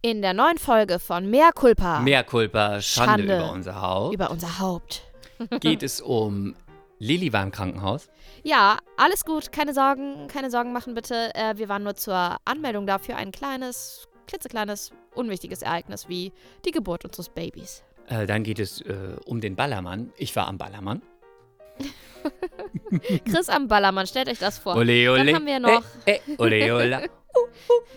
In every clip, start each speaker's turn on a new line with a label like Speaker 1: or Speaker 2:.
Speaker 1: In der neuen Folge von Mehr Culpa.
Speaker 2: Mehr Culpa, Schande,
Speaker 1: Schande.
Speaker 2: über unser Haupt.
Speaker 1: Über unser Haupt.
Speaker 2: Geht es um Lilly war im Krankenhaus.
Speaker 1: Ja, alles gut. Keine Sorgen, keine Sorgen machen bitte. Äh, wir waren nur zur Anmeldung dafür ein kleines, klitzekleines, unwichtiges Ereignis wie die Geburt unseres Babys.
Speaker 2: Äh, dann geht es äh, um den Ballermann. Ich war am Ballermann.
Speaker 1: Chris am Ballermann, stellt euch das vor.
Speaker 2: Ole, ole.
Speaker 1: Dann haben wir noch-
Speaker 2: Eh, eh, ole, ole.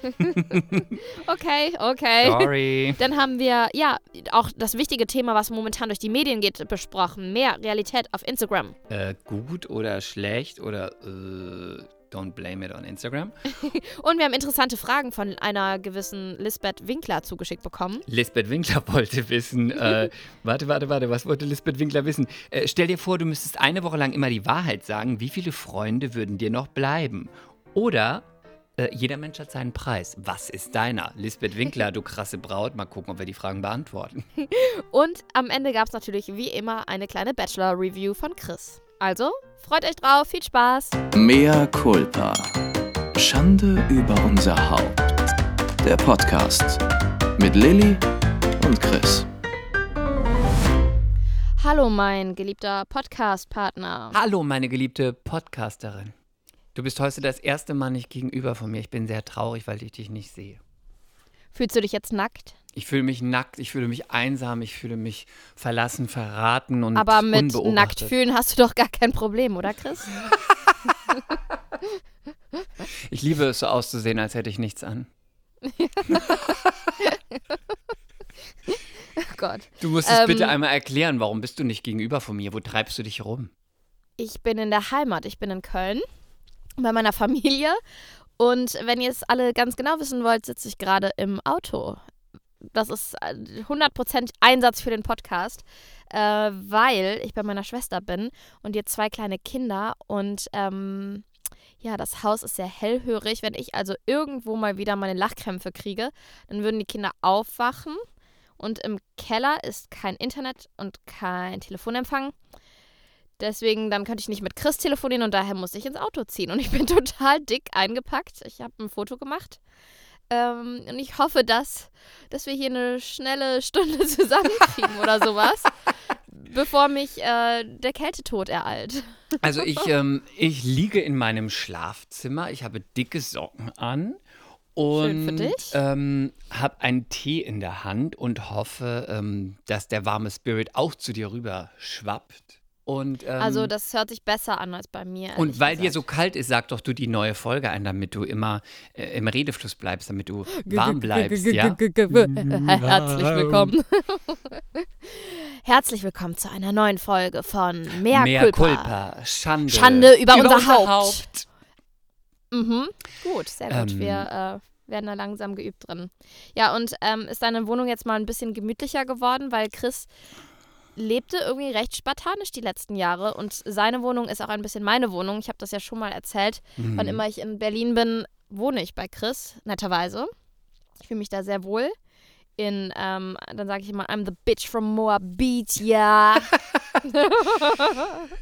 Speaker 1: Okay, okay.
Speaker 2: Sorry.
Speaker 1: Dann haben wir, ja, auch das wichtige Thema, was momentan durch die Medien geht, besprochen. Mehr Realität auf Instagram.
Speaker 2: äh, gut oder schlecht oder äh, don't blame it on Instagram.
Speaker 1: Und wir haben interessante Fragen von einer gewissen Lisbeth Winkler zugeschickt bekommen.
Speaker 2: Lisbeth Winkler wollte wissen, äh, warte, warte, warte, was wollte Lisbeth Winkler wissen? Äh, stell dir vor, du müsstest eine Woche lang immer die Wahrheit sagen, wie viele Freunde würden dir noch bleiben? Oder äh, jeder Mensch hat seinen Preis. Was ist deiner? Lisbeth Winkler, du krasse Braut. Mal gucken, ob wir die Fragen beantworten.
Speaker 1: Und am Ende gab es natürlich wie immer eine kleine Bachelor-Review von Chris. Also, freut euch drauf, viel Spaß.
Speaker 3: Mea culpa. Schande über unser Haupt. Der Podcast mit Lilly und Chris.
Speaker 1: Hallo, mein geliebter Podcast-Partner.
Speaker 2: Hallo, meine geliebte Podcasterin. Du bist heute das erste Mal nicht gegenüber von mir. Ich bin sehr traurig, weil ich dich nicht sehe.
Speaker 1: Fühlst du dich jetzt nackt?
Speaker 2: Ich fühle mich nackt, ich fühle mich einsam, ich fühle mich verlassen, verraten und
Speaker 1: Aber mit nackt fühlen hast du doch gar kein Problem, oder Chris?
Speaker 2: Ich liebe es, so auszusehen, als hätte ich nichts an.
Speaker 1: Oh Gott.
Speaker 2: Du musst es
Speaker 1: Ähm,
Speaker 2: bitte einmal erklären, warum bist du nicht gegenüber von mir? Wo treibst du dich rum?
Speaker 1: Ich bin in der Heimat. Ich bin in Köln bei meiner Familie. Und wenn ihr es alle ganz genau wissen wollt, sitze ich gerade im Auto. Das ist äh, 100% Einsatz für den Podcast, äh, weil ich bei meiner Schwester bin und ihr zwei kleine Kinder. Und ähm, ja, das Haus ist sehr hellhörig. Wenn ich also irgendwo mal wieder meine Lachkrämpfe kriege, dann würden die Kinder aufwachen. Und im Keller ist kein Internet und kein Telefonempfang. Deswegen, dann könnte ich nicht mit Chris telefonieren und daher musste ich ins Auto ziehen. Und ich bin total dick eingepackt. Ich habe ein Foto gemacht. Ähm, und ich hoffe, dass, dass wir hier eine schnelle Stunde zusammenkriegen oder sowas, bevor mich äh, der Kältetod ereilt.
Speaker 2: Also ich, ähm, ich liege in meinem Schlafzimmer, ich habe dicke Socken an und
Speaker 1: Schön für dich.
Speaker 2: Ähm, habe einen Tee in der Hand und hoffe, ähm, dass der warme Spirit auch zu dir rüber schwappt. Und, ähm,
Speaker 1: Also das hört sich besser an als bei mir.
Speaker 2: und weil dir so
Speaker 1: gesagt.
Speaker 2: kalt ist, sag doch du die neue Folge ein, damit du immer äh, im Redefluss bleibst, damit du warm bleibst, ja?
Speaker 1: Herzlich willkommen. Herzlich willkommen zu einer neuen Folge von Mehr,
Speaker 2: Mehr
Speaker 1: Culpa.
Speaker 2: Culpa, Schande.
Speaker 1: Schande über unser Haupt. Mhm. Gut, sehr gut.
Speaker 2: Ähm.
Speaker 1: Wir äh, werden da langsam geübt drin. Ja, und ähm, ist deine Wohnung jetzt mal ein bisschen gemütlicher geworden, weil Chris lebte irgendwie recht spartanisch die letzten Jahre und seine Wohnung ist auch ein bisschen meine Wohnung. Ich habe das ja schon mal erzählt.
Speaker 2: Mhm.
Speaker 1: Wann immer ich in Berlin bin, wohne ich bei Chris, netterweise. Ich fühle mich da sehr wohl. In, ähm, dann sage ich immer, I'm the bitch from Moabit, ja.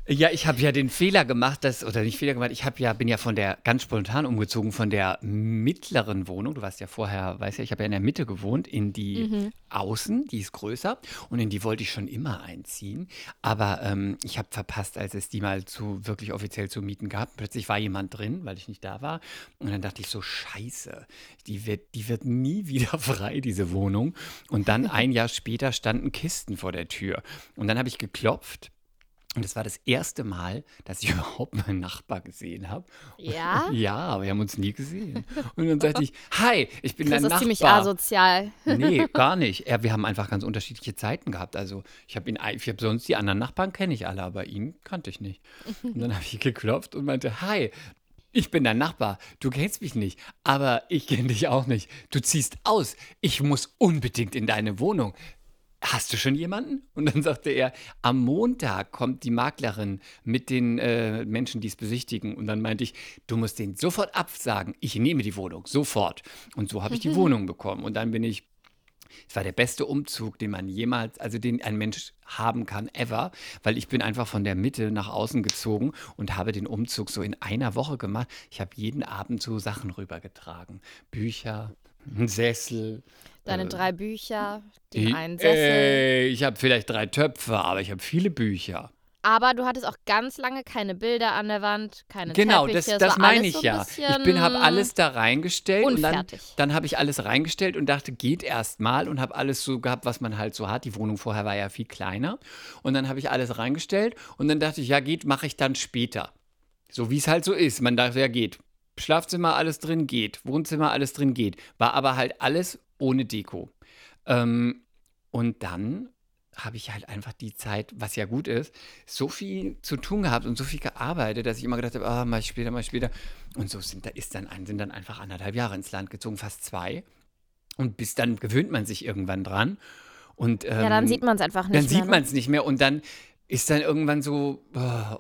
Speaker 2: Ja, ich habe ja den Fehler gemacht, dass, oder nicht Fehler gemacht, ich habe ja, bin ja von der, ganz spontan umgezogen, von der mittleren Wohnung, du warst ja vorher, weißt ja, ich habe ja in der Mitte gewohnt, in die
Speaker 1: Mhm.
Speaker 2: Außen, die ist größer und in die wollte ich schon immer einziehen, aber ähm, ich habe verpasst, als es die mal zu, wirklich offiziell zu mieten gab. Plötzlich war jemand drin, weil ich nicht da war und dann dachte ich so, scheiße, die wird, die wird nie wieder frei, diese Wohnung. Und dann ein Jahr später standen Kisten vor der Tür und dann habe ich geklopft und es war das erste Mal, dass ich überhaupt meinen Nachbar gesehen habe.
Speaker 1: Ja?
Speaker 2: Ja, aber wir haben uns nie gesehen. Und dann sagte ich, hi, ich bin
Speaker 1: Chris
Speaker 2: dein
Speaker 1: ist
Speaker 2: Nachbar.
Speaker 1: ziemlich asozial.
Speaker 2: Nee, gar nicht. Ja, wir haben einfach ganz unterschiedliche Zeiten gehabt. Also ich habe ihn, ich habe sonst die anderen Nachbarn kenne ich alle, aber ihn kannte ich nicht. Und dann habe ich geklopft und meinte, hi, ich bin dein Nachbar. Du kennst mich nicht, aber ich kenne dich auch nicht. Du ziehst aus. Ich muss unbedingt in deine Wohnung. Hast du schon jemanden? Und dann sagte er, am Montag kommt die Maklerin mit den äh, Menschen, die es besichtigen. Und dann meinte ich, du musst den sofort absagen. Ich nehme die Wohnung, sofort. Und so habe ich die Wohnung bekommen. Und dann bin ich es war der beste Umzug, den man jemals, also den ein Mensch haben kann, ever, weil ich bin einfach von der Mitte nach außen gezogen und habe den Umzug so in einer Woche gemacht. Ich habe jeden Abend so Sachen rübergetragen. Bücher, Ein Sessel.
Speaker 1: Deine
Speaker 2: Äh,
Speaker 1: drei Bücher, den
Speaker 2: Ich-
Speaker 1: einen Sessel.
Speaker 2: Äh, ich habe vielleicht drei Töpfe, aber ich habe viele Bücher.
Speaker 1: Aber du hattest auch ganz lange keine Bilder an der Wand, keine
Speaker 2: Genau,
Speaker 1: Teppiche.
Speaker 2: das, das meine ich
Speaker 1: so
Speaker 2: ja. Ich bin, habe alles da reingestellt und dann,
Speaker 1: unfertig.
Speaker 2: dann habe ich alles reingestellt und dachte, geht erst mal und habe alles so gehabt, was man halt so hat. Die Wohnung vorher war ja viel kleiner und dann habe ich alles reingestellt und dann dachte ich, ja geht, mache ich dann später. So wie es halt so ist. Man dachte, ja geht. Schlafzimmer alles drin geht, Wohnzimmer alles drin geht. War aber halt alles ohne Deko. Ähm, und dann habe ich halt einfach die Zeit, was ja gut ist, so viel zu tun gehabt und so viel gearbeitet, dass ich immer gedacht habe, ah, ich später, ich später. Und so sind, da ist dann, sind dann einfach anderthalb Jahre ins Land gezogen, fast zwei. Und bis dann gewöhnt man sich irgendwann dran. Und, ähm,
Speaker 1: ja, dann sieht man es einfach nicht
Speaker 2: dann
Speaker 1: mehr.
Speaker 2: sieht
Speaker 1: ne?
Speaker 2: man es nicht mehr und dann ist dann irgendwann so,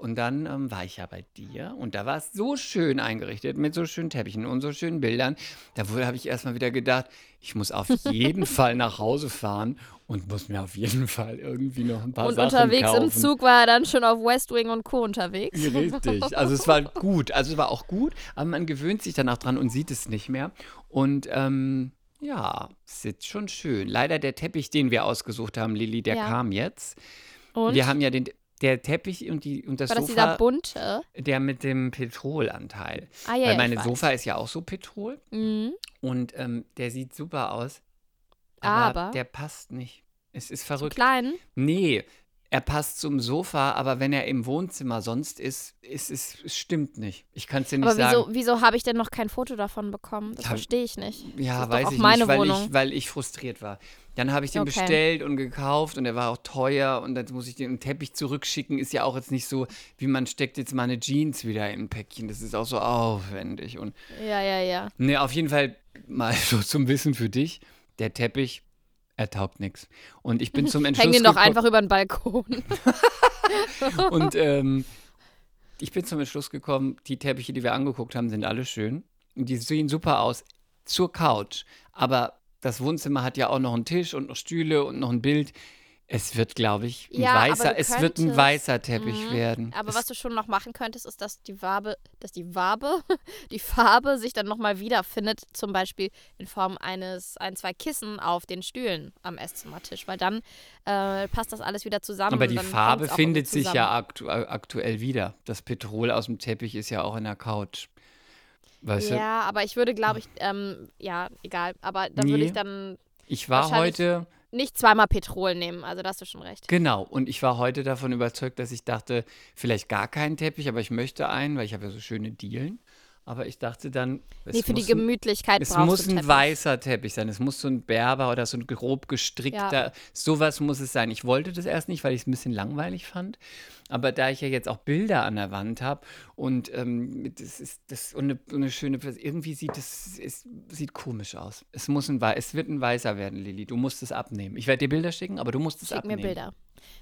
Speaker 2: und dann ähm, war ich ja bei dir und da war es so schön eingerichtet mit so schönen Teppichen und so schönen Bildern. Da habe ich erstmal wieder gedacht, ich muss auf jeden Fall nach Hause fahren und muss mir auf jeden Fall irgendwie noch ein paar
Speaker 1: Und
Speaker 2: Sachen
Speaker 1: unterwegs
Speaker 2: kaufen.
Speaker 1: im Zug war er dann schon auf West Wing und Co. unterwegs.
Speaker 2: Richtig. Also es war gut. Also es war auch gut, aber man gewöhnt sich danach dran und sieht es nicht mehr. Und ähm, ja, es ist schon schön. Leider der Teppich, den wir ausgesucht haben, Lilly, der
Speaker 1: Ja.
Speaker 2: kam jetzt.
Speaker 1: Und
Speaker 2: Wir haben ja den der Teppich und, die, und das
Speaker 1: war das dieser
Speaker 2: Sofa,
Speaker 1: bunte?
Speaker 2: der mit dem Petrolanteil.
Speaker 1: Ah ja,
Speaker 2: Weil meine
Speaker 1: ich weiß.
Speaker 2: Sofa ist ja auch so Petrol
Speaker 1: Mhm.
Speaker 2: und ähm, der sieht super aus. Aber,
Speaker 1: Aber?
Speaker 2: der passt nicht. Es ist
Speaker 1: Zu
Speaker 2: verrückt.
Speaker 1: klein.
Speaker 2: Nee, er passt zum Sofa, aber wenn er im Wohnzimmer sonst ist, ist es es stimmt nicht. Ich kann es dir nicht
Speaker 1: Aber
Speaker 2: sagen.
Speaker 1: wieso, wieso habe ich denn noch kein Foto davon bekommen? Das
Speaker 2: Ja,
Speaker 1: verstehe ich nicht.
Speaker 2: Ja, weiß ich
Speaker 1: meine
Speaker 2: nicht, weil ich, weil ich frustriert war. Dann habe ich den
Speaker 1: Okay.
Speaker 2: bestellt und gekauft und der war auch teuer und dann muss ich den Teppich zurückschicken. Ist ja auch jetzt nicht so, wie man steckt jetzt mal eine Jeans wieder in ein Päckchen. Das ist auch so aufwendig. Und
Speaker 1: Ja, ja, ja.
Speaker 2: ne, auf jeden Fall mal so zum Wissen für dich, der Teppich, er taugt nichts. Und ich bin zum Entschluss
Speaker 1: Häng den doch einfach über den Balkon.
Speaker 2: Und ähm, ich bin zum Entschluss gekommen, die Teppiche, die wir angeguckt haben, sind alle schön. Und die sehen super aus zur Couch. Aber das Wohnzimmer hat ja auch noch einen Tisch und noch Stühle und noch ein Bild. Es wird, glaube ich, ein
Speaker 1: Ja,
Speaker 2: weißer, es wird ein weißer Teppich
Speaker 1: Mhm.
Speaker 2: werden.
Speaker 1: Aber
Speaker 2: es,
Speaker 1: was du schon noch machen könntest, ist, dass die Farbe, dass die Farbe, die Farbe sich dann nochmal wiederfindet, zum Beispiel in Form eines, ein, zwei Kissen auf den Stühlen am Esszimmertisch, weil dann äh, passt das alles wieder zusammen.
Speaker 2: aber die Farbe findet sich ja aktu aktuell wieder. Das Petrol aus dem Teppich ist ja auch in der Couch. Weißt?
Speaker 1: Ja, aber ich würde, glaube ich, ähm, ja, egal. Aber dann würde
Speaker 2: Nee.
Speaker 1: ich dann
Speaker 2: Ich war heute
Speaker 1: nicht zweimal Petrol nehmen. Also da hast du schon recht.
Speaker 2: Genau, und ich war heute davon überzeugt, dass ich dachte, vielleicht gar keinen Teppich, aber ich möchte einen, weil ich habe ja so schöne Dielen. Aber ich dachte dann, es
Speaker 1: nee, für die
Speaker 2: muss, ein,
Speaker 1: Gemütlichkeit
Speaker 2: es
Speaker 1: brauchst
Speaker 2: muss ein
Speaker 1: Teppich.
Speaker 2: weißer Teppich sein. Es muss so ein Berber oder so ein grob gestrickter, sowas muss es sein. Ich wollte das erst nicht, weil ich es ein bisschen langweilig fand. Aber da ich ja jetzt auch Bilder an der Wand habe und ähm, das ist das und eine, eine schöne, irgendwie sieht es, es sieht komisch aus. Es muss ein, es wird ein weißer werden, Lilly. Du musst es abnehmen. Ich werde dir Bilder schicken, aber du musst es
Speaker 1: Schick mir
Speaker 2: abnehmen.
Speaker 1: Bilder.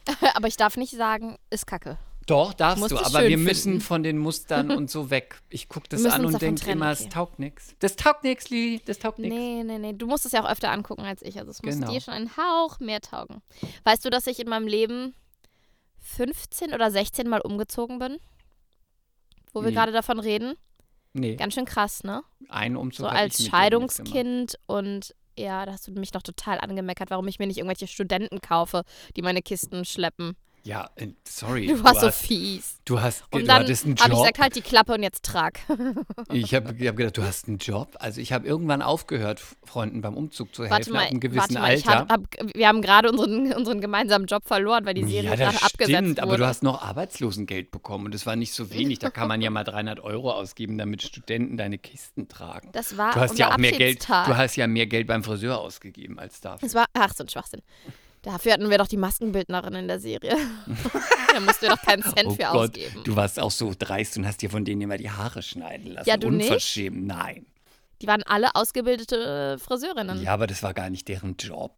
Speaker 1: aber ich darf nicht sagen, ist kacke.
Speaker 2: Doch, darfst du, aber wir müssen
Speaker 1: finden.
Speaker 2: von den Mustern und so weg. Ich gucke das
Speaker 1: müssen
Speaker 2: an und denke immer,
Speaker 1: okay.
Speaker 2: es taugt nichts. Das taugt nichts, Lili, das taugt nichts.
Speaker 1: Nee, nee, nee. Du musst es ja auch öfter angucken als ich. Also es muss
Speaker 2: Genau.
Speaker 1: dir schon einen Hauch mehr taugen. Weißt du, dass ich in meinem Leben 15 oder 16 Mal umgezogen bin? Wo wir
Speaker 2: Nee.
Speaker 1: gerade davon reden?
Speaker 2: Nee,
Speaker 1: Ganz schön krass, ne?
Speaker 2: einen Umzug
Speaker 1: So als. Scheidungskind und ja, da hast du mich noch total angemeckert, warum ich mir nicht irgendwelche Studenten kaufe, die meine Kisten schleppen.
Speaker 2: Ja, äh, sorry.
Speaker 1: Du warst so
Speaker 2: hast,
Speaker 1: fies.
Speaker 2: du, hast,
Speaker 1: Und
Speaker 2: du
Speaker 1: dann
Speaker 2: hattest einen
Speaker 1: habe ich
Speaker 2: Job.
Speaker 1: gesagt, halt die Klappe und jetzt trag.
Speaker 2: ich habe hab gedacht, du hast einen Job. Also ich habe irgendwann aufgehört, Freunden beim Umzug zu helfen,
Speaker 1: Warte mal,
Speaker 2: ab einem gewissen
Speaker 1: warte mal, ich
Speaker 2: Alter.
Speaker 1: hab, hab, wir haben gerade unseren, unseren gemeinsamen Job verloren, weil die Serie
Speaker 2: ja, das
Speaker 1: gerade abgesetzt
Speaker 2: stimmt,
Speaker 1: wurde.
Speaker 2: aber du hast noch Arbeitslosengeld bekommen und das war nicht so wenig. Da kann man ja mal 300 Euro ausgeben, damit Studenten deine Kisten tragen.
Speaker 1: das war
Speaker 2: Du hast ja auch mehr Geld. Du hast ja mehr Geld beim Friseur ausgegeben als dafür.
Speaker 1: Es war, ach, so ein Schwachsinn. Dafür hatten wir doch die Maskenbildnerin in der Serie. da mussten wir doch keinen Cent
Speaker 2: Oh
Speaker 1: für
Speaker 2: Gott,
Speaker 1: ausgeben.
Speaker 2: du warst auch so dreist und hast dir von denen immer die Haare schneiden lassen.
Speaker 1: Ja, du nicht?
Speaker 2: Unverschämt, nein.
Speaker 1: Die waren alle ausgebildete Friseurinnen.
Speaker 2: Ja, aber das war gar nicht deren Job.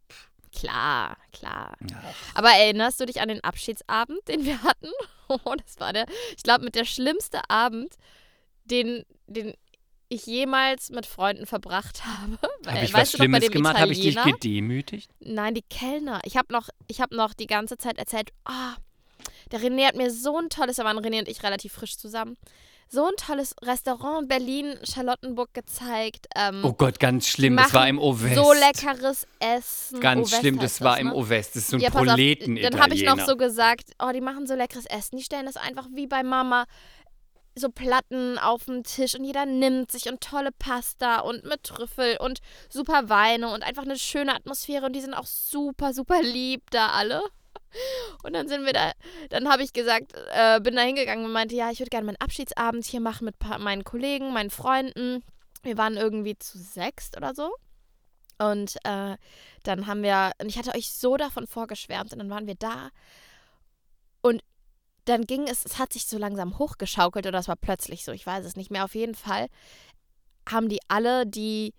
Speaker 1: Klar, klar.
Speaker 2: Ach,
Speaker 1: Aber erinnerst du dich an den Abschiedsabend, den wir hatten? Oh, das war der, ich glaube, mit der schlimmste Abend, den, den ich jemals mit Freunden verbracht habe.
Speaker 2: habe ich was
Speaker 1: weißt bei
Speaker 2: Schlimmes gemacht? Habe ich dich gedemütigt?
Speaker 1: Nein, die Kellner. Ich habe noch, ich hab noch die ganze Zeit erzählt, ah, der René hat mir so ein tolles, da waren René und ich relativ frisch zusammen, so ein tolles Restaurant in Berlin, Charlottenburg gezeigt. Ähm,
Speaker 2: Oh Gott, ganz schlimm. Das war im O-West.
Speaker 1: So leckeres Essen.
Speaker 2: Ganz schlimm, das war
Speaker 1: ne?
Speaker 2: im O-West. Das ist so ein
Speaker 1: Ja, pass auf,
Speaker 2: proleten
Speaker 1: Dann habe ich noch so gesagt, oh, die machen so leckeres Essen. Die stellen das einfach wie bei Mama so Platten auf den Tisch und jeder nimmt sich und tolle Pasta und mit Trüffel und super Weine und einfach eine schöne Atmosphäre und die sind auch super, super lieb da alle. Und dann sind wir da, dann habe ich gesagt, äh, bin da hingegangen und meinte, ja, ich würde gerne meinen Abschiedsabend hier machen mit meinen Kollegen, meinen Freunden. Wir waren irgendwie zu sechst oder so. Und äh, dann haben wir, und ich hatte euch so davon vorgeschwärmt und dann waren wir da und dann ging es, es hat sich so langsam hochgeschaukelt oder es war plötzlich so, ich weiß es nicht mehr. Auf jeden Fall haben die alle, die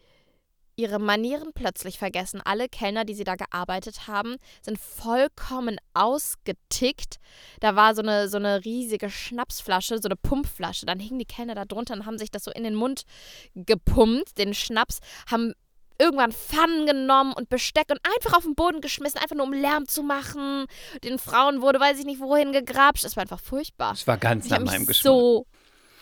Speaker 1: ihre Manieren plötzlich vergessen. Alle Kellner, die sie da gearbeitet haben, sind vollkommen ausgetickt. Da war so eine, so eine riesige Schnapsflasche, so eine Pumpflasche. Dann hingen die Kellner da drunter und haben sich das so in den Mund gepumpt, den Schnaps, haben irgendwann Pfannen genommen und Besteck und einfach auf den Boden geschmissen, einfach nur um Lärm zu machen. Den Frauen wurde, weiß ich nicht, wohin gegrapscht. Es war einfach furchtbar.
Speaker 2: Das war ganz
Speaker 1: Ich
Speaker 2: nach meinem Geschmack.
Speaker 1: so.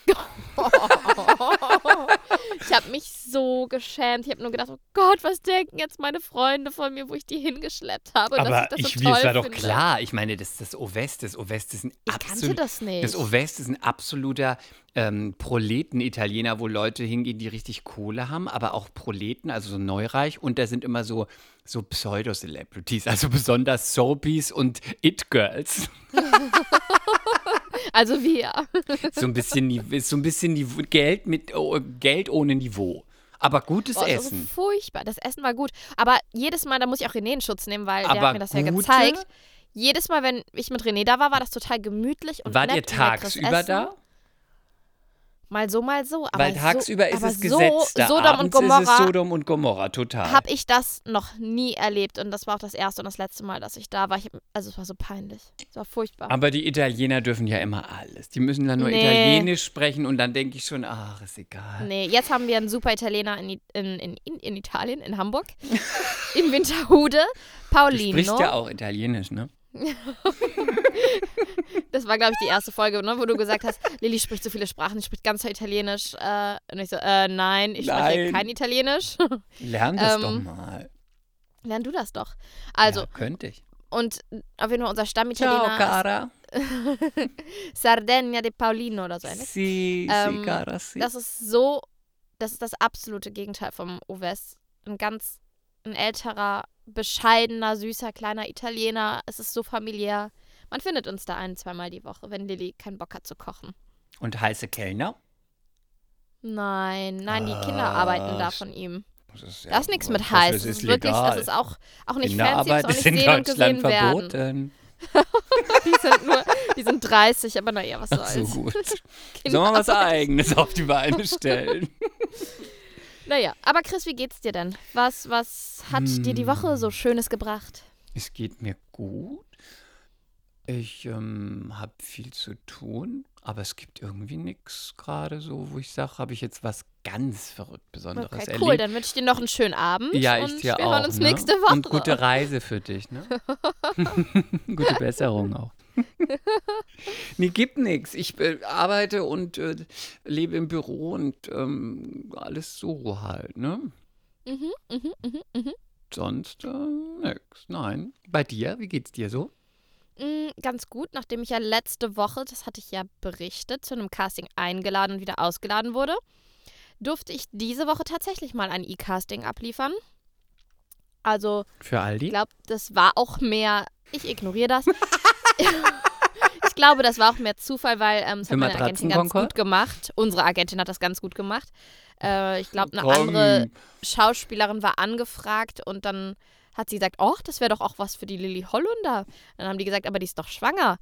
Speaker 1: ich habe mich so geschämt. Ich habe nur gedacht, oh Gott, was denken jetzt meine Freunde von mir, wo ich die hingeschleppt habe?
Speaker 2: Aber
Speaker 1: ich, das
Speaker 2: ich,
Speaker 1: so
Speaker 2: mir
Speaker 1: toll
Speaker 2: war doch
Speaker 1: finde.
Speaker 2: klar. Ich meine, das ist das O-West. Das O-West ist ein
Speaker 1: Ich kannte das nicht.
Speaker 2: Das O-West ist ein absoluter ähm, Proleten-Italiener, wo Leute hingehen, die richtig Kohle haben, aber auch Proleten, also so neureich. Und da sind immer so, so Pseudo-Celebrities, also besonders Soapies und It-Girls.
Speaker 1: also wir.
Speaker 2: So ein bisschen, so ein bisschen Niveau, Geld, mit, oh, Geld ohne Niveau. Aber gutes
Speaker 1: Boah,
Speaker 2: Essen.
Speaker 1: furchtbar. Das Essen war gut. Aber jedes Mal, da muss ich auch René in Schutz nehmen, weil der
Speaker 2: Aber
Speaker 1: hat mir das ja gezeigt. Jedes Mal, wenn ich mit René da war, war das total gemütlich und
Speaker 2: Wart
Speaker 1: nett
Speaker 2: ihr tagsüber da?
Speaker 1: Mal so, mal so. Aber
Speaker 2: Weil tagsüber
Speaker 1: so,
Speaker 2: ist
Speaker 1: aber
Speaker 2: es Gesetz.
Speaker 1: So, Sodom und Gomorra
Speaker 2: ist es Sodom und Gomorra, total.
Speaker 1: habe ich das noch nie erlebt und das war auch das erste und das letzte Mal, dass ich da war. Ich, hab- also es war so peinlich. Es war furchtbar.
Speaker 2: Aber die Italiener dürfen ja immer alles. Die müssen dann nur
Speaker 1: Nee.
Speaker 2: Italienisch sprechen und dann denke ich schon, ach, ist egal.
Speaker 1: Nee, jetzt haben wir einen super Italiener in, in, in, in, Italien, in Hamburg, in Winterhude,
Speaker 2: Du
Speaker 1: Paulino.
Speaker 2: sprichst ja auch Italienisch, ne?
Speaker 1: Das war, glaube ich, die erste Folge, ne, wo du gesagt hast, Lilly spricht so viele Sprachen, ich spricht ganz toll Italienisch. Äh, und ich so, äh, nein, ich spreche
Speaker 2: Nein.
Speaker 1: kein Italienisch.
Speaker 2: Lern das
Speaker 1: Ähm,
Speaker 2: doch mal.
Speaker 1: Lern du das doch. Also,
Speaker 2: ja, könnte ich.
Speaker 1: und auf jeden Fall unser
Speaker 2: Ciao,
Speaker 1: Stammitaliener
Speaker 2: cara.
Speaker 1: ist Sardegna de Paulino oder so ähnlich.
Speaker 2: Si,
Speaker 1: Ähm,
Speaker 2: si, cara, si.
Speaker 1: Das ist so, das ist das absolute Gegenteil vom Oves. Ein ganz, ein älterer, bescheidener, süßer, kleiner Italiener. Es ist so familiär. Man findet uns da ein, zweimal die Woche, wenn Lilly keinen Bock hat zu kochen.
Speaker 2: Und heiße Kellner?
Speaker 1: Nein, nein, die Kinder arbeiten da von ihm.
Speaker 2: Das ist,
Speaker 1: Da ist nichts mit heiß. Das ist wirklich,
Speaker 2: legal.
Speaker 1: das ist auch, auch nicht fancy,
Speaker 2: ist
Speaker 1: auch nicht sehen und gesehen werden.
Speaker 2: verboten.
Speaker 1: Die sind nur, die sind 30, aber naja, was soll's.
Speaker 2: so gut. Sollen wir was Eigenes auf die Beine stellen?
Speaker 1: Naja, aber Chris, wie geht's dir denn? Was, was hat dir die Woche
Speaker 2: Hm.
Speaker 1: so Schönes gebracht?
Speaker 2: Es geht mir gut. Ich ähm, habe viel zu tun, aber es gibt irgendwie nichts gerade so, wo ich sage, habe ich jetzt was ganz verrückt Besonderes
Speaker 1: Okay,
Speaker 2: erlebt.
Speaker 1: cool, dann wünsche ich dir noch einen schönen Abend.
Speaker 2: ja, ich
Speaker 1: und
Speaker 2: dir
Speaker 1: wir
Speaker 2: auch.
Speaker 1: hören uns
Speaker 2: ne?
Speaker 1: nächste Woche.
Speaker 2: Und gute Reise für dich, ne? gute Besserung auch. Nee, gibt nichts. Ich äh, arbeite und äh, lebe im Büro und ähm, alles so halt, ne?
Speaker 1: Mhm, mhm, mhm, mhm.
Speaker 2: Sonst äh, nix. Nein. Bei dir, wie geht's dir so?
Speaker 1: Mm, Ganz gut, nachdem ich ja letzte Woche, das hatte ich ja berichtet, zu einem Casting eingeladen und wieder ausgeladen wurde, durfte ich diese Woche tatsächlich mal ein E-Casting abliefern. Also,
Speaker 2: Für
Speaker 1: ich
Speaker 2: Aldi?
Speaker 1: glaube, das war auch mehr, ich ignoriere das. ich glaube, das war auch mehr Zufall, weil ähm, es
Speaker 2: Für
Speaker 1: hat meine Agentin ganz gut gemacht. Unsere Agentin hat das ganz gut gemacht. Äh, ich glaube, eine
Speaker 2: Komm.
Speaker 1: andere Schauspielerin war angefragt und dann hat sie gesagt, oh, das wäre doch auch was für die Lilly Hollunder. Dann haben die gesagt, aber die ist doch schwanger.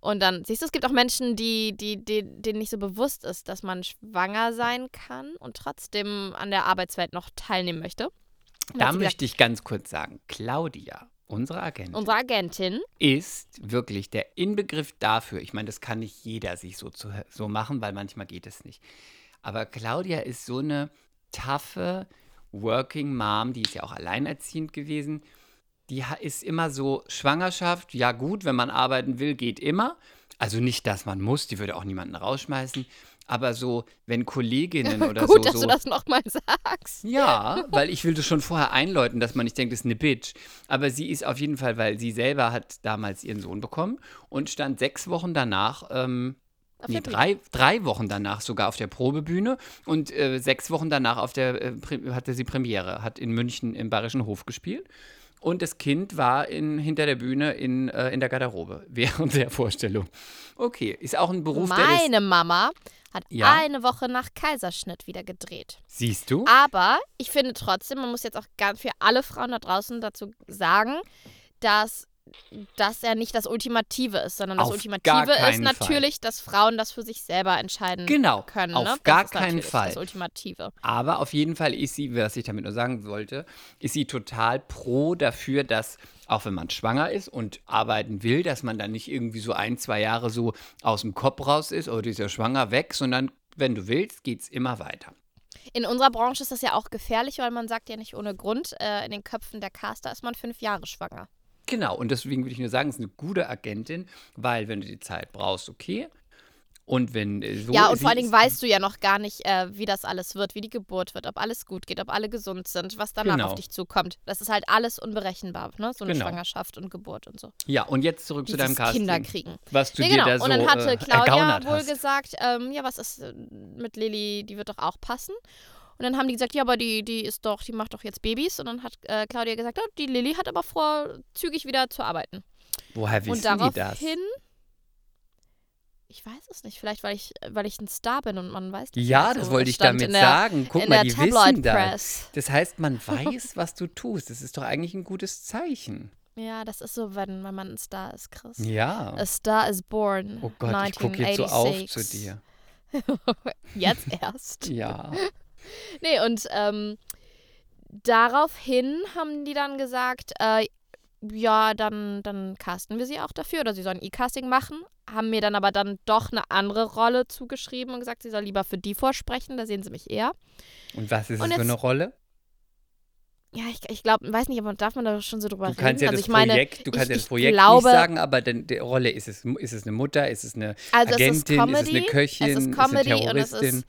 Speaker 1: Und dann, siehst du, es gibt auch Menschen, die, die, die, denen nicht so bewusst ist, dass man schwanger sein kann und trotzdem an der Arbeitswelt noch teilnehmen möchte.
Speaker 2: Da
Speaker 1: sie gesagt,
Speaker 2: möchte ich ganz kurz sagen, Claudia, unsere Agentin,
Speaker 1: unsere Agentin,
Speaker 2: ist wirklich der Inbegriff dafür. Ich meine, das kann nicht jeder sich so, zu, so machen, weil manchmal geht es nicht. Aber Claudia ist so eine taffe Working Mom, die ist ja auch alleinerziehend gewesen. Die ist immer so, Schwangerschaft, ja gut, wenn man arbeiten will, geht immer. Also nicht, dass man muss, die würde auch niemanden rausschmeißen. Aber so, wenn Kolleginnen oder
Speaker 1: Gut,
Speaker 2: so.
Speaker 1: dass
Speaker 2: so
Speaker 1: du das nochmal sagst.
Speaker 2: ja, weil ich will das schon vorher einläuten, dass man nicht denkt, das ist eine Bitch. Aber sie ist auf jeden Fall, weil sie selber hat damals ihren Sohn bekommen und stand sechs Wochen danach, ähm, nee,
Speaker 1: der
Speaker 2: drei, drei Wochen danach sogar auf der Probebühne und äh, sechs Wochen danach auf der, äh, hatte sie Premiere, hat in München im Bayerischen Hof gespielt. Und das Kind war in, hinter der Bühne in, äh, in der Garderobe während der Vorstellung. Okay, ist auch ein Beruf, der ist.
Speaker 1: Meine Mama hat
Speaker 2: Ja.
Speaker 1: eine Woche nach Kaiserschnitt wieder gedreht.
Speaker 2: Siehst du?
Speaker 1: Aber ich finde trotzdem, man muss jetzt auch ganz für alle Frauen da draußen dazu sagen, dass das ja nicht das Ultimative ist, sondern das
Speaker 2: Auf
Speaker 1: Ultimative ist natürlich, dass Frauen das für sich selber entscheiden
Speaker 2: Genau,
Speaker 1: können.
Speaker 2: auf
Speaker 1: ne?
Speaker 2: gar keinen Fall.
Speaker 1: Das Ultimative.
Speaker 2: Aber auf jeden Fall ist sie, was ich damit nur sagen wollte, ist sie total pro dafür, dass auch wenn man schwanger ist und arbeiten will, dass man dann nicht irgendwie so ein, zwei Jahre so aus dem Kopf raus ist, oder ist ja schwanger weg, sondern wenn du willst, geht es immer weiter.
Speaker 1: In unserer Branche ist das ja auch gefährlich, weil man sagt ja nicht ohne Grund, äh, in den Köpfen der Caster ist man fünf Jahre schwanger.
Speaker 2: Genau, und deswegen würde ich nur sagen, es ist eine gute Agentin, weil wenn du die Zeit brauchst, okay. Und wenn äh, so
Speaker 1: ja, und vor allen Dingen weißt du ja noch gar nicht, äh, wie das alles wird, wie die Geburt wird, ob alles gut geht, ob alle gesund sind, was danach
Speaker 2: Genau.
Speaker 1: auf dich zukommt. Das ist halt alles unberechenbar, ne? So eine
Speaker 2: Genau.
Speaker 1: Schwangerschaft und Geburt und so.
Speaker 2: Ja, und jetzt zurück zu deinem
Speaker 1: Dieses
Speaker 2: Casting.
Speaker 1: Kinder kriegen.
Speaker 2: Was du
Speaker 1: Nee,
Speaker 2: dir
Speaker 1: genau.
Speaker 2: da so
Speaker 1: und dann hatte
Speaker 2: äh,
Speaker 1: Claudia wohl
Speaker 2: hast.
Speaker 1: gesagt, ähm, ja, was ist äh, mit Lilly, die wird doch auch passen. Und dann haben die gesagt, ja, aber die, die ist doch, die macht doch jetzt Babys. Und dann hat äh, Claudia gesagt, oh, die Lilly hat aber vor, zügig wieder zu arbeiten.
Speaker 2: Woher
Speaker 1: und
Speaker 2: wissen die das?
Speaker 1: Ich weiß es nicht, vielleicht weil ich, weil ich ein Star bin und man weiß das
Speaker 2: Ja,
Speaker 1: so.
Speaker 2: das wollte ich damit
Speaker 1: der,
Speaker 2: sagen. Guck mal, die
Speaker 1: Tabloid
Speaker 2: wissen das. Das heißt, man weiß, was du tust. Das ist doch eigentlich ein gutes Zeichen.
Speaker 1: Ja, das ist so, wenn, wenn man ein Star ist, Chris.
Speaker 2: Ja.
Speaker 1: A Star is born.
Speaker 2: Oh Gott, ich gucke jetzt so auf zu
Speaker 1: 1986.
Speaker 2: dir.
Speaker 1: Jetzt erst.
Speaker 2: Ja.
Speaker 1: Nee, und ähm, daraufhin haben die dann gesagt, äh, ja, dann, dann casten wir sie auch dafür oder sie sollen E-Casting machen. Haben mir dann aber dann doch eine andere Rolle zugeschrieben und gesagt, sie soll lieber für die vorsprechen, da sehen sie mich eher.
Speaker 2: Und was ist
Speaker 1: Und
Speaker 2: es für eine Rolle?
Speaker 1: Ja, ich, ich glaube, weiß nicht, aber darf man da schon so drüber
Speaker 2: Du
Speaker 1: reden?
Speaker 2: kannst ja
Speaker 1: also
Speaker 2: das
Speaker 1: ich meine,
Speaker 2: Projekt, du kannst
Speaker 1: ich,
Speaker 2: ja das Projekt
Speaker 1: glaube,
Speaker 2: nicht sagen, aber denn die Rolle ist es, ist es eine Mutter, ist es eine
Speaker 1: also es ist
Speaker 2: Agentin,
Speaker 1: Comedy,
Speaker 2: ist es eine Köchin,
Speaker 1: es ist
Speaker 2: ist
Speaker 1: Comedy
Speaker 2: eine
Speaker 1: und es
Speaker 2: Terroristin?
Speaker 1: ist,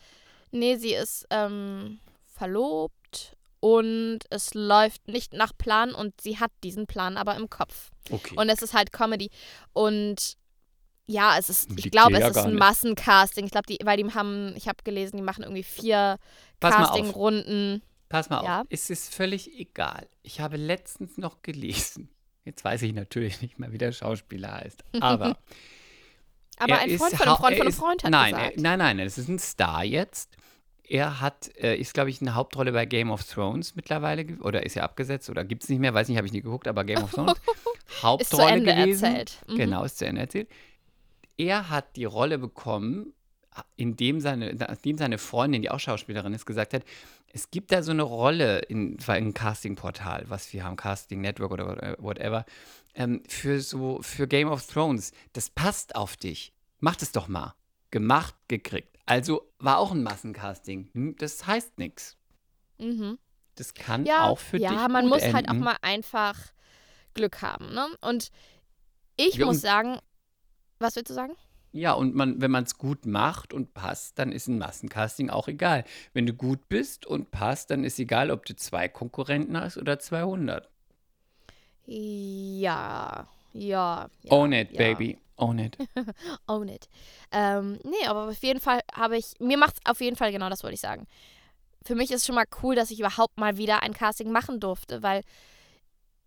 Speaker 1: nee, sie ist ähm, verlobt und es läuft nicht nach Plan und sie hat diesen Plan aber im Kopf.
Speaker 2: okay.
Speaker 1: Und es ist halt Comedy. Und ja, es ist, ich glaube, es
Speaker 2: ja
Speaker 1: ist ein. Massencasting. Ich glaube, die, weil die haben, ich habe gelesen, die machen irgendwie vier
Speaker 2: Pass mal auf.
Speaker 1: Castingrunden.
Speaker 2: Pass mal
Speaker 1: Ja.
Speaker 2: auf, es ist völlig egal. Ich habe letztens noch gelesen, jetzt weiß ich natürlich nicht mal, wie der Schauspieler heißt, aber
Speaker 1: Aber
Speaker 2: er
Speaker 1: ein Freund von einem Freund von einem Freund hat
Speaker 2: nein,
Speaker 1: gesagt.
Speaker 2: Er, nein, nein, es ist ein Star jetzt. Er hat, äh, ist, glaube ich, eine Hauptrolle bei Game of Thrones mittlerweile, oder ist er abgesetzt oder gibt es nicht mehr, weiß nicht, habe ich nie geguckt, aber Game of Thrones, Hauptrolle
Speaker 1: Ist zu Ende
Speaker 2: gewesen.
Speaker 1: erzählt. Mhm.
Speaker 2: Genau, ist zu Ende erzählt. Er hat die Rolle bekommen, indem seine, nachdem seine Freundin, die auch Schauspielerin ist, gesagt hat, es gibt da so eine Rolle in, ein Casting-Portal, was wir haben, Casting Network oder whatever, ähm, für so, für Game of Thrones. Das passt auf dich. Mach das doch mal. Gemacht, gekriegt. Also war auch ein Massencasting. Hm, Das heißt nichts.
Speaker 1: Mhm.
Speaker 2: Das kann
Speaker 1: Ja,
Speaker 2: auch für dich
Speaker 1: ja, man muss
Speaker 2: enden.
Speaker 1: halt auch mal einfach Glück haben. Ne? Und ich
Speaker 2: Ja,
Speaker 1: muss
Speaker 2: und-
Speaker 1: sagen, was willst du sagen?
Speaker 2: Ja, und man, wenn man es gut macht und passt, dann ist ein Massencasting auch egal. Wenn du gut bist und passt, dann ist egal, ob du zwei Konkurrenten hast oder 200.
Speaker 1: Ja, ja. ja
Speaker 2: Own it,
Speaker 1: ja.
Speaker 2: baby. Own it.
Speaker 1: Own it. Ähm, nee, aber auf jeden Fall habe ich, mir macht es auf jeden Fall genau das wollte ich sagen. Für mich ist schon mal cool, dass ich überhaupt mal wieder ein Casting machen durfte, weil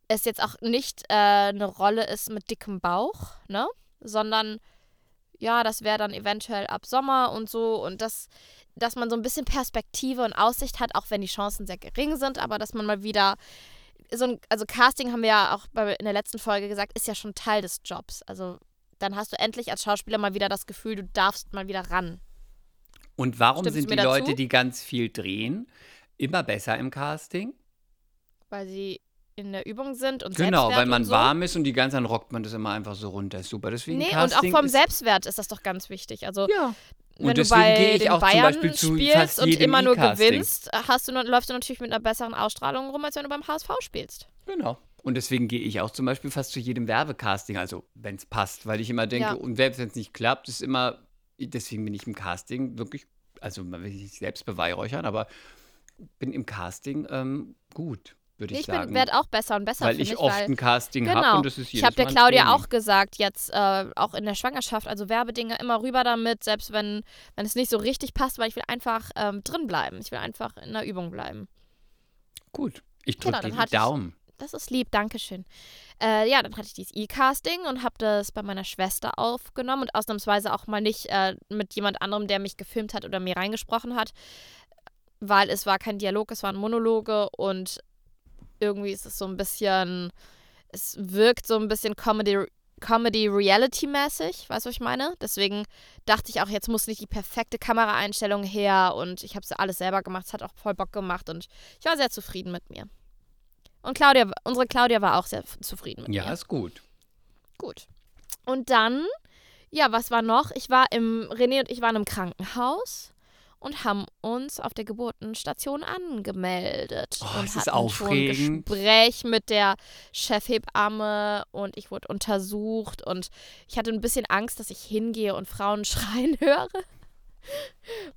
Speaker 1: es jetzt auch nicht äh, eine Rolle ist mit dickem Bauch, ne? Sondern ja, das wäre dann eventuell ab Sommer und so und das, dass man so ein bisschen Perspektive und Aussicht hat, auch wenn die Chancen sehr gering sind, aber dass man mal wieder so ein, also Casting haben wir ja auch bei, in der letzten Folge gesagt, ist ja schon Teil des Jobs. Also dann hast du endlich als Schauspieler mal wieder das Gefühl, du darfst mal wieder ran.
Speaker 2: Und warum
Speaker 1: Stimmst
Speaker 2: sind die
Speaker 1: dazu?
Speaker 2: Leute, die ganz viel drehen, immer besser im Casting?
Speaker 1: Weil sie in der Übung sind und
Speaker 2: Genau, weil man
Speaker 1: und so.
Speaker 2: warm ist und die ganze Zeit rockt man das immer einfach so runter. Ist super. Deswegen
Speaker 1: Nee, und
Speaker 2: Casting
Speaker 1: auch vom Selbstwert ist das doch ganz wichtig. Also
Speaker 2: Ja.
Speaker 1: Wenn
Speaker 2: Und
Speaker 1: du
Speaker 2: deswegen
Speaker 1: bei
Speaker 2: gehe ich
Speaker 1: den
Speaker 2: auch zum
Speaker 1: Bayern
Speaker 2: Beispiel zu
Speaker 1: spielst und immer nur
Speaker 2: E-Casting.
Speaker 1: gewinnst, hast du, läufst du natürlich mit einer besseren Ausstrahlung rum, als wenn du beim HSV spielst.
Speaker 2: Genau. Und deswegen gehe ich auch zum Beispiel fast zu jedem Werbecasting, also wenn es passt, weil ich immer denke,
Speaker 1: Ja.
Speaker 2: und selbst wenn es nicht klappt, ist immer deswegen bin ich im Casting wirklich, also man will sich selbst beweihräuchern, aber bin im Casting ähm, gut, würde ich,
Speaker 1: Ich
Speaker 2: sagen.
Speaker 1: werde auch besser und besser.
Speaker 2: weil
Speaker 1: finde
Speaker 2: ich oft
Speaker 1: weil,
Speaker 2: ein Casting habe
Speaker 1: Genau.
Speaker 2: und das ist jedes
Speaker 1: Ich habe der
Speaker 2: Mal
Speaker 1: Claudia auch gesagt, jetzt äh, auch in der Schwangerschaft, also Werbedinge immer rüber damit, selbst wenn, wenn es nicht so richtig passt, weil ich will einfach ähm, drin bleiben. Ich will einfach in der Übung bleiben.
Speaker 2: Gut, ich
Speaker 1: Genau,
Speaker 2: drücke
Speaker 1: dann
Speaker 2: dir die
Speaker 1: ich-
Speaker 2: Daumen.
Speaker 1: Das ist lieb, Dankeschön. Äh, ja, dann hatte ich dieses E-Casting und habe das bei meiner Schwester aufgenommen und ausnahmsweise auch mal nicht äh, mit jemand anderem, der mich gefilmt hat oder mir reingesprochen hat, weil es war kein Dialog, es waren Monologe und irgendwie ist es so ein bisschen, es wirkt so ein bisschen Comedy, Comedy-Reality-mäßig, weißt du, was ich meine? Deswegen dachte ich auch, jetzt muss nicht die perfekte Kameraeinstellung her und ich habe es alles selber gemacht, es hat auch voll Bock gemacht und ich war sehr zufrieden mit mir. Und Claudia, unsere Claudia war auch sehr zufrieden mit
Speaker 2: Ja,
Speaker 1: mir.
Speaker 2: ist gut.
Speaker 1: Gut. Und dann, ja, was war noch? Ich war im, René und ich waren im Krankenhaus und haben uns auf der Geburtenstation angemeldet.
Speaker 2: Oh,
Speaker 1: und hatten
Speaker 2: aufregend.
Speaker 1: schon ein Gespräch mit der Chefhebamme und ich wurde untersucht und ich hatte ein bisschen Angst, dass ich hingehe und Frauen schreien höre.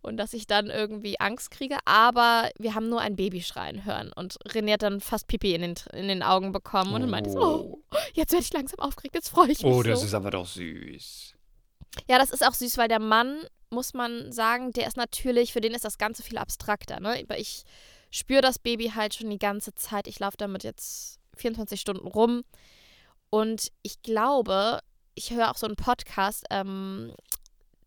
Speaker 1: Und dass ich dann irgendwie Angst kriege. Aber wir haben nur ein Baby schreien hören. Und René hat dann fast Pipi in den, in den Augen bekommen. Und dann meinte so, oh, jetzt werde ich langsam aufgeregt, jetzt freue ich mich
Speaker 2: Oh,
Speaker 1: so.
Speaker 2: das ist aber doch süß.
Speaker 1: Ja, das ist auch süß, weil der Mann, muss man sagen, der ist natürlich, für den ist das Ganze viel abstrakter. Ne? Aber ich spüre das Baby halt schon die ganze Zeit. Ich laufe damit jetzt 24 Stunden rum. Und ich glaube, ich höre auch so einen Podcast, ähm,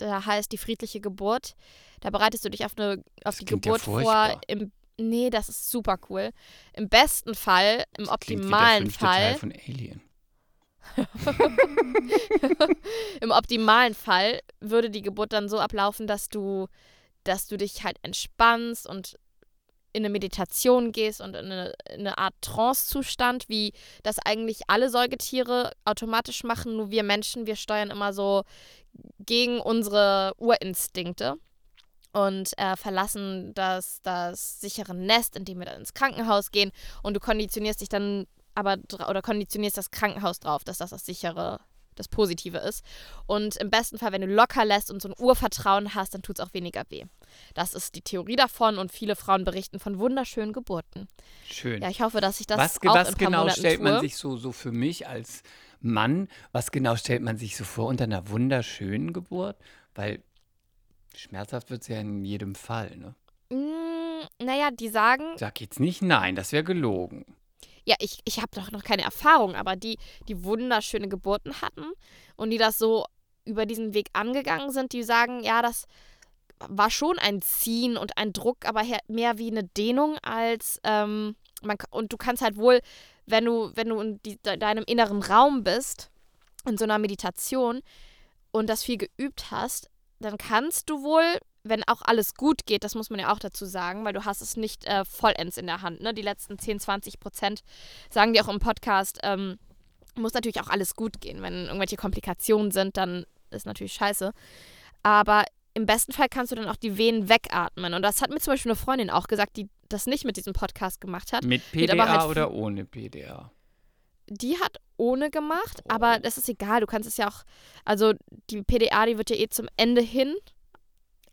Speaker 1: der heißt Die friedliche Geburt. Da bereitest du dich auf, eine, auf
Speaker 2: Das
Speaker 1: die
Speaker 2: klingt ja
Speaker 1: Geburt vor. Im, nee, das ist super cool. Im besten Fall, im
Speaker 2: Das klingt wie der
Speaker 1: optimalen Fall.
Speaker 2: Teil von Alien.
Speaker 1: Im optimalen Fall würde die Geburt dann so ablaufen, dass du, dass du dich halt entspannst und in eine Meditation gehst und in eine, in eine Art Trance-Zustand, wie das eigentlich alle Säugetiere automatisch machen. Nur wir Menschen, wir steuern immer so gegen unsere Urinstinkte und äh, verlassen das, das sichere Nest, in dem wir dann ins Krankenhaus gehen. Und du konditionierst dich dann aber oder konditionierst das Krankenhaus drauf, dass das das sichere, das Positive ist. Und im besten Fall, wenn du locker lässt und so ein Urvertrauen hast, dann tut es auch weniger weh. Das ist die Theorie davon und viele Frauen berichten von wunderschönen Geburten.
Speaker 2: Schön.
Speaker 1: Ja, ich hoffe, dass ich das
Speaker 2: was
Speaker 1: auch
Speaker 2: was
Speaker 1: in ein paar
Speaker 2: genau
Speaker 1: Monaten
Speaker 2: stellt man
Speaker 1: tue.
Speaker 2: sich so, so für mich als Mann, was genau stellt man sich so vor unter einer wunderschönen Geburt? Weil schmerzhaft wird es ja in jedem Fall, ne?
Speaker 1: Mm, naja, die sagen,
Speaker 2: Sag jetzt nicht nein, das wäre gelogen.
Speaker 1: Ja, ich, ich habe doch noch keine Erfahrung, aber die, die wunderschöne Geburten hatten und die das so über diesen Weg angegangen sind, die sagen, ja, das war schon ein Ziehen und ein Druck, aber mehr wie eine Dehnung als ähm, man, und du kannst halt wohl, wenn du, wenn du in die, de, deinem inneren Raum bist, in so einer Meditation und das viel geübt hast, dann kannst du wohl, wenn auch alles gut geht, das muss man ja auch dazu sagen, weil du hast es nicht äh, vollends in der Hand, ne? Die letzten 10, 20 Prozent sagen die auch im Podcast, ähm, muss natürlich auch alles gut gehen. Wenn irgendwelche Komplikationen sind, dann ist natürlich scheiße. Aber im besten Fall kannst du dann auch die Venen wegatmen. Und das hat mir zum Beispiel eine Freundin auch gesagt, die das nicht mit diesem Podcast gemacht hat.
Speaker 2: Mit PDA
Speaker 1: halt
Speaker 2: oder ohne PDA?
Speaker 1: Die hat ohne gemacht, aber das ist egal. Du kannst es ja auch, also die PDA, die wird ja eh zum Ende hin.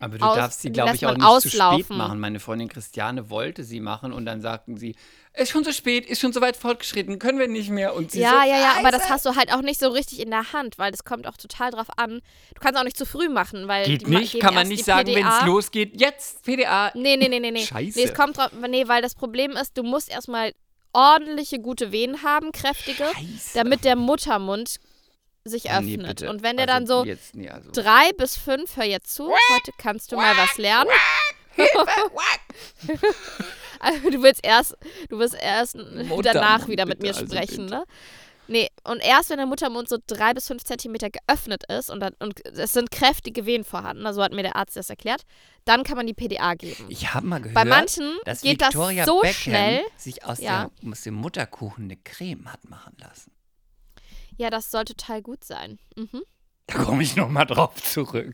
Speaker 2: Aber du
Speaker 1: Aus-
Speaker 2: darfst sie, glaube ich, auch nicht zu spät
Speaker 1: auslaufen.
Speaker 2: machen. Meine Freundin Christiane wollte sie machen und dann sagten sie, ist schon so spät, ist schon so weit fortgeschritten, können wir nicht mehr. Und sie
Speaker 1: ja,
Speaker 2: so,
Speaker 1: ja, ja, aber das hast du halt auch nicht so richtig in der Hand, weil das kommt auch total drauf an. Du kannst auch nicht zu früh machen, weil
Speaker 2: Geht nicht, kann man nicht sagen, wenn es losgeht, jetzt PDA.
Speaker 1: Nee, nee, nee, nee, nee.
Speaker 2: Scheiße.
Speaker 1: Nee, es kommt drauf, nee, weil das Problem ist, du musst erstmal ordentliche, gute Venen haben, kräftige,
Speaker 2: Scheiße.
Speaker 1: damit der Muttermund sich
Speaker 2: Ah, nee,
Speaker 1: öffnet.
Speaker 2: bitte.
Speaker 1: Und wenn der
Speaker 2: Also
Speaker 1: dann so
Speaker 2: Jetzt, nee, also.
Speaker 1: drei bis fünf, hör jetzt zu, heute kannst du mal was lernen. Also du willst erst, du wirst erst danach
Speaker 2: Muttermund,
Speaker 1: wieder mit mir
Speaker 2: bitte, also
Speaker 1: sprechen,
Speaker 2: bitte.
Speaker 1: ne? Nee, und erst wenn der Muttermund so drei bis fünf Zentimeter geöffnet ist und, dann, und es sind kräftige Venen vorhanden, also hat mir der Arzt das erklärt, dann kann man die PDA geben.
Speaker 2: Ich habe mal gehört,
Speaker 1: Bei manchen
Speaker 2: dass
Speaker 1: geht
Speaker 2: Victoria
Speaker 1: das so
Speaker 2: Beckham
Speaker 1: schnell.
Speaker 2: sich aus,
Speaker 1: Ja.
Speaker 2: der, aus dem Mutterkuchen eine Creme hat machen lassen.
Speaker 1: Ja, das soll total gut sein. Mhm.
Speaker 2: Da komme ich nochmal drauf zurück.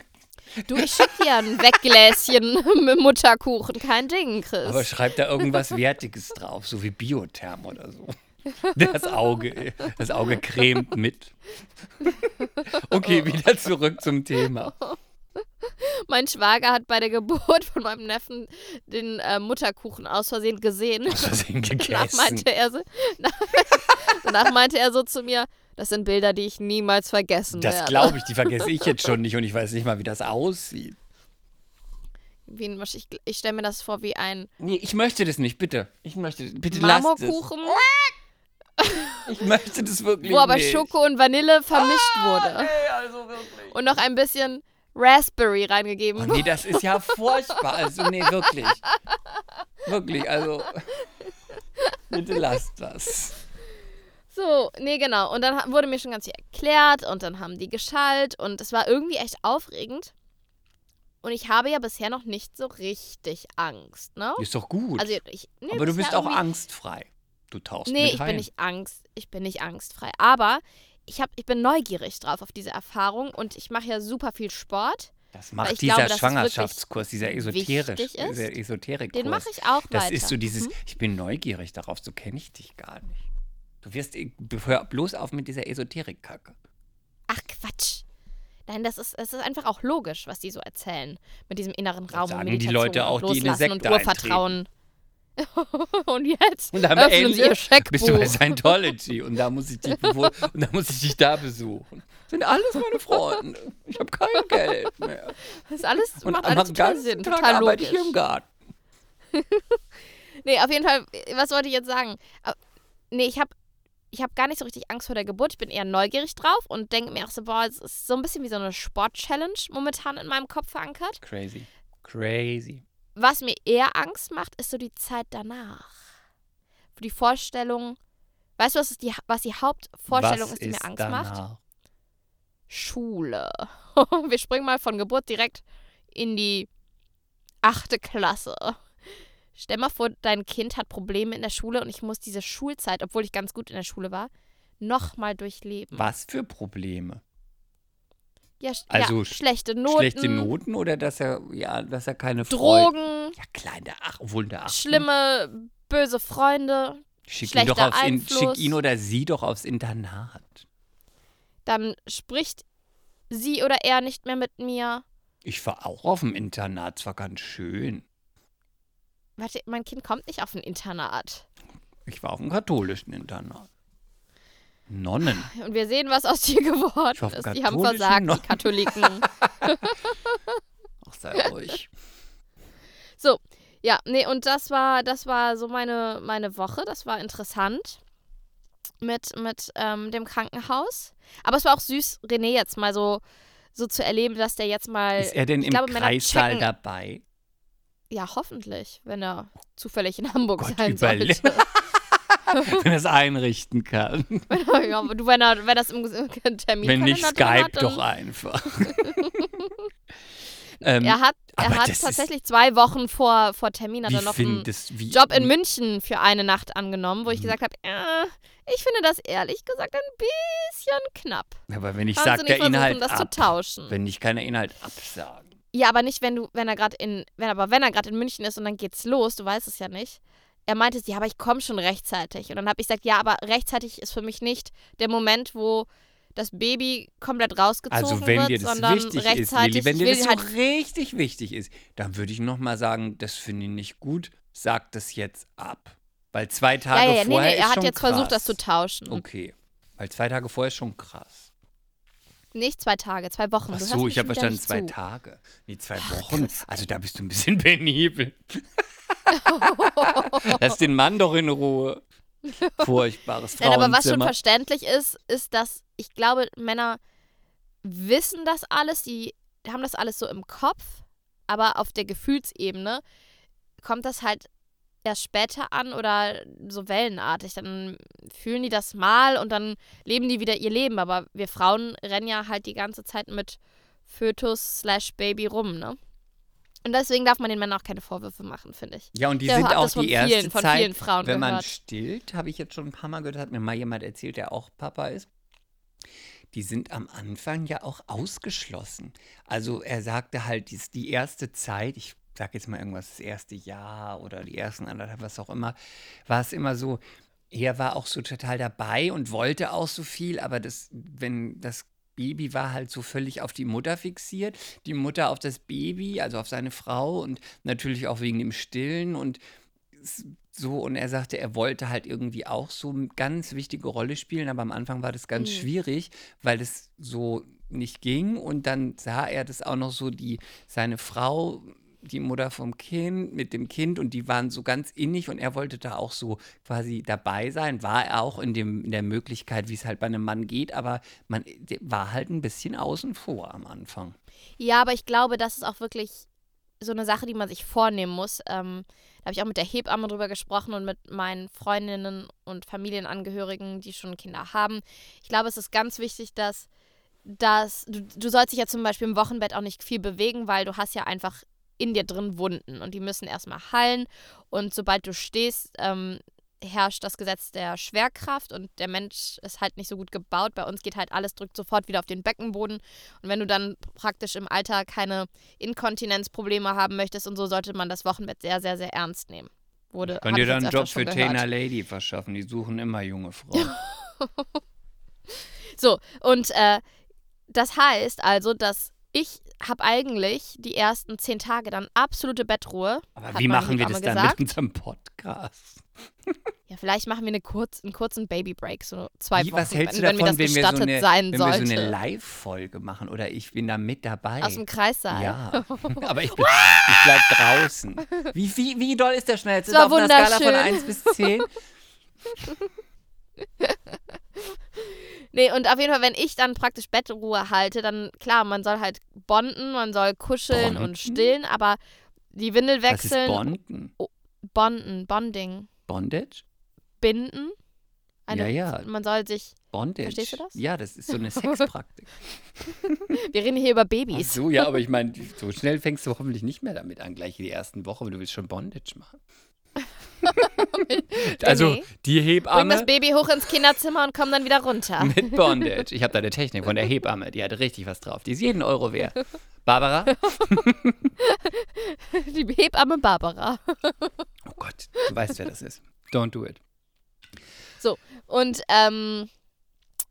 Speaker 1: Du, ich schick dir ein Weggläschen mit Mutterkuchen, kein Ding, Chris.
Speaker 2: Aber schreibt da irgendwas Wertiges drauf, so wie Biotherm oder so. Das Auge, das Auge cremt mit. Okay, wieder zurück zum Thema.
Speaker 1: mein Schwager hat bei der Geburt von meinem Neffen den äh, Mutterkuchen aus Versehen gesehen.
Speaker 2: Aus Versehen
Speaker 1: Danach
Speaker 2: gegessen.
Speaker 1: meinte er so, danach meinte er so zu mir, das sind Bilder, die ich niemals vergessen
Speaker 2: Das
Speaker 1: werde.
Speaker 2: glaube ich, die vergesse ich jetzt schon nicht und ich weiß nicht mal, wie das aussieht.
Speaker 1: Wie ein, ich ich stelle mir das vor wie ein
Speaker 2: Nee, ich möchte das nicht, bitte. Ich möchte, bitte lasst es.
Speaker 1: Marmorkuchen,
Speaker 2: Ich möchte das wirklich
Speaker 1: wo aber
Speaker 2: nicht.
Speaker 1: Schoko und Vanille vermischt wurde.
Speaker 2: Nee, also wirklich.
Speaker 1: Und noch ein bisschen Raspberry reingegeben.
Speaker 2: Oh, nee, das ist ja furchtbar. Also, nee, wirklich. Wirklich, also. Bitte lasst das.
Speaker 1: So, nee, genau. Und dann wurde mir schon ganz viel erklärt und dann haben die geschallt und es war irgendwie echt aufregend. Und ich habe ja bisher noch nicht so richtig Angst, ne?
Speaker 2: Ist doch gut.
Speaker 1: Also ich, nee,
Speaker 2: Aber du bist auch angstfrei. Du tauchst
Speaker 1: Nee,
Speaker 2: mit
Speaker 1: ich
Speaker 2: rein.
Speaker 1: bin nicht Angst. Ich bin nicht angstfrei. Aber ich, hab, ich bin neugierig drauf auf diese Erfahrung und ich mache ja super viel Sport.
Speaker 2: Das macht
Speaker 1: ich
Speaker 2: dieser
Speaker 1: glaube,
Speaker 2: Schwangerschaftskurs, dieser esoterisch,
Speaker 1: ist.
Speaker 2: dieser Esoterikkurs.
Speaker 1: Den mache ich auch
Speaker 2: Das
Speaker 1: weiter.
Speaker 2: ist so dieses,
Speaker 1: Hm?
Speaker 2: ich bin neugierig darauf, so kenne ich dich gar nicht. Du wirst, hör bloß auf mit dieser Esoterik-Kacke.
Speaker 1: Ach Quatsch. Nein, das ist, es ist einfach auch logisch, was die so erzählen. Mit diesem inneren Raum
Speaker 2: sagen
Speaker 1: und
Speaker 2: die Leute auch, die in eine
Speaker 1: Loslassen und
Speaker 2: Sekte
Speaker 1: Urvertrauen. und jetzt
Speaker 2: Und am
Speaker 1: öffnen sie ihr Scheckbuch.
Speaker 2: bist du bei Scientology und da muss ich dich, und da muss ich dich da besuchen. Sind alles meine Freunde. Ich habe kein Geld mehr.
Speaker 1: Das ist alles,
Speaker 2: Und
Speaker 1: macht alles total Sinn,
Speaker 2: Tag
Speaker 1: total
Speaker 2: arbeite ich hier im Garten.
Speaker 1: Nee, auf jeden Fall, was wollte ich jetzt sagen? Äh, Nee, ich habe ich hab gar nicht so richtig Angst vor der Geburt. Ich bin eher neugierig drauf und denke mir auch so, boah, es ist so ein bisschen wie so eine Sport-Challenge momentan in meinem Kopf verankert.
Speaker 2: Crazy. Crazy.
Speaker 1: Was mir eher Angst macht, ist so die Zeit danach. Die Vorstellung, weißt du, was, ist die, was die Hauptvorstellung
Speaker 2: Was
Speaker 1: ist, die mir Angst macht?
Speaker 2: danach?
Speaker 1: Schule. Wir springen mal von Geburt direkt in die achte Klasse. Stell mal vor, dein Kind hat Probleme in der Schule und ich muss diese Schulzeit, obwohl ich ganz gut in der Schule war, nochmal durchleben.
Speaker 2: Was für Probleme?
Speaker 1: Ja,
Speaker 2: Also
Speaker 1: ja,
Speaker 2: sch-
Speaker 1: schlechte Noten,
Speaker 2: Schlechte Noten oder dass er, ja, dass er keine Freude.
Speaker 1: Drogen,
Speaker 2: Ja, kleine, ach, obwohl der Ach.
Speaker 1: schlimme, böse Freunde.
Speaker 2: Schick ihn, doch aufs In, schick ihn oder sie doch aufs Internat.
Speaker 1: Dann spricht sie oder er nicht mehr mit mir.
Speaker 2: Ich war auch auf dem Internat, zwar ganz schön.
Speaker 1: Warte, mein Kind kommt nicht auf ein Internat.
Speaker 2: Ich war auf dem katholischen Internat. Nonnen.
Speaker 1: Und wir sehen, was aus dir geworden
Speaker 2: hoffe,
Speaker 1: ist. Die haben versagt,
Speaker 2: noch.
Speaker 1: die Katholiken.
Speaker 2: Ach, sei ruhig.
Speaker 1: ja, nee, und das war, das war so meine, meine Woche. Das war interessant mit, mit ähm, dem Krankenhaus. Aber es war auch süß, René jetzt mal so, so zu erleben, dass der jetzt mal.
Speaker 2: Ist er denn im
Speaker 1: glaube,
Speaker 2: Kreissaal dabei?
Speaker 1: Ja, hoffentlich, wenn er zufällig in Hamburg
Speaker 2: Gott,
Speaker 1: sein sollte.
Speaker 2: Wenn er es einrichten kann.
Speaker 1: ja, du, wenn er, wenn das im Termin
Speaker 2: Wenn nicht, Skype
Speaker 1: hat,
Speaker 2: doch einfach. ähm,
Speaker 1: Er hat, er hat
Speaker 2: ist-
Speaker 1: tatsächlich zwei Wochen vor, vor Termin hat er noch einen
Speaker 2: findest wie,
Speaker 1: Job in München für eine Nacht angenommen, wo ich
Speaker 2: Mhm.
Speaker 1: gesagt habe, äh, ich finde das ehrlich gesagt ein bisschen knapp.
Speaker 2: Aber wenn ich sage, der Inhalt ab. Wenn nicht, kann der Inhalt absagen.
Speaker 1: Ja, aber nicht, wenn du, wenn er gerade in, wenn aber wenn er gerade in München ist und dann geht's los, du weißt es ja nicht. Er meinte, ja, aber ich komme schon rechtzeitig. Und dann habe ich gesagt, ja, aber rechtzeitig ist für mich nicht der Moment, wo das Baby komplett rausgezogen
Speaker 2: Also wenn
Speaker 1: wird,
Speaker 2: dir das
Speaker 1: sondern
Speaker 2: wichtig ist,
Speaker 1: rechtzeitig.
Speaker 2: Lilly, wenn dir das so
Speaker 1: halt,
Speaker 2: richtig wichtig ist, dann würde ich nochmal sagen, das finde ich nicht gut, sag das jetzt ab. Weil zwei Tage
Speaker 1: ja, ja, ja, nee,
Speaker 2: vorher
Speaker 1: nee,
Speaker 2: ist
Speaker 1: er hat
Speaker 2: schon
Speaker 1: jetzt
Speaker 2: krass.
Speaker 1: versucht, das zu tauschen.
Speaker 2: Okay. Weil zwei Tage vorher ist schon krass.
Speaker 1: Nicht zwei Tage, zwei Wochen.
Speaker 2: Ach so, ich habe verstanden, zwei
Speaker 1: zu.
Speaker 2: Tage. Nee, zwei Wochen. Also da bist du ein bisschen penibel. Lass den Mann doch in Ruhe. Furchtbares
Speaker 1: Nein, aber was schon
Speaker 2: Frauenzimmer.
Speaker 1: verständlich ist, ist, dass ich glaube, Männer wissen das alles, die haben das alles so im Kopf, aber auf der Gefühlsebene kommt das halt erst später an oder so wellenartig. Dann fühlen die das mal und dann leben die wieder ihr Leben. Aber wir Frauen rennen ja halt die ganze Zeit mit Fötus slash Baby rum, ne? Und deswegen darf man den Männern auch keine Vorwürfe machen, finde ich.
Speaker 2: Ja, und die
Speaker 1: Ja,
Speaker 2: sind auch die erste
Speaker 1: vielen- von
Speaker 2: Zeit,
Speaker 1: vielen Frauen
Speaker 2: wenn man
Speaker 1: gehört.
Speaker 2: stillt, habe ich jetzt schon ein paar Mal gehört, hat mir mal jemand erzählt, der auch Papa ist. Die sind am Anfang ja auch ausgeschlossen. Also er sagte halt, dies- die erste Zeit, ich sag jetzt mal irgendwas, das erste Jahr oder die ersten anderthalb, was auch immer, war es immer so, er war auch so total dabei und wollte auch so viel, aber das, wenn das Baby war halt so völlig auf die Mutter fixiert, die Mutter auf das Baby, also auf seine Frau und natürlich auch wegen dem Stillen und so und er sagte, er wollte halt irgendwie auch so eine ganz wichtige Rolle spielen, aber am Anfang war das ganz
Speaker 1: Mhm.
Speaker 2: schwierig, weil es so nicht ging und dann sah er das auch noch so die seine Frau die Mutter vom Kind mit dem Kind und die waren so ganz innig und er wollte da auch so quasi dabei sein, war er auch in dem in der Möglichkeit, wie es halt bei einem Mann geht, aber man war halt ein bisschen außen vor am Anfang.
Speaker 1: Ja, aber ich glaube, das ist auch wirklich so eine Sache, die man sich vornehmen muss. Ähm, da habe ich auch mit der Hebamme drüber gesprochen und mit meinen Freundinnen und Familienangehörigen, die schon Kinder haben. Ich glaube, es ist ganz wichtig, dass, dass du, du sollst dich ja zum Beispiel im Wochenbett auch nicht viel bewegen, weil du hast ja einfach in dir drin Wunden und die müssen erstmal heilen. Und sobald du stehst, ähm, herrscht das Gesetz der Schwerkraft und der Mensch ist halt nicht so gut gebaut. Bei uns geht halt alles, drückt sofort wieder auf den Beckenboden. Und wenn du dann praktisch im Alter keine Inkontinenzprobleme haben möchtest und so, sollte man das Wochenbett sehr, sehr, sehr ernst nehmen. Wurde,
Speaker 2: Könnt ihr dann einen Job für. Tainer Lady verschaffen? Die suchen immer junge Frauen.
Speaker 1: So, und äh, das heißt also, dass ich habe eigentlich die ersten zehn Tage dann absolute Bettruhe.
Speaker 2: Aber wie machen wir das
Speaker 1: Hebamme
Speaker 2: dann
Speaker 1: gesagt.
Speaker 2: mit unserem Podcast?
Speaker 1: Ja, vielleicht machen wir eine kurz, einen kurzen Babybreak, so zwei
Speaker 2: Wie,
Speaker 1: Wochen,
Speaker 2: was hältst du
Speaker 1: wenn,
Speaker 2: davon,
Speaker 1: wenn mir
Speaker 2: wenn
Speaker 1: das
Speaker 2: wir so
Speaker 1: gestattet
Speaker 2: eine,
Speaker 1: sein
Speaker 2: wenn
Speaker 1: sollte.
Speaker 2: wir so eine Live-Folge machen oder ich bin da mit dabei?
Speaker 1: Aus dem Kreissaal.
Speaker 2: ja, aber ich, bin, ich bleib draußen. Wie, wie, wie doll ist der Schmerz?
Speaker 1: War
Speaker 2: auf einer Skala von
Speaker 1: wunderschön.
Speaker 2: 1 bis 10?
Speaker 1: Nee, und auf jeden Fall, wenn ich dann praktisch Bettruhe halte, dann klar, man soll halt bonden, man soll kuscheln
Speaker 2: Bonden?
Speaker 1: und stillen, aber die Windel
Speaker 2: Was ist
Speaker 1: wechseln.
Speaker 2: Bonden?
Speaker 1: Bonden, Bonding,
Speaker 2: Bondage?
Speaker 1: binden.
Speaker 2: Ja, ja.
Speaker 1: Man soll sich.
Speaker 2: Bondage.
Speaker 1: Verstehst du das?
Speaker 2: Ja, das ist so eine Sexpraktik.
Speaker 1: Wir reden hier über
Speaker 2: Ach
Speaker 1: Babys.
Speaker 2: so, ja, aber ich meine, so schnell fängst du hoffentlich nicht mehr damit an, gleich die ersten Wochen, du willst schon Bondage machen. also, die
Speaker 1: Bring
Speaker 2: Hebamme
Speaker 1: das Baby hoch ins Kinderzimmer und komm dann wieder runter.
Speaker 2: mit Bondage. Ich habe da eine Technik von der Hebamme, die hat richtig was drauf. Die ist jeden Euro wert. Barbara?
Speaker 1: Die Hebamme Barbara.
Speaker 2: Oh Gott, du weißt, wer das ist. Don't do it.
Speaker 1: Und ähm,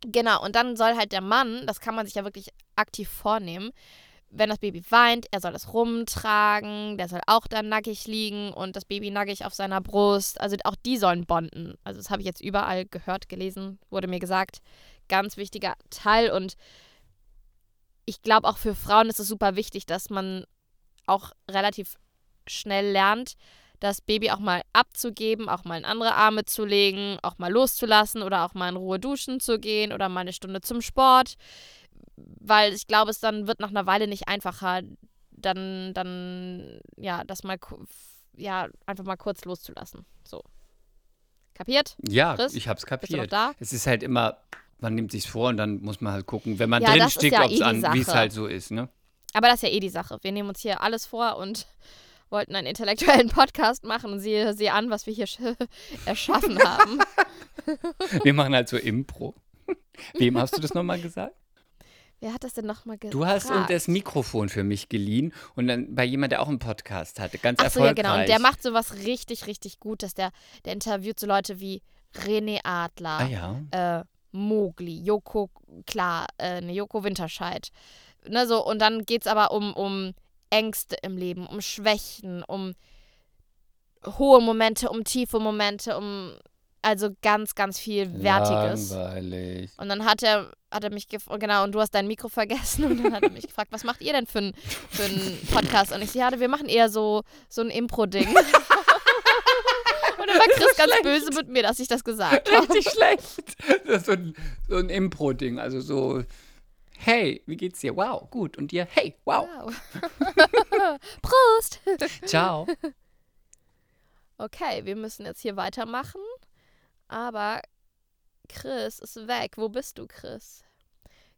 Speaker 1: genau, und dann soll halt der Mann, das kann man sich ja wirklich aktiv vornehmen, wenn das Baby weint, er soll es rumtragen, der soll auch dann nackig liegen und das Baby nackig auf seiner Brust. Also auch die sollen bonden. Also das habe ich jetzt überall gehört, gelesen, wurde mir gesagt. Ganz wichtiger Teil und ich glaube auch für Frauen ist es super wichtig, dass man auch relativ schnell lernt, das Baby auch mal abzugeben, auch mal in andere Arme zu legen, auch mal loszulassen oder auch mal in Ruhe duschen zu gehen oder mal eine Stunde zum Sport. Weil ich glaube, es dann wird nach einer Weile nicht einfacher, dann, dann, ja, das mal, ja, einfach mal kurz loszulassen. So. Kapiert?
Speaker 2: Ja,
Speaker 1: Chris,
Speaker 2: ich hab's kapiert.
Speaker 1: da?
Speaker 2: Es ist halt immer, man nimmt sich's vor und dann muss man halt gucken, wenn man
Speaker 1: Ja,
Speaker 2: drin steckt,
Speaker 1: ja
Speaker 2: ob's
Speaker 1: eh
Speaker 2: an, wie es halt so ist, ne?
Speaker 1: Aber das ist ja eh die Sache. Wir nehmen uns hier alles vor und wollten einen intellektuellen Podcast machen und siehe, siehe an, was wir hier sch- erschaffen haben.
Speaker 2: Wir machen halt so Impro. Wem hast du das nochmal gesagt?
Speaker 1: Wer hat das denn nochmal gesagt?
Speaker 2: Du hast uns das Mikrofon für mich geliehen und dann bei jemand, der auch einen Podcast hatte. Ganz
Speaker 1: Ach so, ja,
Speaker 2: erfolgreich.
Speaker 1: genau. Und der macht sowas richtig, richtig gut, dass der, der interviewt so Leute wie René Adler,
Speaker 2: Ah ja.
Speaker 1: äh, Mowgli, Joko, klar, äh, ne, Joko Winterscheid. Ne, so, und dann geht es aber um, um Ängste im Leben, um Schwächen, um hohe Momente, um tiefe Momente, um also ganz, ganz viel Wertiges.
Speaker 2: Langweilig.
Speaker 1: Und dann hat er, hat er mich gefragt, genau, und du hast dein Mikro vergessen und dann hat er mich gefragt, was macht ihr denn für einen für einen Podcast? Und ich so, ja, wir machen eher so, so ein Impro-Ding. und dann war Chris ganz böse mit mir, dass ich das gesagt habe.
Speaker 2: Richtig schlecht. Das ist so ein, so ein Impro-Ding. Also so, hey, wie geht's dir? Wow, gut. Und dir, hey, wow.
Speaker 1: Wow. Prost!
Speaker 2: Ciao.
Speaker 1: Okay, wir müssen jetzt hier weitermachen. Aber Chris ist weg. Wo bist du, Chris?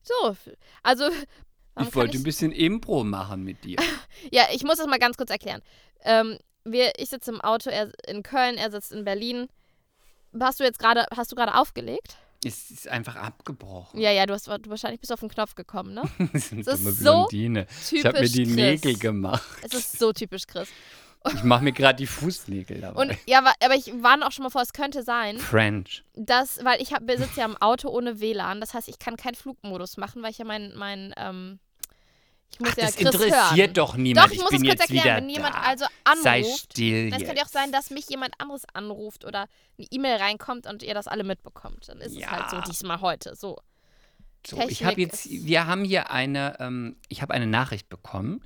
Speaker 1: So, also.
Speaker 2: Ich wollte ein bisschen Impro machen mit dir.
Speaker 1: Ja, ich muss das mal ganz kurz erklären. Ähm, wir, ich sitze im Auto, er in Köln, er sitzt in Berlin. Hast du jetzt gerade, hast du gerade aufgelegt?
Speaker 2: Es ist einfach abgebrochen.
Speaker 1: Ja, ja, du hast du wahrscheinlich bist auf den Knopf gekommen, ne?
Speaker 2: Das
Speaker 1: Das ist so
Speaker 2: Blondine. Ich habe mir
Speaker 1: typisch
Speaker 2: die
Speaker 1: Chris.
Speaker 2: Nägel gemacht.
Speaker 1: Es ist so typisch Chris.
Speaker 2: Ich mache mir gerade die Fußnägel dabei.
Speaker 1: Und ja, aber, aber ich warne auch schon mal vor, es könnte sein,
Speaker 2: French.
Speaker 1: dass, weil ich hab, sitze ja im Auto ohne WLAN, das heißt, ich kann keinen Flugmodus machen, weil ich ja mein, mein ähm, ich muss
Speaker 2: Ach,
Speaker 1: ja
Speaker 2: das
Speaker 1: Chris
Speaker 2: interessiert
Speaker 1: hören.
Speaker 2: doch niemand.
Speaker 1: Doch, ich,
Speaker 2: ich
Speaker 1: muss
Speaker 2: bin
Speaker 1: es kurz
Speaker 2: jetzt
Speaker 1: erklären,
Speaker 2: wieder
Speaker 1: wenn jemand
Speaker 2: da.
Speaker 1: also
Speaker 2: Sei
Speaker 1: anruft,
Speaker 2: still
Speaker 1: dann
Speaker 2: jetzt.
Speaker 1: kann ja auch sein, dass mich jemand anderes anruft oder eine E-Mail reinkommt und ihr das alle mitbekommt. Dann ist es halt so
Speaker 2: Ja.
Speaker 1: diesmal heute. So.
Speaker 2: So, ich habe jetzt, wir haben hier eine, ähm, ich habe eine Nachricht bekommen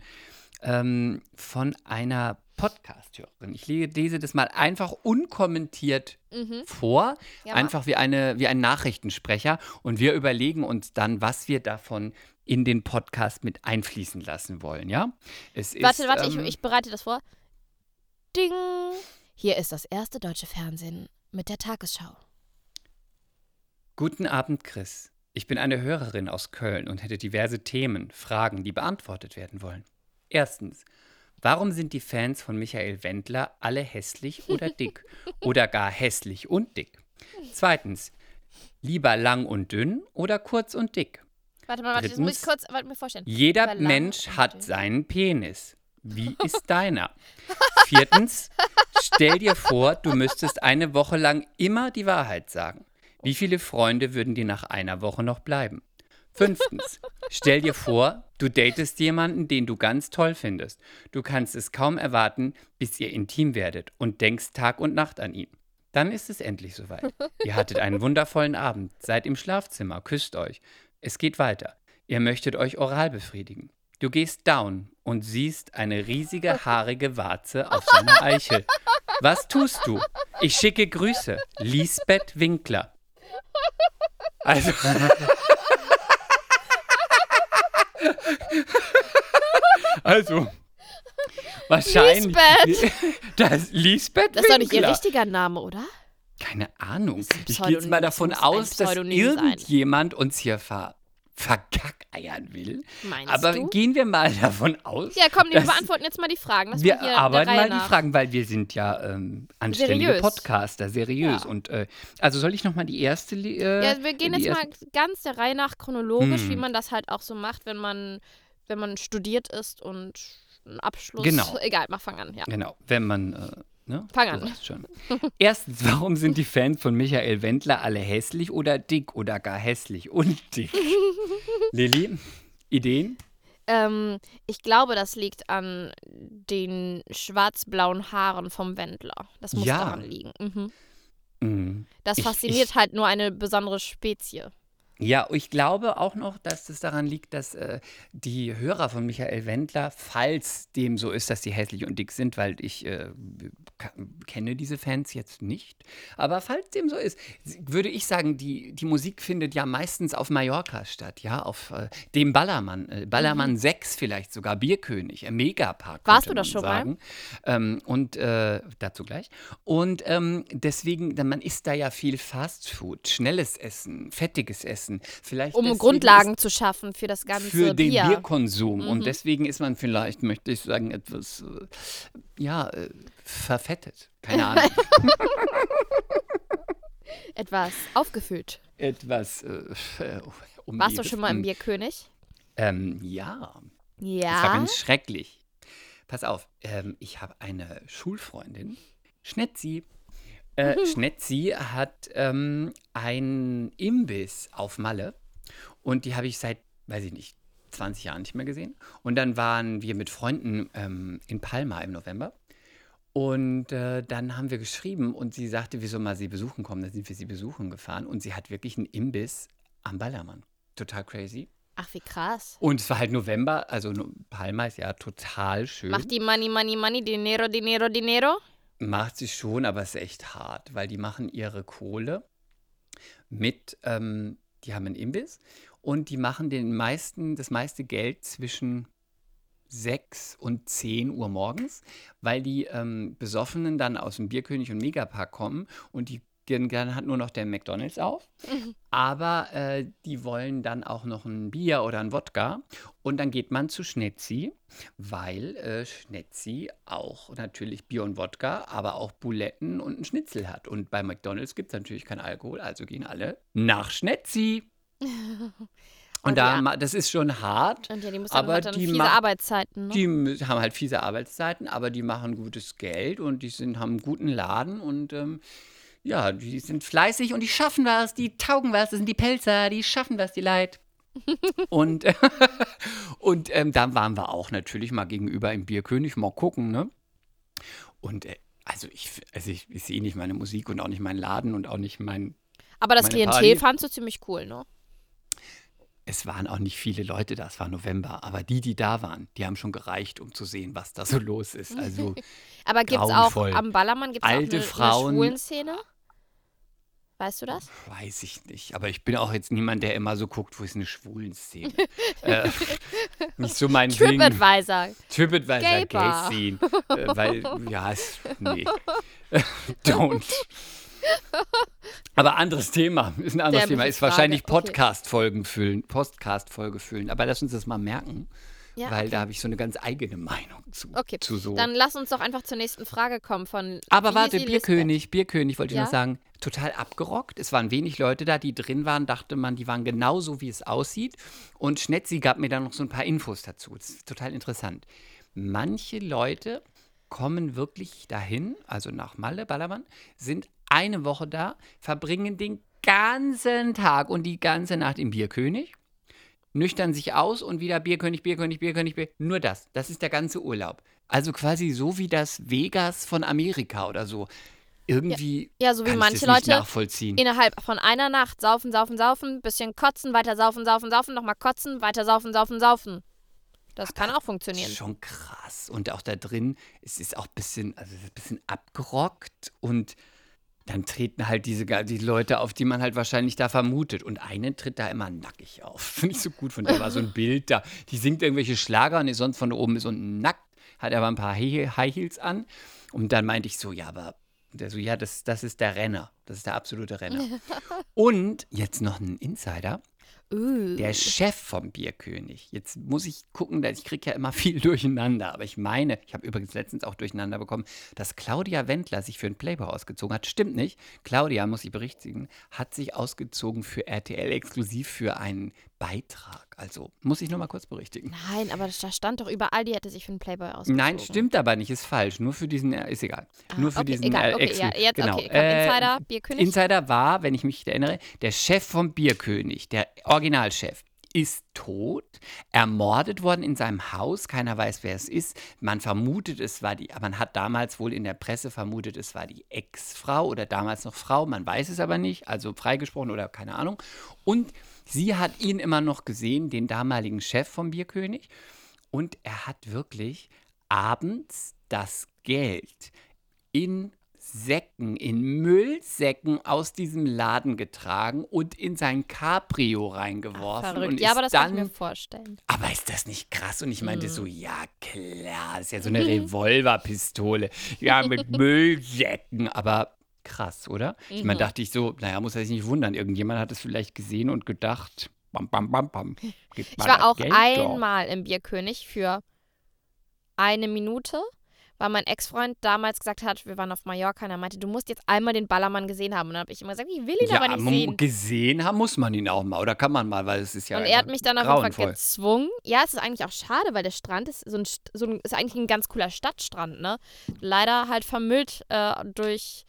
Speaker 2: ähm, von einer Podcast-Hörerin. Ich le- lese das mal einfach unkommentiert
Speaker 1: Mhm.
Speaker 2: vor,
Speaker 1: Ja,
Speaker 2: einfach wie, eine, wie ein Nachrichtensprecher. Und wir überlegen uns dann, was wir davon in den Podcast mit einfließen lassen wollen, ja? Es ist,
Speaker 1: Warte, warte,
Speaker 2: ähm,
Speaker 1: ich, ich bereite das vor. Ding! Hier ist das erste deutsche Fernsehen mit der Tagesschau.
Speaker 2: Guten Abend, Chris. Ich bin eine Hörerin aus Köln und hätte diverse Themen, Fragen, die beantwortet werden wollen. Erstens, warum sind die Fans von Michael Wendler alle hässlich oder dick oder gar hässlich und dick? Zweitens, lieber lang und dünn oder kurz und dick?
Speaker 1: Warte mal, warte, das muss ich
Speaker 2: Drittens,
Speaker 1: kurz warte, mir vorstellen.
Speaker 2: Jeder Mensch hat
Speaker 1: dünn.
Speaker 2: seinen Penis. Wie ist deiner? Viertens, stell dir vor, du müsstest eine Woche lang immer die Wahrheit sagen. Wie viele Freunde würden dir nach einer Woche noch bleiben? Fünftens, stell dir vor, du datest jemanden, den du ganz toll findest. Du kannst es kaum erwarten, bis ihr intim werdet und denkst Tag und Nacht an ihn. Dann ist es endlich soweit. Ihr hattet einen wundervollen Abend, seid im Schlafzimmer, küsst euch. Es geht weiter. Ihr möchtet euch oral befriedigen. Du gehst down und siehst eine riesige haarige Warze auf seiner Eichel. Was tust du? Ich schicke Grüße. Lisbeth Winkler. Also. Also. Wahrscheinlich.
Speaker 1: Lisbeth!
Speaker 2: Das Lisbeth
Speaker 1: Das ist doch nicht ihr richtiger Name, oder?
Speaker 2: Keine Ahnung. Ich gehe jetzt mal davon aus, dass
Speaker 1: Pseudonym sein.
Speaker 2: irgendjemand uns hier ver verkackeiern will.
Speaker 1: Meinst
Speaker 2: Aber
Speaker 1: du?
Speaker 2: gehen wir mal davon aus.
Speaker 1: Ja, komm, wir beantworten jetzt mal die Fragen.
Speaker 2: Wir
Speaker 1: mal
Speaker 2: arbeiten mal die
Speaker 1: nach.
Speaker 2: Fragen, weil wir sind ja ähm, anständige
Speaker 1: Seriös.
Speaker 2: Podcaster, seriös.
Speaker 1: Ja.
Speaker 2: Und äh, also soll ich noch mal die erste? Äh,
Speaker 1: Ja, wir gehen
Speaker 2: die
Speaker 1: jetzt mal ganz der Reihe nach chronologisch,
Speaker 2: Hm.
Speaker 1: wie man das halt auch so macht, wenn man, wenn man studiert ist und einen Abschluss.
Speaker 2: Genau.
Speaker 1: Egal, mach fang an, ja.
Speaker 2: Genau, wenn man. Äh, ne?
Speaker 1: Fang an.
Speaker 2: schon. Erstens, warum sind die Fans von Michael Wendler alle hässlich oder dick oder gar hässlich und dick? Lilly, Ideen?
Speaker 1: Ähm, ich glaube, das liegt an den schwarz-blauen Haaren vom Wendler. Das muss
Speaker 2: Ja.
Speaker 1: daran liegen. Mhm.
Speaker 2: Mhm.
Speaker 1: Das
Speaker 2: Ich-
Speaker 1: fasziniert halt nur eine besondere Spezie.
Speaker 2: Ja, ich glaube auch noch, dass es daran liegt, dass äh, die Hörer von Michael Wendler, falls dem so ist, dass die hässlich und dick sind, weil ich äh, kenne diese Fans jetzt nicht, aber falls dem so ist, würde ich sagen, die, die Musik findet ja meistens auf Mallorca statt, ja, auf äh, dem Ballermann, äh, Ballermann 6 vielleicht sogar, Bierkönig, äh, Megapark.
Speaker 1: Warst du da
Speaker 2: man
Speaker 1: schon mal?
Speaker 2: sagen. Ähm, und äh, dazu gleich. Und ähm, deswegen, man isst da ja viel Fastfood, schnelles Essen, fettiges Essen. Vielleicht
Speaker 1: Um Grundlagen zu schaffen für das ganze
Speaker 2: ist für den
Speaker 1: Bier.
Speaker 2: Bierkonsum.
Speaker 1: Mhm.
Speaker 2: Und deswegen ist man vielleicht, möchte ich sagen, etwas, äh, ja, äh, verfettet. Keine Ahnung.
Speaker 1: Etwas aufgefüllt.
Speaker 2: etwas. Äh, um
Speaker 1: Warst du schon mal im Bierkönig?
Speaker 2: Ähm, ja. Das war
Speaker 1: Ja.
Speaker 2: ganz schrecklich. Pass auf, ähm, ich habe eine Schulfreundin, Schnetzi. Äh, Schnetzi hat ähm, einen Imbiss auf Malle und die habe ich seit, weiß ich nicht, 20 Jahren nicht mehr gesehen. Und dann waren wir mit Freunden ähm, in Palma im November. Und äh, dann haben wir geschrieben und sie sagte, wir sollen mal sie besuchen kommen. Dann sind wir sie besuchen gefahren und sie hat wirklich einen Imbiss am Ballermann. Total crazy.
Speaker 1: Ach, wie krass.
Speaker 2: Und es war halt November, also Palma ist ja total schön.
Speaker 1: Macht die Money, Money, Money, Dinero, Dinero, Dinero?
Speaker 2: Macht sie schon, aber es ist echt hart, weil die machen ihre Kohle mit, ähm, die haben einen Imbiss und die machen den meisten, das meiste Geld zwischen 6 und 10 Uhr morgens, weil die ähm, Besoffenen dann aus dem Bierkönig und Megapark kommen und die dann, dann hat nur noch der McDonalds auf. Aber äh, die wollen dann auch noch ein Bier oder ein Wodka. Und dann geht man zu Schnetzi, weil äh, Schnetzi auch natürlich Bier und Wodka, aber auch Buletten und einen Schnitzel hat. Und bei McDonalds gibt es natürlich keinen Alkohol, also gehen alle nach Schnetzi. Und
Speaker 1: ja.
Speaker 2: da, ma- das ist schon hart.
Speaker 1: Und ja, die müssen dann
Speaker 2: aber
Speaker 1: halt dann
Speaker 2: die
Speaker 1: fiese Arbeitszeiten. Ne?
Speaker 2: Die haben halt fiese Arbeitszeiten, aber die machen gutes Geld und die sind, haben einen guten Laden und ähm, ja, die sind fleißig und die schaffen was, die taugen was, das sind die Pelzer, die schaffen was, die Leid. und und ähm, dann waren wir auch natürlich mal gegenüber im Bierkönig, mal gucken, ne? Und äh, also ich, also ich, ich sehe nicht meine Musik und auch nicht meinen Laden und auch nicht mein.
Speaker 1: Aber das Klientel fandst du ziemlich cool, ne?
Speaker 2: Es waren auch nicht viele Leute da, es war November, aber die, die da waren, die haben schon gereicht, um zu sehen, was da so los ist. Also
Speaker 1: Aber gibt's auch
Speaker 2: Grauenvoll.
Speaker 1: am Ballermann gibt's
Speaker 2: Alte
Speaker 1: auch eine,
Speaker 2: Frauen.
Speaker 1: eine Schwulenszene? Weißt du das?
Speaker 2: Weiß ich nicht. Aber ich bin auch jetzt niemand, der immer so guckt, wo ist eine Schwulenszene. äh, nicht so mein Ding.
Speaker 1: TripAdvisor.
Speaker 2: TripAdvisor,
Speaker 1: Gay
Speaker 2: Gay
Speaker 1: Bar.
Speaker 2: Scene. Äh, weil, ja, es, nee. Don't. Aber anderes Thema. Ist ein anderes Thema.
Speaker 1: Dämliche
Speaker 2: Ist wahrscheinlich
Speaker 1: Frage, okay.
Speaker 2: Podcast-Folgen füllen. Podcast-Folge füllen. Aber lass uns das mal merken.
Speaker 1: Ja,
Speaker 2: weil
Speaker 1: okay.
Speaker 2: da habe ich so eine ganz eigene Meinung zu.
Speaker 1: Okay,
Speaker 2: zu so.
Speaker 1: Dann lass uns doch einfach zur nächsten Frage kommen von.
Speaker 2: Aber warte, Bierkönig, Bierkönig wollte ich
Speaker 1: Ja?
Speaker 2: noch sagen, total abgerockt. Es waren wenig Leute da, die drin waren, dachte man, die waren genauso, wie es aussieht. Und Schnetzi gab mir dann noch so ein paar Infos dazu. Das ist total interessant. Manche Leute kommen wirklich dahin, also nach Malle, Ballermann, sind eine Woche da, verbringen den ganzen Tag und die ganze Nacht im Bierkönig, nüchtern sich aus und wieder Bierkönig, Bierkönig, Bierkönig, Bier. Nur das. Das ist der ganze Urlaub. Also quasi so wie das Vegas von Amerika oder so. Irgendwie
Speaker 1: Ja, so wie
Speaker 2: kann
Speaker 1: manche Leute
Speaker 2: nachvollziehen.
Speaker 1: Innerhalb von einer Nacht saufen, saufen, saufen, bisschen kotzen, weiter saufen, saufen, saufen, nochmal kotzen, weiter saufen, saufen, saufen. Das kann auch
Speaker 2: Das
Speaker 1: funktionieren.
Speaker 2: ist schon krass. Und auch da drin, es ist auch ein bisschen, also ein bisschen abgerockt und dann treten halt diese die Leute auf, die man halt wahrscheinlich da vermutet. Und eine tritt da immer nackig auf. Finde ich so gut. Von der war so ein Bild da. Die singt irgendwelche Schlager und ist sonst von oben bis unten nackt, hat aber ein paar High Heels an. Und dann meinte ich so, ja, aber der so, ja, das, das ist der Renner. Das ist der absolute Renner. und jetzt noch ein Insider.
Speaker 1: Uh.
Speaker 2: Der Chef vom Bierkönig. Jetzt muss ich gucken, ich kriege ja immer viel durcheinander. Aber ich meine, ich habe übrigens letztens auch durcheinander bekommen, dass Claudia Wendler sich für einen Playboy ausgezogen hat. Stimmt nicht. Claudia, muss ich berichtigen, hat sich ausgezogen für RTL exklusiv für einen Beitrag. Also muss ich nur mal kurz berichtigen.
Speaker 1: Nein, aber da stand doch überall, die hätte sich für einen Playboy ausgezogen.
Speaker 2: Nein, stimmt aber nicht, ist falsch. Nur für diesen, äh, ist egal.
Speaker 1: Ah,
Speaker 2: Nur für
Speaker 1: okay,
Speaker 2: diesen
Speaker 1: egal,
Speaker 2: äh,
Speaker 1: okay, ja, jetzt,
Speaker 2: genau.
Speaker 1: okay, komm, Insider, Bierkönig.
Speaker 2: Insider war, wenn ich mich erinnere, der Chef vom Bierkönig, der Originalchef, ist tot, ermordet worden in seinem Haus. Keiner weiß, wer es ist. Man vermutet, es war die, man hat damals wohl in der Presse vermutet, es war die Ex-Frau oder damals noch Frau. Man weiß es aber nicht, also freigesprochen oder keine Ahnung. Und sie hat ihn immer noch gesehen, den damaligen Chef vom Bierkönig. Und er hat wirklich abends das Geld in Säcken, in Müllsäcken aus diesem Laden getragen und in sein Cabrio reingeworfen.
Speaker 1: Verrückt.
Speaker 2: Und
Speaker 1: Ja, aber das
Speaker 2: dann,
Speaker 1: kann ich mir vorstellen.
Speaker 2: aber ist das nicht krass? Und ich meinte
Speaker 1: Mhm.
Speaker 2: so, ja klar, das ist ja so eine Revolverpistole. Ja, mit Müllsäcken. Aber krass, oder? Ich meine,
Speaker 1: Mhm.
Speaker 2: dachte ich so, naja, muss er sich nicht wundern. Irgendjemand hat es vielleicht gesehen und gedacht, bam, bam, bam, bam.
Speaker 1: Ich war auch
Speaker 2: Geld doch.
Speaker 1: einmal im Bierkönig für eine Minute, weil mein Ex-Freund damals gesagt hat, wir waren auf Mallorca und er meinte, du musst jetzt einmal den Ballermann gesehen haben. Und dann habe ich immer gesagt, ich will ihn aber
Speaker 2: Ja,
Speaker 1: nicht
Speaker 2: man-
Speaker 1: sehen.
Speaker 2: gesehen haben muss man ihn auch mal. Oder kann man mal, weil es ist ja
Speaker 1: und er hat mich dann auf jeden Fall
Speaker 2: grauenvoll.
Speaker 1: gezwungen. Ja, es ist eigentlich auch schade, weil der Strand ist so ein, so ein ist eigentlich ein ganz cooler Stadtstrand, ne? Leider halt vermüllt äh, durch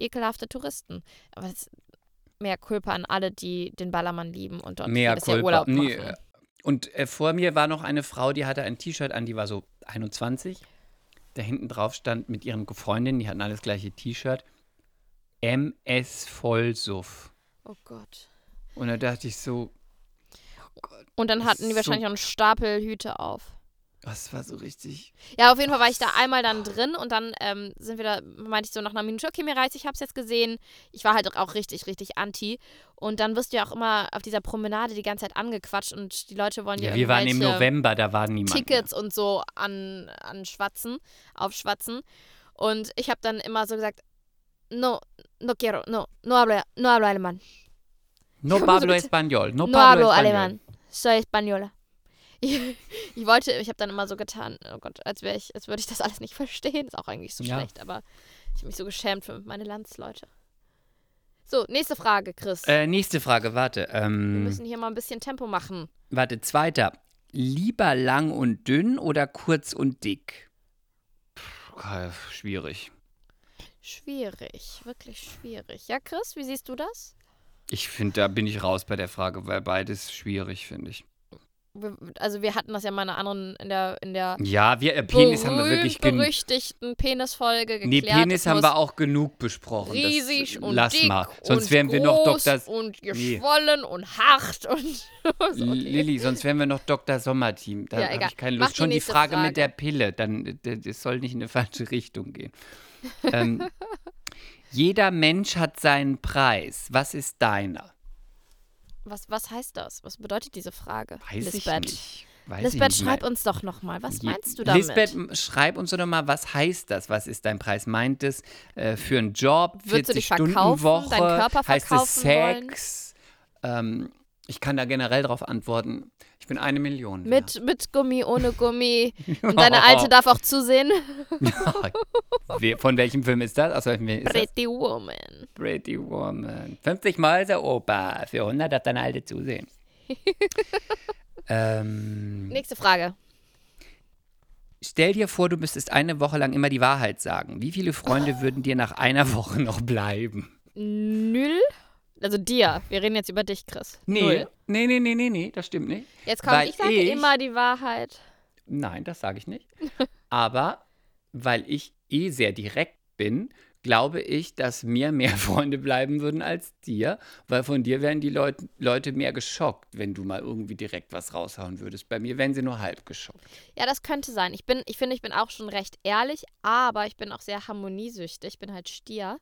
Speaker 1: ekelhafte Touristen. Aber es ist mehr Kulpa an alle, die den Ballermann lieben und dort
Speaker 2: Mehr
Speaker 1: Jahr
Speaker 2: Culpa.
Speaker 1: Urlaub
Speaker 2: Nee,
Speaker 1: machen.
Speaker 2: äh, und äh, vor mir war noch eine Frau, die hatte ein T-Shirt an, die war so 21. Da hinten drauf stand mit ihren Freundinnen, die hatten alles gleiche T-Shirt. MS Vollsuff.
Speaker 1: Oh Gott.
Speaker 2: Und da dachte ich so,
Speaker 1: Und dann hatten die
Speaker 2: So-
Speaker 1: wahrscheinlich auch einen Stapel Hüte auf.
Speaker 2: Das war so richtig.
Speaker 1: Ja, auf jeden Fall war ich da einmal dann drin und dann ähm, sind wir da, meinte ich so nach einer Minute, okay, mir reizt, ich hab's jetzt gesehen. Ich war halt auch richtig, richtig anti. Und dann wirst du ja auch immer auf dieser Promenade die ganze Zeit angequatscht und die Leute wollen
Speaker 2: Ja, wir waren im November, da war niemand.
Speaker 1: Tickets und so an, an Schwatzen, aufschwatzen. Und ich habe dann immer so gesagt, no, no quiero, no, no hablo, no hablo alemán.
Speaker 2: Mehr. No Pablo Español. No
Speaker 1: hablo alemán. Soy española. Ich, ich wollte, ich habe dann immer so getan, oh Gott, als wäre ich, als würde ich das alles nicht verstehen. Ist auch eigentlich so
Speaker 2: Ja.
Speaker 1: schlecht, aber ich habe mich so geschämt für meine Landsleute. So, nächste Frage, Chris.
Speaker 2: Äh, nächste Frage, warte.
Speaker 1: Wir
Speaker 2: Ähm,
Speaker 1: müssen hier mal ein bisschen Tempo machen.
Speaker 2: warte, zweiter. Lieber lang und dünn oder kurz und dick? Puh, äh, schwierig.
Speaker 1: Schwierig, wirklich schwierig. Ja, Chris, wie siehst du das?
Speaker 2: Ich finde, da bin ich raus bei der Frage, weil beides schwierig, finde ich.
Speaker 1: Also wir hatten das ja mal in einer anderen, in der, in der
Speaker 2: Ja, wir, äh, Penis haben wir wirklich genug.
Speaker 1: berühmten Penisfolge geklärt.
Speaker 2: Nee, Penis
Speaker 1: Es
Speaker 2: haben wir auch genug besprochen.
Speaker 1: riesig
Speaker 2: das,
Speaker 1: und
Speaker 2: lass
Speaker 1: dick
Speaker 2: mal. Sonst
Speaker 1: und
Speaker 2: wären wir noch Dr.
Speaker 1: und
Speaker 2: Nee.
Speaker 1: geschwollen und hart und so, okay.
Speaker 2: Lilly, sonst wären wir noch Dr. Sommerteam. Da
Speaker 1: Ja,
Speaker 2: habe ich keine Lust.
Speaker 1: die
Speaker 2: Schon die Frage
Speaker 1: Frage.
Speaker 2: mit der Pille, dann äh, das soll nicht in eine falsche Richtung gehen. ähm, jeder Mensch hat seinen Preis. Was ist deiner?
Speaker 1: Was, was heißt das? Was bedeutet diese Frage?
Speaker 2: Weiß
Speaker 1: Lisbeth.
Speaker 2: ich nicht. Weiß
Speaker 1: Lisbeth, schreib uns doch nochmal. Was meinst du damit?
Speaker 2: Lisbeth, schreib uns doch mal, was heißt das? Was ist dein Preis? Meint es äh, für einen Job,
Speaker 1: Würdest du
Speaker 2: 40
Speaker 1: dich
Speaker 2: Stunden
Speaker 1: verkaufen,
Speaker 2: Woche?
Speaker 1: deinen Körper
Speaker 2: heißt es
Speaker 1: verkaufen?
Speaker 2: Sex? Ähm, ich kann da generell drauf antworten. Ich bin eine Million. wert.
Speaker 1: Mit, mit Gummi, ohne Gummi. Und deine Alte darf auch zusehen.
Speaker 2: Von welchem Film ist das? Aus welchem Film ist das?
Speaker 1: Pretty Woman.
Speaker 2: Pretty Woman. 50 Mal der Opa. Für 100 darf deine Alte zusehen. ähm,
Speaker 1: Nächste Frage.
Speaker 2: stell dir vor, du müsstest eine Woche lang immer die Wahrheit sagen. Wie viele Freunde würden dir nach einer Woche noch bleiben?
Speaker 1: Null? Also dir. Wir reden jetzt über dich, Chris.
Speaker 2: Nee,
Speaker 1: Null.
Speaker 2: nee, nee, nee, nee, nee, das stimmt nicht.
Speaker 1: Jetzt kommt,
Speaker 2: Weil
Speaker 1: ich sage
Speaker 2: ich-
Speaker 1: immer die Wahrheit.
Speaker 2: Nein, das sage ich nicht. Aber weil ich eh sehr direkt bin, glaube ich, dass mir mehr Freunde bleiben würden als dir, weil von dir wären die Leut Leute mehr geschockt, wenn du mal irgendwie direkt was raushauen würdest. Bei mir wären sie nur halb geschockt.
Speaker 1: Ja, das könnte sein. Ich bin, ich finde, ich bin auch schon recht ehrlich, aber ich bin auch sehr harmoniesüchtig. Ich bin halt Stier.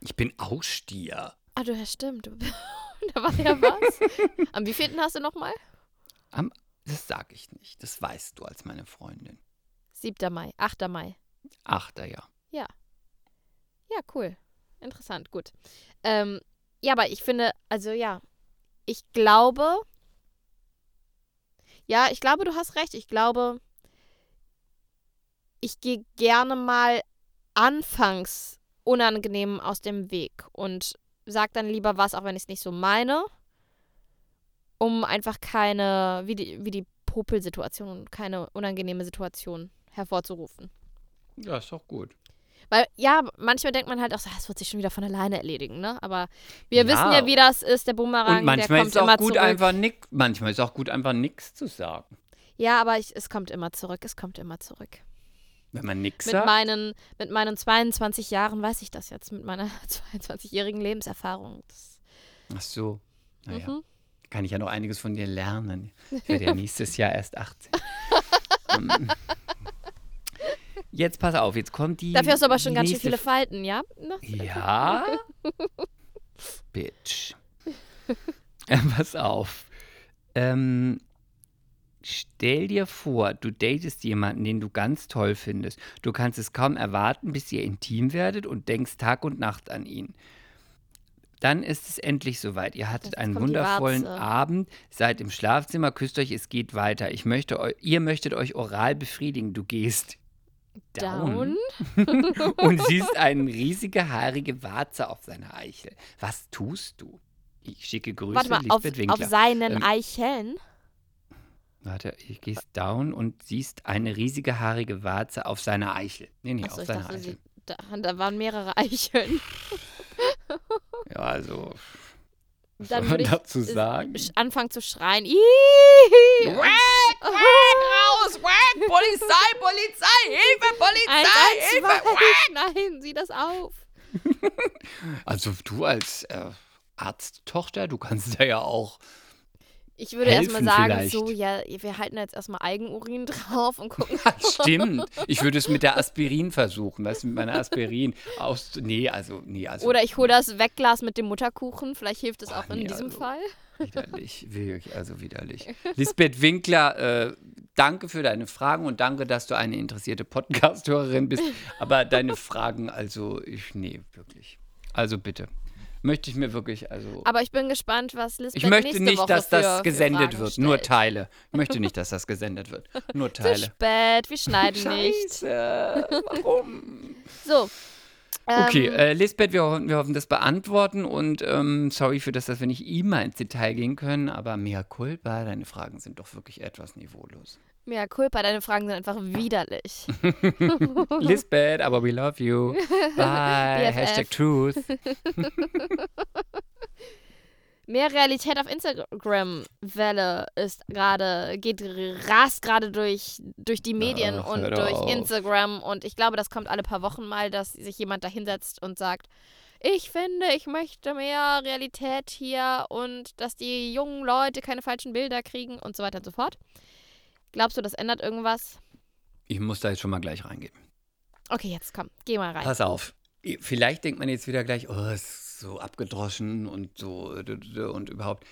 Speaker 2: Ich bin auch Stier.
Speaker 1: Ah, du, ja, stimmt. Da war ja was. Am wievielten hast du nochmal?
Speaker 2: Am, das sage ich nicht. Das weißt du als meine Freundin.
Speaker 1: 7. Mai, 8. Mai.
Speaker 2: Achter Jahr.
Speaker 1: Ja, cool. Interessant, gut. Ähm, ja, aber ich finde, also ja, ich glaube, ja, ich glaube, du hast recht. Ich glaube, ich gehe gerne mal anfangs unangenehm aus dem Weg und sag dann lieber was, auch wenn ich es nicht so meine, um einfach keine, wie die, wie die Popelsituation, keine unangenehme Situation hervorzurufen.
Speaker 2: Ja, ist doch gut.
Speaker 1: Weil, ja, manchmal denkt man halt auch, so, das wird sich schon wieder von alleine erledigen, ne? Aber wir
Speaker 2: Ja.
Speaker 1: wissen ja, wie das ist, der Bumerang,
Speaker 2: Und manchmal
Speaker 1: der kommt
Speaker 2: ist auch
Speaker 1: immer
Speaker 2: gut,
Speaker 1: zurück.
Speaker 2: einfach nix, manchmal ist auch gut, einfach nichts zu sagen.
Speaker 1: Ja, aber ich, es kommt immer zurück, es kommt immer zurück.
Speaker 2: Wenn man nichts
Speaker 1: Mit
Speaker 2: sagt.
Speaker 1: meinen, mit meinen 22 Jahren weiß ich das jetzt, mit meiner 22-jährigen Lebenserfahrung. Das,
Speaker 2: Ach so. Naja.
Speaker 1: mhm.
Speaker 2: kann ich ja noch einiges von dir lernen. Ich werde ja nächstes Jahr erst 18. Ähm, jetzt pass auf, jetzt kommt die.
Speaker 1: Dafür hast du aber schon ganz schön viele Falten, ja?
Speaker 2: Ja? Bitch. Äh, Pass auf. Ähm, stell dir vor, du datest jemanden, den du ganz toll findest. Du kannst es kaum erwarten, bis ihr intim werdet und denkst Tag und Nacht an ihn. Dann ist es endlich soweit. Ihr hattet
Speaker 1: Jetzt
Speaker 2: einen wundervollen. Abend, seid im Schlafzimmer, küsst euch, es geht weiter. Ich möchte ihr möchtet euch oral befriedigen. Du gehst
Speaker 1: down.
Speaker 2: und siehst eine riesige haarige Warze auf seiner Eichel. Was tust du? Ich schicke Grüße,
Speaker 1: Warte mal, auf,
Speaker 2: Lisbeth
Speaker 1: auf
Speaker 2: Winkler.
Speaker 1: seinen
Speaker 2: Ähm,
Speaker 1: Eicheln?
Speaker 2: Warte, ich gehst down und siehst eine riesige haarige Warze auf seiner Eichel. Nee, nee,
Speaker 1: Achso,
Speaker 2: auf seiner
Speaker 1: dachte,
Speaker 2: Eichel.
Speaker 1: sie, da, da waren mehrere Eicheln.
Speaker 2: Ja, also, was
Speaker 1: Dann
Speaker 2: soll man
Speaker 1: würde ich
Speaker 2: dazu sagen?
Speaker 1: anfangen zu schreien. Ih!
Speaker 2: raus, wack, Polizei, Polizei, Hilfe,
Speaker 1: Eins, eins, zwei. Nein, sieh das auf.
Speaker 2: Also du als äh, Arzttochter, du kannst da ja auch
Speaker 1: Ich würde erstmal sagen,
Speaker 2: vielleicht.
Speaker 1: so, ja, wir halten jetzt erstmal Eigenurin drauf und gucken.
Speaker 2: Stimmt. Ich würde es mit der Aspirin versuchen, weißt du, mit meiner Aspirin aus. Nee, also, nee, also.
Speaker 1: Oder ich hole das Wegglas mit dem Mutterkuchen. Vielleicht hilft es auch in
Speaker 2: nee,
Speaker 1: diesem
Speaker 2: also-
Speaker 1: Fall.
Speaker 2: Widerlich, wirklich, also widerlich. Lisbeth Winkler, äh, danke für deine Fragen und danke, dass du eine interessierte Podcast-Hörerin bist. Aber deine Fragen, also, ich, nee, wirklich. Also bitte. Möchte ich mir wirklich, also.
Speaker 1: Aber ich bin gespannt, was Lisbeth
Speaker 2: Ich möchte nicht,
Speaker 1: Woche
Speaker 2: dass das gesendet wird.
Speaker 1: stellt.
Speaker 2: Nur Teile. Ich möchte nicht, dass das gesendet wird. Nur
Speaker 1: Zu
Speaker 2: Teile.
Speaker 1: spät, wir schneiden nicht.
Speaker 2: Warum?
Speaker 1: So,
Speaker 2: Okay,
Speaker 1: Ähm,
Speaker 2: äh, Lisbeth, wir, hoffen- wir hoffen, das beantworten und ähm, sorry für das, dass wir nicht immer ins Detail gehen können, aber mea culpa, deine Fragen sind doch wirklich etwas niveaulos.
Speaker 1: Mea culpa, deine Fragen sind einfach widerlich.
Speaker 2: Lisbeth, aber we love you. Bye. Hashtag Truth.
Speaker 1: Mehr Realität auf Instagram-Welle ist gerade, geht, rast gerade durch, durch die Medien
Speaker 2: Ach,
Speaker 1: und durch
Speaker 2: auf.
Speaker 1: Instagram. Und ich glaube, das kommt alle paar Wochen mal, dass sich jemand da hinsetzt und sagt, ich finde, ich möchte mehr Realität hier und dass die jungen Leute keine falschen Bilder kriegen und so weiter und so fort. Glaubst du, das ändert irgendwas?
Speaker 2: Ich muss da jetzt schon mal gleich reingehen.
Speaker 1: Okay, jetzt komm, geh mal rein.
Speaker 2: Pass auf. Vielleicht denkt man jetzt wieder gleich, oh, ist so abgedroschen und so und überhaupt.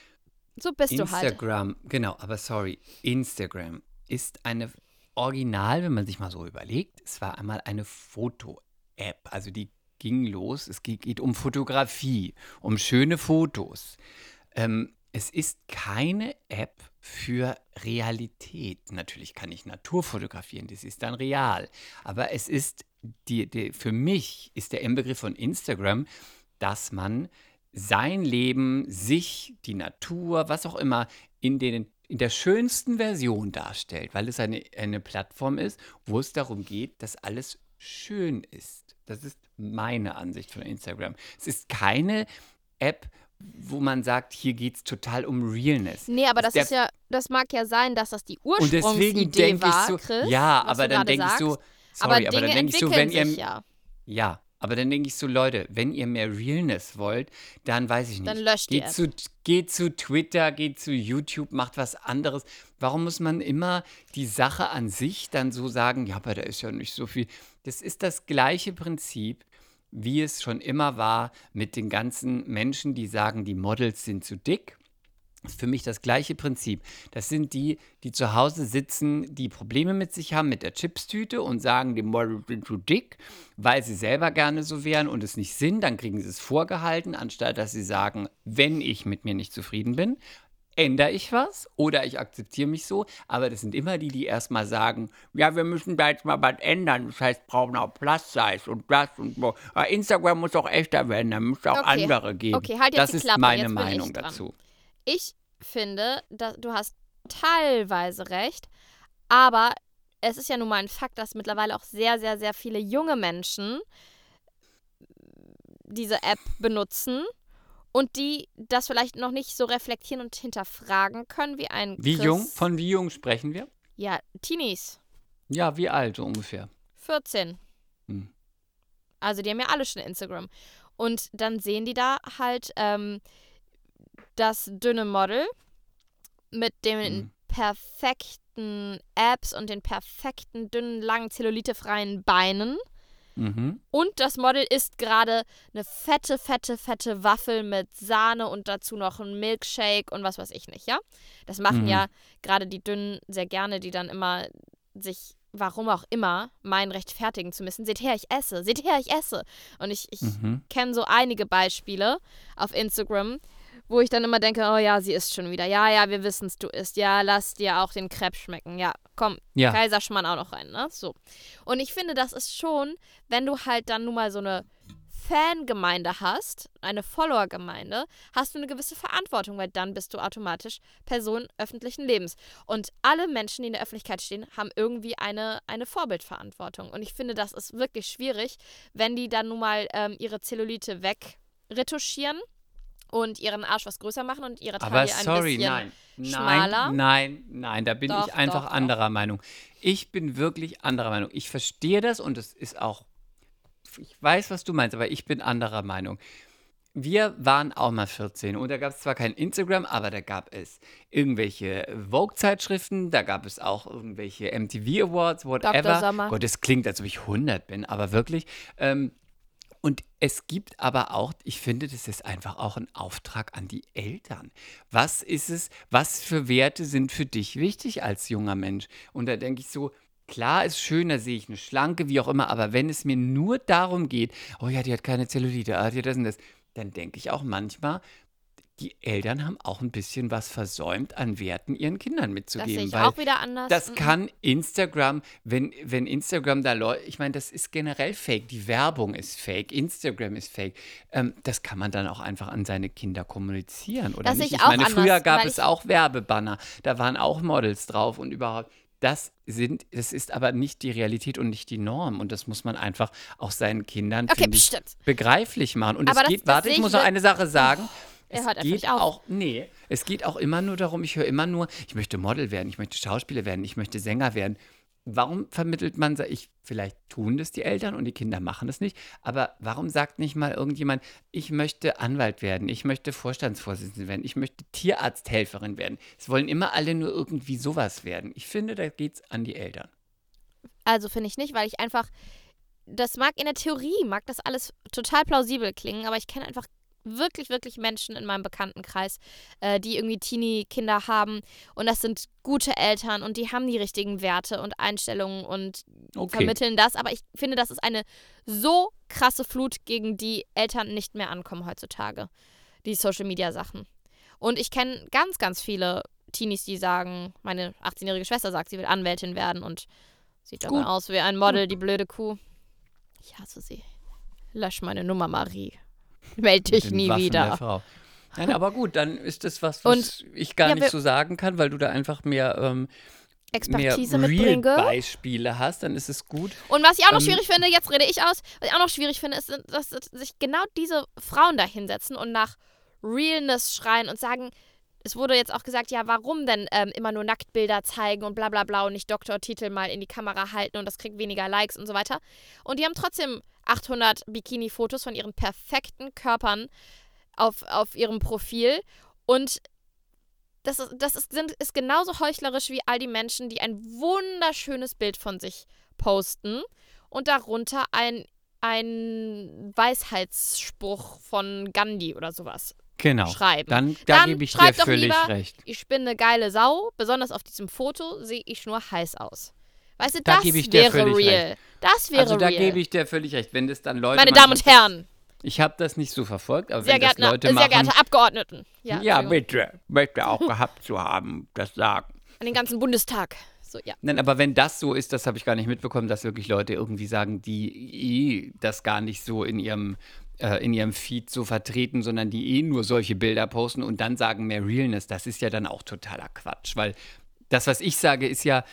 Speaker 1: So bist du halt.
Speaker 2: Instagram, genau, aber sorry, Instagram ist eine Original, wenn man sich mal so überlegt, es war einmal eine Foto-App, also die ging los, es geht, geht um Fotografie, um schöne Fotos. Ähm, es ist keine App für Realität. Natürlich kann ich Natur fotografieren, das ist dann real. Aber es ist, die, die, für mich ist der Inbegriff von Instagram, dass man sein Leben, sich, die Natur, was auch immer, in, den, in der schönsten Version darstellt, weil es eine, eine Plattform ist, wo es darum geht, dass alles schön ist. Das ist meine Ansicht von Instagram. Es ist keine App, wo man sagt, hier geht es total um Realness.
Speaker 1: Nee, aber das
Speaker 2: Der-
Speaker 1: ist ja, das mag ja sein, dass das die
Speaker 2: Und deswegen
Speaker 1: Ursprungsidee
Speaker 2: denke ich
Speaker 1: war,
Speaker 2: so,
Speaker 1: Chris,
Speaker 2: ja, aber dann denke ich so, sorry,
Speaker 1: aber
Speaker 2: aber, dann denke ich so, wenn ihr,
Speaker 1: ja.
Speaker 2: ja, aber dann denke ich so, Leute, wenn ihr mehr Realness wollt, dann weiß ich nicht.
Speaker 1: Dann löscht
Speaker 2: geht zu, geht zu Twitter, geht zu YouTube, macht was anderes. Warum muss man immer die Sache an sich dann so sagen, ja, aber da ist ja nicht so viel. Das ist das gleiche Prinzip, wie es schon immer war mit den ganzen Menschen, die sagen, die Models sind zu dick. Das ist für mich das gleiche Prinzip. Das sind die, die zu Hause sitzen, die Probleme mit sich haben mit der Chipstüte und sagen, die Models sind zu dick, weil sie selber gerne so wären und es nicht sind. Dann kriegen sie es vorgehalten, anstatt dass sie sagen, wenn ich mit mir nicht zufrieden bin, ändere ich was oder ich akzeptiere mich so. Aber das sind immer die, die erstmal sagen, ja, wir müssen da jetzt mal was ändern. Das heißt, brauchen auch Plus-Size und das und so. Instagram muss auch echter werden, da muss es auch
Speaker 1: Okay.
Speaker 2: andere geben.
Speaker 1: Okay, halt jetzt
Speaker 2: das ist
Speaker 1: Klappe,
Speaker 2: meine
Speaker 1: jetzt ich
Speaker 2: Meinung
Speaker 1: dran.
Speaker 2: dazu.
Speaker 1: Ich finde, dass, du hast teilweise recht, aber es ist ja nun mal ein Fakt, dass mittlerweile auch sehr, sehr, sehr viele junge Menschen diese App benutzen und die das vielleicht noch nicht so reflektieren und hinterfragen können wie ein
Speaker 2: Wie
Speaker 1: Chris.
Speaker 2: jung? Von wie jung sprechen wir?
Speaker 1: Ja, Teenies.
Speaker 2: Ja, wie alt so ungefähr?
Speaker 1: 14.
Speaker 2: Hm.
Speaker 1: Also die haben ja alle schon Instagram. Und dann sehen die da halt ähm, das dünne Model mit den
Speaker 2: Hm.
Speaker 1: perfekten Apps und den perfekten, dünnen, langen, zellulitefreien Beinen.
Speaker 2: Mhm.
Speaker 1: Und das Model isst gerade eine fette, fette, fette Waffel mit Sahne und dazu noch ein Milkshake und was weiß ich nicht, ja? Das machen
Speaker 2: Mhm.
Speaker 1: ja gerade die Dünnen sehr gerne, die dann immer sich, warum auch immer, meinen, rechtfertigen zu müssen. Seht her, ich esse. Seht her, ich esse. Und ich, ich
Speaker 2: Mhm.
Speaker 1: kenne so einige Beispiele auf Instagram, wo ich dann immer denke, oh ja, sie isst schon wieder. Ja, ja, wir wissen's, du isst. Ja, lass dir auch den Crepe schmecken. Ja, komm,
Speaker 2: Ja.
Speaker 1: Kaiserschmarrn auch noch rein, ne? So. Und ich finde, das ist schon, wenn du halt dann nun mal so eine Fangemeinde hast, eine Follower-Gemeinde, hast du eine gewisse Verantwortung, weil dann bist du automatisch Person öffentlichen Lebens. Und alle Menschen, die in der Öffentlichkeit stehen, haben irgendwie eine, eine Vorbildverantwortung. Und ich finde, das ist wirklich schwierig, wenn die dann nun mal ähm, ihre Zellulite wegretuschieren und ihren Arsch was größer machen und ihre Taille
Speaker 2: Aber
Speaker 1: ein
Speaker 2: sorry,
Speaker 1: bisschen
Speaker 2: nein.
Speaker 1: schmaler.
Speaker 2: Nein, nein, nein, da bin
Speaker 1: Doch,
Speaker 2: ich einfach
Speaker 1: doch, doch.
Speaker 2: anderer Meinung. Ich bin wirklich anderer Meinung. Ich verstehe das und es ist auch, ich weiß, was du meinst, aber ich bin anderer Meinung. Wir waren auch mal 14 und da gab es zwar kein Instagram, aber da gab es irgendwelche Vogue-Zeitschriften, da gab es auch irgendwelche MTV Awards, whatever.
Speaker 1: Sommer.
Speaker 2: Gott, es klingt, als ob ich 100 bin, aber wirklich. Ähm, und es gibt aber auch, ich finde, das ist einfach auch ein Auftrag an die Eltern. Was ist es, was für Werte sind für dich wichtig als junger Mensch? Und da denke ich so, klar ist schön, da sehe ich eine Schlanke, wie auch immer, aber wenn es mir nur darum geht, oh ja, die hat keine Zellulite, ah, die hat das und das, dann denke ich auch manchmal, die Eltern haben auch ein bisschen was versäumt an Werten ihren Kindern
Speaker 1: Das
Speaker 2: mitzugeben.
Speaker 1: sehe ich
Speaker 2: weil
Speaker 1: auch wieder anders.
Speaker 2: das
Speaker 1: Mhm.
Speaker 2: kann Instagram, wenn, wenn Instagram da Leute, ich meine, das ist generell fake. Die Werbung ist fake, Instagram ist fake. Ähm, das kann man dann auch einfach an seine Kinder kommunizieren, oder
Speaker 1: Das
Speaker 2: nicht?
Speaker 1: ich
Speaker 2: Ich
Speaker 1: auch
Speaker 2: meine, früher
Speaker 1: anders,
Speaker 2: gab
Speaker 1: weil
Speaker 2: es auch Werbebanner, da waren auch Models drauf und überhaupt. Das sind, das ist aber nicht die Realität und nicht die Norm. Und das muss man einfach auch seinen Kindern
Speaker 1: Okay,
Speaker 2: ich, begreiflich machen. Und
Speaker 1: Aber
Speaker 2: es
Speaker 1: das-
Speaker 2: geht,
Speaker 1: das
Speaker 2: warte, ich muss noch eine Sache sagen.
Speaker 1: Er
Speaker 2: es
Speaker 1: hört einfach
Speaker 2: geht
Speaker 1: nicht auf.
Speaker 2: auch, nee, es geht auch immer nur darum, ich höre immer nur, ich möchte Model werden, ich möchte Schauspieler werden, ich möchte Sänger werden. Warum vermittelt man, ich, vielleicht tun das die Eltern und die Kinder machen das nicht, aber warum sagt nicht mal irgendjemand, ich möchte Anwalt werden, ich möchte Vorstandsvorsitzende werden, ich möchte Tierarzthelferin werden. Es wollen immer alle nur irgendwie sowas werden. Ich finde, da geht es an die Eltern.
Speaker 1: Also finde ich nicht, weil ich einfach, das mag in der Theorie, mag das alles total plausibel klingen, aber ich kenne einfach wirklich, wirklich Menschen in meinem Bekanntenkreis, äh, die irgendwie Teenie-Kinder haben und das sind gute Eltern und die haben die richtigen Werte und Einstellungen und
Speaker 2: Okay.
Speaker 1: vermitteln das, aber ich finde, das ist eine so krasse Flut, gegen die Eltern nicht mehr ankommen heutzutage, die Social-Media-Sachen. Und ich kenne ganz, ganz viele Teenies, die sagen, meine 18-jährige Schwester sagt, sie will Anwältin werden und sieht dabei aus wie ein Model, die blöde Kuh. Ich hasse sie. Lösch meine Nummer, Marie. Meld
Speaker 2: mit
Speaker 1: dich nie
Speaker 2: Waffen Der
Speaker 1: wieder.
Speaker 2: Nein, aber gut, dann ist das was, was ich gar
Speaker 1: ja,
Speaker 2: nicht so sagen kann, weil du da einfach mehr, ähm, mehr
Speaker 1: Expertise mitbringe.
Speaker 2: Real-Beispiele hast, dann ist es gut.
Speaker 1: Und was ich auch noch
Speaker 2: Ähm,
Speaker 1: schwierig finde, jetzt rede ich aus, was ich auch noch schwierig finde, ist, dass sich genau diese Frauen da hinsetzen und nach Realness schreien und sagen, es wurde jetzt auch gesagt, ja, warum denn ähm, immer nur Nacktbilder zeigen und bla bla bla und nicht Doktortitel mal in die Kamera halten und das kriegt weniger Likes und so weiter. Und die haben trotzdem 800 Bikini-Fotos von ihren perfekten Körpern auf, auf ihrem Profil und das, ist, das ist, sind, ist genauso heuchlerisch wie all die Menschen, die ein wunderschönes Bild von sich posten und darunter ein, ein Weisheitsspruch von Gandhi oder sowas
Speaker 2: Genau.
Speaker 1: schreiben.
Speaker 2: Dann, da
Speaker 1: Dann
Speaker 2: gebe ich dir völlig
Speaker 1: lieber,
Speaker 2: recht.
Speaker 1: Ich bin eine geile Sau, besonders auf diesem Foto sehe ich nur heiß aus. Weißt du,
Speaker 2: Da
Speaker 1: das wäre real. Das wäre
Speaker 2: Also da
Speaker 1: real.
Speaker 2: gebe ich dir völlig recht. Wenn das dann Leute.
Speaker 1: Meine Damen und Herren,
Speaker 2: Ich habe das nicht so verfolgt, aber
Speaker 1: sehr,
Speaker 2: wenn das
Speaker 1: geehrte,
Speaker 2: Leute
Speaker 1: sehr
Speaker 2: machen.
Speaker 1: geehrte Abgeordneten. Ja,
Speaker 2: ja, bitte. Möchte auch gehabt zu haben, das sagen.
Speaker 1: An den ganzen Bundestag. So, ja.
Speaker 2: Nein, aber wenn das so ist, das habe ich gar nicht mitbekommen, dass wirklich Leute irgendwie sagen, die das gar nicht so in ihrem, äh, in ihrem Feed so vertreten, sondern die eh nur solche Bilder posten und dann sagen mehr Realness. Das ist ja dann auch totaler Quatsch, weil das, was ich sage, ist ja,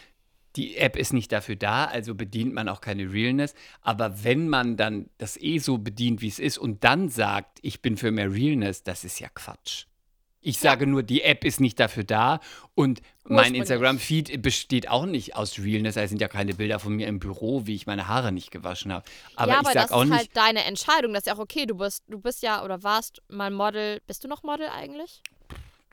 Speaker 2: die App ist nicht dafür da, also bedient man auch keine Realness. Aber wenn man dann das eh so bedient, wie es ist und dann sagt, ich bin für mehr Realness, das ist ja Quatsch. Ich sage nur, die App ist nicht dafür da und mein
Speaker 1: Ursprünglich.
Speaker 2: Instagram-Feed besteht auch nicht aus Realness. Da sind ja keine Bilder von mir im Büro, wie ich meine Haare nicht gewaschen habe. Aber
Speaker 1: ja,
Speaker 2: ich
Speaker 1: aber
Speaker 2: sag
Speaker 1: das
Speaker 2: auch
Speaker 1: ist
Speaker 2: nicht,
Speaker 1: halt deine Entscheidung. Das ist ja auch okay. Du bist, du bist ja oder warst mal Model. Bist du noch Model eigentlich?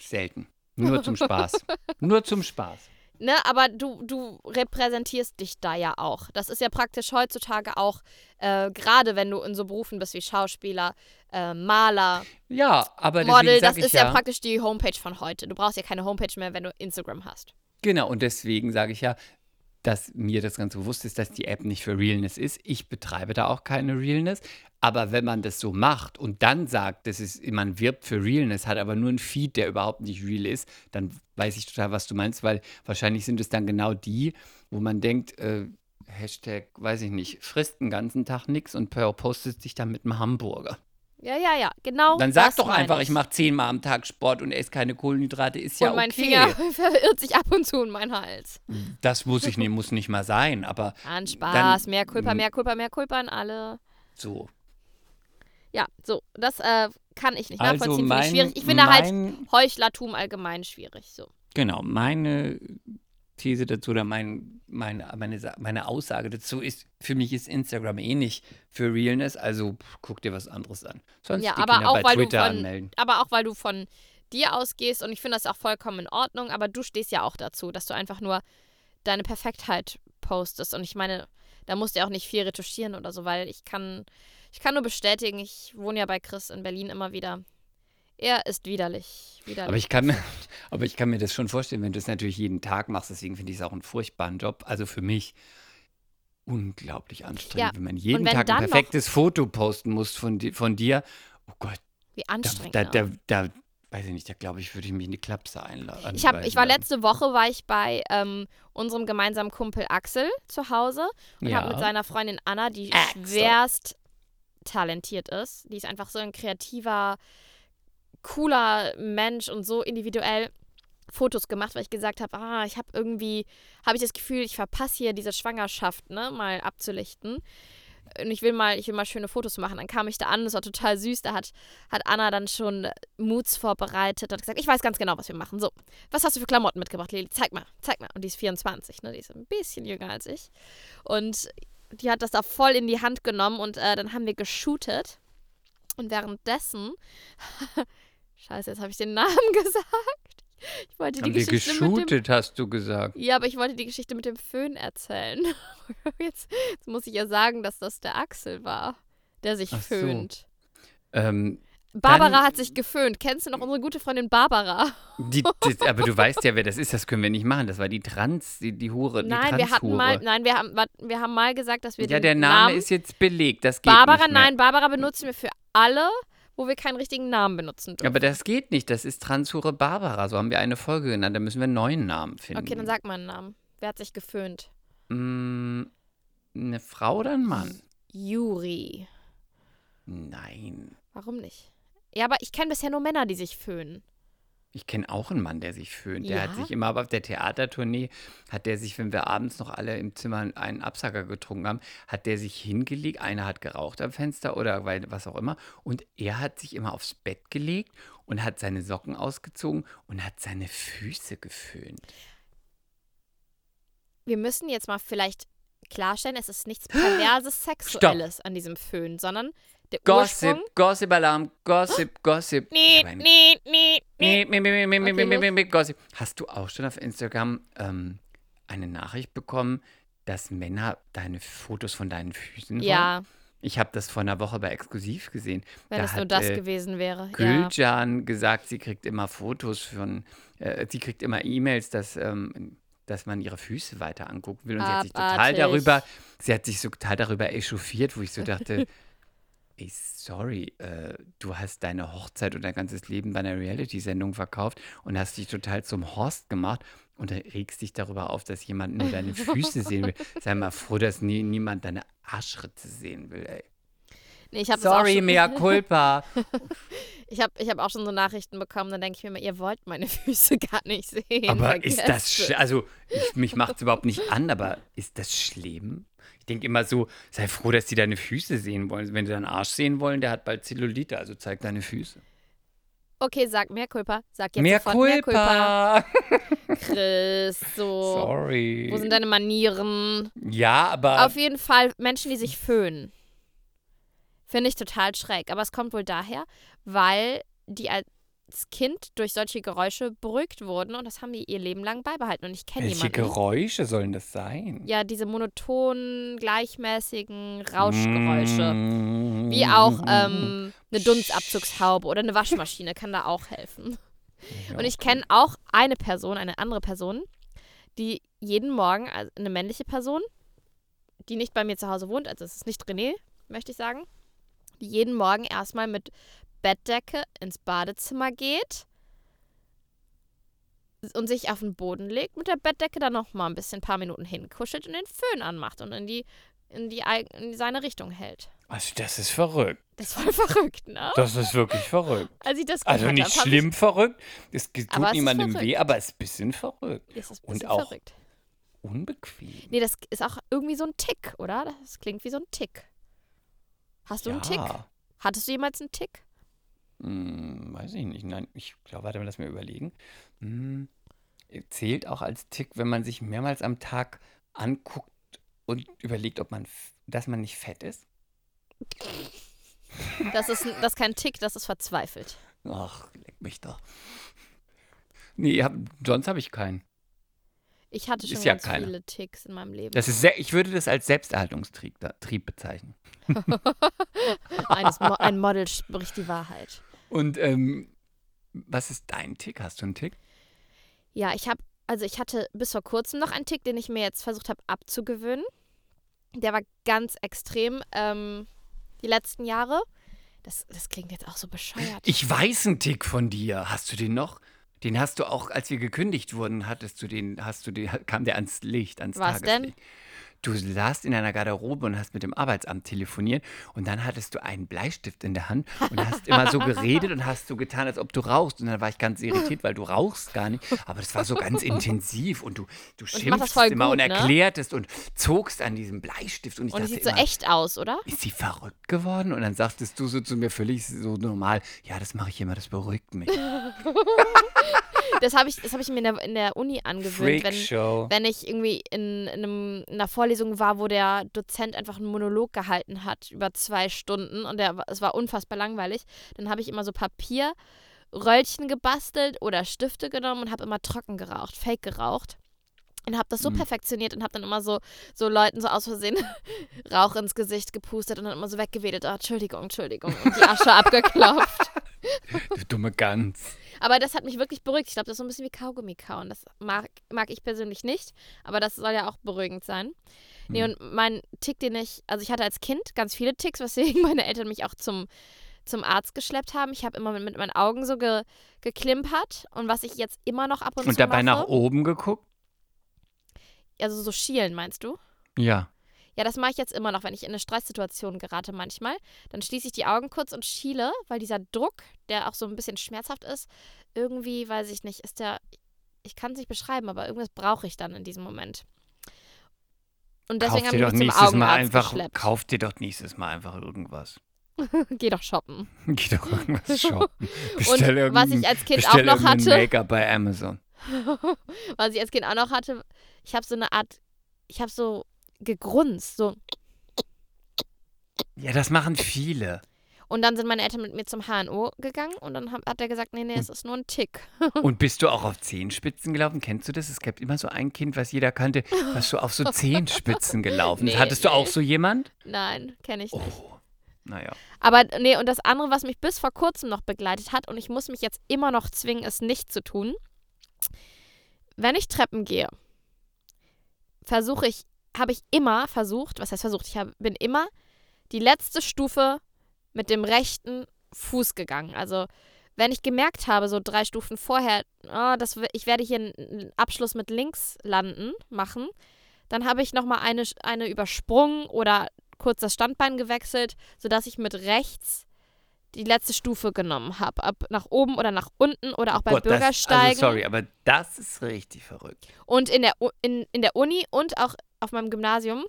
Speaker 2: selten. Nur zum Spaß. Nur zum Spaß.
Speaker 1: Ne, aber du, du repräsentierst dich da ja auch. Das ist ja praktisch heutzutage auch, äh, gerade wenn du in so Berufen bist wie Schauspieler, äh, Maler,
Speaker 2: Ja, aber
Speaker 1: Model, das ist ja, praktisch die Homepage von heute. Du brauchst ja keine Homepage mehr, wenn du Instagram hast.
Speaker 2: Genau, und deswegen sage ich ja, dass mir das ganz bewusst ist, dass die App nicht für Realness ist. Ich betreibe da auch keine Realness. Aber wenn man das so macht und dann sagt, das ist, man wirbt für Realness, hat aber nur einen Feed, der überhaupt nicht real ist, dann weiß ich total, was du meinst, weil wahrscheinlich sind es dann genau die, wo man denkt, äh, Hashtag, weiß ich nicht, frisst den ganzen Tag nichts und postet sich dann mit einem Hamburger.
Speaker 1: Ja, ja, ja, genau.
Speaker 2: Dann sag doch einfach, ich mache zehnmal am Tag Sport und esse keine Kohlenhydrate, ist ja
Speaker 1: Und mein
Speaker 2: okay.
Speaker 1: Finger verirrt sich ab und zu in meinen Hals.
Speaker 2: Das muss ich nicht, muss nicht mal sein, aber
Speaker 1: An Spaß,
Speaker 2: Dann-
Speaker 1: mehr Kulpa, mehr Kulpa, mehr Kulpa an alle.
Speaker 2: so.
Speaker 1: Ja, so, das äh, kann ich nicht
Speaker 2: Also
Speaker 1: nachvollziehen. finde ich
Speaker 2: mein-
Speaker 1: schwierig. Ich finde halt
Speaker 2: mein-
Speaker 1: Heuchlertum allgemein schwierig. So.
Speaker 2: Genau, meine These dazu oder mein, meine, meine, meine Aussage dazu ist, für mich ist Instagram eh nicht für Realness, also pff, guck dir was anderes an. Sonst
Speaker 1: Ja, aber auch,
Speaker 2: bei
Speaker 1: weil du
Speaker 2: Twitter
Speaker 1: von,
Speaker 2: anmelden.
Speaker 1: aber auch weil du von dir ausgehst und ich finde das auch vollkommen in Ordnung, aber du stehst ja auch dazu, dass du einfach nur deine Perfektheit postest und ich meine, da musst du ja auch nicht viel retuschieren oder so, weil ich kann, ich kann nur bestätigen, ich wohne ja bei Chris in Berlin immer wieder. Er ist widerlich, widerlich.
Speaker 2: Aber ich, kann mir, aber ich kann mir das schon vorstellen, wenn du es natürlich jeden Tag machst, deswegen finde ich es auch einen furchtbaren Job. Also für mich unglaublich anstrengend,
Speaker 1: Ja,
Speaker 2: wenn man jeden
Speaker 1: wenn
Speaker 2: Tag ein perfektes Foto posten muss von, di von dir. Oh Gott,
Speaker 1: Wie
Speaker 2: da,
Speaker 1: anstrengend.
Speaker 2: da,
Speaker 1: ne?
Speaker 2: da, da weiß ich nicht, da glaube ich, würde ich mich in die Klapse einladen.
Speaker 1: Ich, hab, ich war letzte Woche war ich bei ähm, unserem gemeinsamen Kumpel Axel zu Hause und
Speaker 2: Ja.
Speaker 1: habe mit seiner Freundin Anna, die
Speaker 2: Axel.
Speaker 1: schwerst talentiert ist. Die ist einfach so ein kreativer, cooler Mensch und so individuell Fotos gemacht, weil ich gesagt habe, ah, ich habe irgendwie, habe ich das Gefühl, ich verpasse hier diese Schwangerschaft, ne, mal abzulichten. Und ich will mal, ich will mal schöne Fotos machen. Dann kam ich da an, das war total süß. Da hat, hat Anna dann schon Moods vorbereitet, hat gesagt, ich weiß ganz genau, was wir machen. So, was hast du für Klamotten mitgebracht, Lili? Zeig mal, zeig mal. Und die ist 24, ne? Die ist ein bisschen jünger als ich. Und die hat das da voll in die Hand genommen und äh, dann haben wir geshootet. Und währenddessen, scheiße, jetzt habe ich den Namen gesagt. Ich wollte die
Speaker 2: Haben wir
Speaker 1: Geschichte mit dem
Speaker 2: geshootet, hast du gesagt.
Speaker 1: ja, aber ich wollte die Geschichte mit dem Föhn erzählen. Jetzt, jetzt muss ich ja sagen, dass das der Axel war, der sich
Speaker 2: Ach so.
Speaker 1: föhnt.
Speaker 2: Ähm,
Speaker 1: Barbara
Speaker 2: Dann-
Speaker 1: hat sich geföhnt. Kennst du noch unsere gute Freundin Barbara?
Speaker 2: die, die, aber du weißt ja, wer das ist, das können wir nicht machen. Das war die Trans, die, die Hure, die
Speaker 1: nein, wir hatten mal, nein, wir haben, wir haben mal gesagt, dass wir
Speaker 2: Ja,
Speaker 1: den
Speaker 2: der Name
Speaker 1: Namen
Speaker 2: ist jetzt belegt, das geht
Speaker 1: Barbara,
Speaker 2: nicht mehr.
Speaker 1: nein, Barbara benutzen wir für alle, wo wir keinen richtigen Namen benutzen dürfen.
Speaker 2: Aber das geht nicht, das ist Transhure Barbara, so haben wir eine Folge genannt, da müssen wir einen neuen Namen finden.
Speaker 1: okay, dann sag mal einen Namen. Wer hat sich geföhnt?
Speaker 2: Mm, eine Frau oder ein Mann?
Speaker 1: Juri.
Speaker 2: Nein.
Speaker 1: Warum nicht? Ja, aber ich kenne bisher nur Männer, die sich föhnen.
Speaker 2: Ich kenne auch einen Mann, der sich föhnt. Der hat
Speaker 1: Ja?
Speaker 2: sich immer aber auf der Theatertournee, hat der sich, wenn wir abends noch alle im Zimmer einen Absacker getrunken haben, hat der sich hingelegt. Einer hat geraucht am Fenster oder weil, was auch immer. Und er hat sich immer aufs Bett gelegt und hat seine Socken ausgezogen und hat seine Füße geföhnt.
Speaker 1: wir müssen jetzt mal vielleicht klarstellen, es ist nichts perverses Sexuelles an diesem Föhn, sondern der
Speaker 2: Gossip,
Speaker 1: Ursprung.
Speaker 2: Gossip-Alarm, Gossip, Gossip.
Speaker 1: Nee,
Speaker 2: Aber ein-
Speaker 1: nee, nee, nee.
Speaker 2: Nee, nee, nee, nee, nee, nee,
Speaker 1: los.
Speaker 2: nee, nee, Gossip. Hast du auch schon auf Instagram ähm, eine Nachricht bekommen, dass Männer deine Fotos von deinen Füßen wollen?
Speaker 1: Ja,
Speaker 2: Ich habe das vor einer Woche bei Exklusiv gesehen.
Speaker 1: wenn
Speaker 2: da
Speaker 1: es nur
Speaker 2: hat,
Speaker 1: das
Speaker 2: äh,
Speaker 1: gewesen wäre. Ja.
Speaker 2: Gülcan gesagt, sie kriegt immer Fotos von, äh, sie kriegt immer E-Mails, dass, ähm, dass man ihre Füße weiter angucken will. Und sie hat sich total
Speaker 1: Abartig.
Speaker 2: darüber, sie hat sich so total darüber echauffiert, wo ich so dachte, ey, sorry, äh, du hast deine Hochzeit und dein ganzes Leben bei einer Reality-Sendung verkauft und hast dich total zum Horst gemacht und regst dich darüber auf, dass jemand nur deine Füße sehen will. Sei mal froh, dass nie, niemand deine Arschritze sehen will, ey.
Speaker 1: Nee, ich habe auch,
Speaker 2: Sorry,
Speaker 1: schon-
Speaker 2: mea culpa.
Speaker 1: ich hab, ich hab auch schon so Nachrichten bekommen, dann denke ich mir immer, ihr wollt meine Füße gar nicht sehen.
Speaker 2: Aber ist das, also ich, mich macht es überhaupt nicht an, aber ist das schlimm? Ich denke immer so, sei froh, dass die deine Füße sehen wollen. Wenn sie deinen Arsch sehen wollen, der hat bald Zellulite, also zeig deine Füße.
Speaker 1: Okay, sag mehr Culpa. Sag jetzt
Speaker 2: Mehr
Speaker 1: sofort mehr Culpa.
Speaker 2: Culpa.
Speaker 1: Chris, so.
Speaker 2: Sorry.
Speaker 1: Wo sind deine Manieren?
Speaker 2: ja, aber
Speaker 1: Auf jeden Fall Menschen, die sich föhnen. Finde ich total schräg. Aber es kommt wohl daher, weil die als Kind durch solche Geräusche beruhigt wurden und das haben die ihr Leben lang beibehalten. Und ich kenne
Speaker 2: welche
Speaker 1: jemanden.
Speaker 2: Geräusche sollen das sein?
Speaker 1: Ja, diese monotonen, gleichmäßigen Rauschgeräusche.
Speaker 2: Mm.
Speaker 1: Wie auch ähm, eine Dunstabzugshaube oder eine Waschmaschine kann da auch helfen.
Speaker 2: Ja,
Speaker 1: Und ich kenne auch eine Person, eine andere Person, die jeden Morgen, also eine männliche Person, die nicht bei mir zu Hause wohnt, also es ist nicht René, möchte ich sagen, die jeden Morgen erstmal mit Bettdecke ins Badezimmer geht und sich auf den Boden legt, mit der Bettdecke dann noch mal ein bisschen ein paar Minuten hinkuschelt und den Föhn anmacht und in die in die in seine Richtung hält.
Speaker 2: Also das ist verrückt.
Speaker 1: Das ist voll verrückt, ne?
Speaker 2: Das ist wirklich verrückt.
Speaker 1: Als ich das
Speaker 2: Also nicht
Speaker 1: hab,
Speaker 2: schlimm verrückt. Es
Speaker 1: Aber
Speaker 2: tut
Speaker 1: es ist
Speaker 2: niemandem weh, aber es ist ein bisschen verrückt.
Speaker 1: Ich, ist ein
Speaker 2: Und
Speaker 1: bisschen
Speaker 2: auch-
Speaker 1: verrückt.
Speaker 2: Unbequem.
Speaker 1: Nee, das ist auch irgendwie so ein Tick, oder? Das klingt wie so ein Tick. Hast du einen Tick?
Speaker 2: Ja.
Speaker 1: Hattest du jemals einen Tick?
Speaker 2: Hm, weiß ich nicht. Nein, ich glaube, warte mal, lass mir überlegen. Hm, zählt auch als Tick, wenn man sich mehrmals am Tag anguckt und überlegt, ob man, dass man nicht fett ist?
Speaker 1: Das ist, das ist kein Tick, das ist verzweifelt.
Speaker 2: Ach, leck mich doch. Nee, hab, sonst habe ich keinen.
Speaker 1: Ich hatte schon
Speaker 2: Ist ja
Speaker 1: ganz
Speaker 2: keiner.
Speaker 1: viele Ticks in meinem Leben.
Speaker 2: Das ist sehr, ich würde das als Selbsterhaltungstrieb da- bezeichnen.
Speaker 1: Mo ein Model spricht die Wahrheit.
Speaker 2: Und ähm, was ist dein Tick? Hast du einen Tick?
Speaker 1: Ja, ich habe, also ich hatte bis vor kurzem noch einen Tick, den ich mir jetzt versucht habe abzugewöhnen. Der war ganz extrem ähm, die letzten Jahre. Das, das klingt jetzt auch so bescheuert.
Speaker 2: Ich weiß einen Tick von dir. Hast du den noch? Den hast du auch, als wir gekündigt wurden, hattest du den, hast du den, kam der ans Licht, ans
Speaker 1: Was denn?
Speaker 2: Du saßt in einer Garderobe und hast mit dem Arbeitsamt telefoniert und dann hattest du einen Bleistift in der Hand und hast immer so geredet und hast so getan, als ob du rauchst. Und dann war ich ganz irritiert, weil du rauchst gar nicht. Aber das war so ganz intensiv und du, du
Speaker 1: das
Speaker 2: schimpfst
Speaker 1: voll
Speaker 2: immer
Speaker 1: gut,
Speaker 2: und
Speaker 1: ne?
Speaker 2: erklärtest und zogst an diesem Bleistift. Und ich
Speaker 1: Und
Speaker 2: dachte
Speaker 1: sieht so
Speaker 2: immer,
Speaker 1: echt aus, oder?
Speaker 2: ist sie verrückt geworden? Und dann sagtest du so zu mir völlig so normal, ja, das mache ich immer, das beruhigt mich.
Speaker 1: Das habe ich, das hab ich mir in der, in der Uni angewöhnt. Wenn, wenn ich irgendwie in, in, einem, in einer Vorlesung war, wo der Dozent einfach einen Monolog gehalten hat über zwei Stunden und der, es war unfassbar langweilig, dann habe ich immer so Papierröllchen gebastelt oder Stifte genommen und habe immer trocken geraucht, fake geraucht. Und habe das so
Speaker 2: Mhm.
Speaker 1: perfektioniert und habe dann immer so, so Leuten so aus Versehen Rauch ins Gesicht gepustet und dann immer so weggewedelt. Oh, Entschuldigung, Entschuldigung. Und die Asche abgeklopft.
Speaker 2: Du dumme Gans.
Speaker 1: Aber das hat mich wirklich beruhigt. Ich glaube, das ist so ein bisschen wie Kaugummi kauen. Das mag, mag ich persönlich nicht, aber das soll ja auch beruhigend sein. Nee,
Speaker 2: Hm.
Speaker 1: und mein Tick, den ich, also ich hatte als Kind ganz viele Ticks, weswegen meine Eltern mich auch zum, zum Arzt geschleppt haben. Ich habe immer mit, mit meinen Augen so ge, geklimpert und was ich jetzt immer noch ab und,
Speaker 2: Und
Speaker 1: zu
Speaker 2: dabei
Speaker 1: mache,
Speaker 2: nach oben geguckt?
Speaker 1: also so schielen, meinst du?
Speaker 2: Ja.
Speaker 1: Ja, das mache ich jetzt immer noch, wenn ich in eine Stresssituation gerate manchmal. Dann schließe ich die Augen kurz und schiele, weil dieser Druck, der auch so ein bisschen schmerzhaft ist, irgendwie, weiß ich nicht, ist der, ich kann es nicht beschreiben, aber irgendwas brauche ich dann in diesem Moment. Und deswegen habe ich mich zum
Speaker 2: nächstes Mal
Speaker 1: Augenarzt
Speaker 2: einfach,
Speaker 1: geschleppt.
Speaker 2: kauf dir doch nächstes Mal einfach irgendwas.
Speaker 1: Geh doch shoppen.
Speaker 2: Geh doch irgendwas shoppen.
Speaker 1: Und
Speaker 2: Bestell
Speaker 1: was ich als Kind auch noch hatte,
Speaker 2: Make-up bei Amazon.
Speaker 1: was ich als Kind auch noch hatte, ich habe so eine Art, ich habe so gegrunzt, so.
Speaker 2: Ja, das machen viele.
Speaker 1: Und dann sind meine Eltern mit mir zum HNO gegangen und dann hat, er gesagt, nee, nee, es ist nur ein Tick.
Speaker 2: Und bist du auch auf Zehenspitzen gelaufen? Kennst du das? Es gab immer so ein Kind, was jeder kannte, was so auf so Zehenspitzen gelaufen ist.
Speaker 1: Nee,
Speaker 2: Hattest du auch
Speaker 1: nee.
Speaker 2: so jemand?
Speaker 1: Nein, kenne ich nicht.
Speaker 2: Oh, naja.
Speaker 1: Aber nee, und das andere, was mich bis vor kurzem noch begleitet hat, und ich muss mich jetzt immer noch zwingen, es nicht zu tun, wenn ich Treppen gehe, versuche ich, habe ich immer versucht, was heißt versucht, ich hab, bin immer die letzte Stufe mit dem rechten Fuß gegangen. Also wenn ich gemerkt habe, so drei Stufen vorher, oh, das, ich werde hier einen Abschluss mit links landen, machen, dann habe ich nochmal eine, eine übersprungen oder kurz das Standbein gewechselt, sodass ich mit rechts die letzte Stufe genommen habe. Ab nach oben oder nach unten oder auch bei
Speaker 2: Gott, das,
Speaker 1: Bürgersteigen.
Speaker 2: also sorry, aber das ist richtig verrückt.
Speaker 1: Und in der, in, in der Uni und auch auf meinem Gymnasium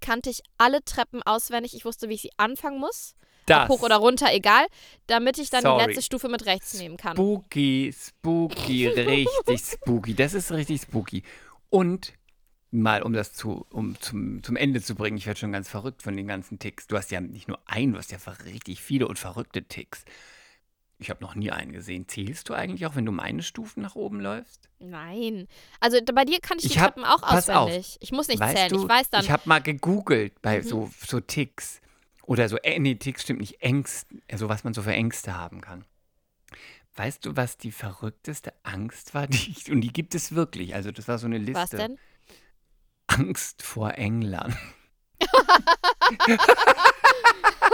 Speaker 1: kannte ich alle Treppen auswendig. Ich wusste, wie ich sie anfangen muss.
Speaker 2: Das.
Speaker 1: Ob hoch oder runter, egal. Damit ich dann
Speaker 2: Sorry.
Speaker 1: die letzte Stufe mit rechts nehmen kann.
Speaker 2: Spooky, spooky, richtig spooky. Das ist richtig spooky. Und mal, um das zu, um zum, zum Ende zu bringen, ich werde schon ganz verrückt von den ganzen Ticks. Du hast ja nicht nur einen, du hast ja richtig viele und verrückte Ticks. Ich habe noch nie einen gesehen. Zählst du eigentlich auch, wenn du meine Stufen nach oben läufst?
Speaker 1: Nein. Also bei dir kann ich die
Speaker 2: Ich hab-
Speaker 1: Treppen auch
Speaker 2: pass auf.
Speaker 1: auswendig. Ich muss nicht zählen.
Speaker 2: du,
Speaker 1: ich weiß dann.
Speaker 2: Ich habe mal gegoogelt bei
Speaker 1: Mhm.
Speaker 2: so, so Ticks. Oder so, äh, nee, Ticks stimmt nicht, Ängste, also was man so für Ängste haben kann. Weißt du, was die verrückteste Angst war? Die ich, und die gibt es wirklich. Also, das war so eine Liste.
Speaker 1: was denn?
Speaker 2: Angst vor England.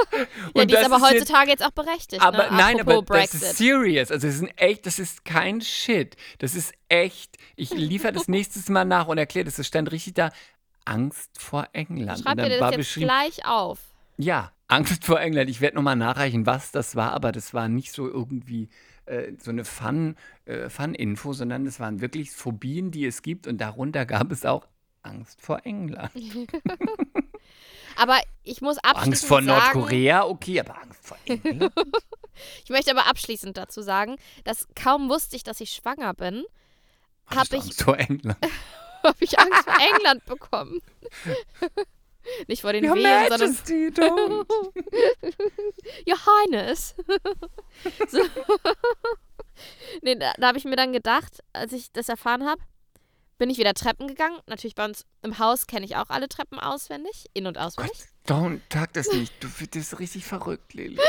Speaker 1: Ja, die ist
Speaker 2: das
Speaker 1: aber
Speaker 2: jetzt-
Speaker 1: heutzutage jetzt auch berechtigt.
Speaker 2: Aber
Speaker 1: ne?
Speaker 2: nein, aber
Speaker 1: Apropos
Speaker 2: das ist serious. Also, es ist echt, das ist kein Shit. Das ist echt. Ich liefere das nächstes Mal nach und erkläre das. Es stand richtig da. Angst vor England.
Speaker 1: Schreib dir das jetzt gleich auf.
Speaker 2: ja, Angst vor England. Ich werde nochmal nachreichen, was das war, aber das war nicht so irgendwie äh, so eine Fun, äh, Fun-Info, sondern das waren wirklich Phobien, die es gibt und darunter gab es auch Angst vor England.
Speaker 1: Aber ich muss abschließend
Speaker 2: Angst vor
Speaker 1: sagen,
Speaker 2: Nordkorea, okay, aber Angst vor England?
Speaker 1: Ich möchte aber abschließend dazu sagen, dass kaum wusste ich, dass ich schwanger bin,
Speaker 2: Hattest
Speaker 1: Hab
Speaker 2: du
Speaker 1: ich-
Speaker 2: Angst vor England.
Speaker 1: habe ich Angst vor England bekommen. Nicht vor den
Speaker 2: Your
Speaker 1: Wehen, sondern
Speaker 2: Majesty, don't.
Speaker 1: Johannes. so. nee, da, da habe ich mir dann gedacht, als ich das erfahren habe, bin ich wieder Treppen gegangen. Natürlich bei uns im Haus kenne ich auch alle Treppen auswendig, in- und auswendig.
Speaker 2: Don't, sag das nicht. Du bist richtig verrückt, Lili.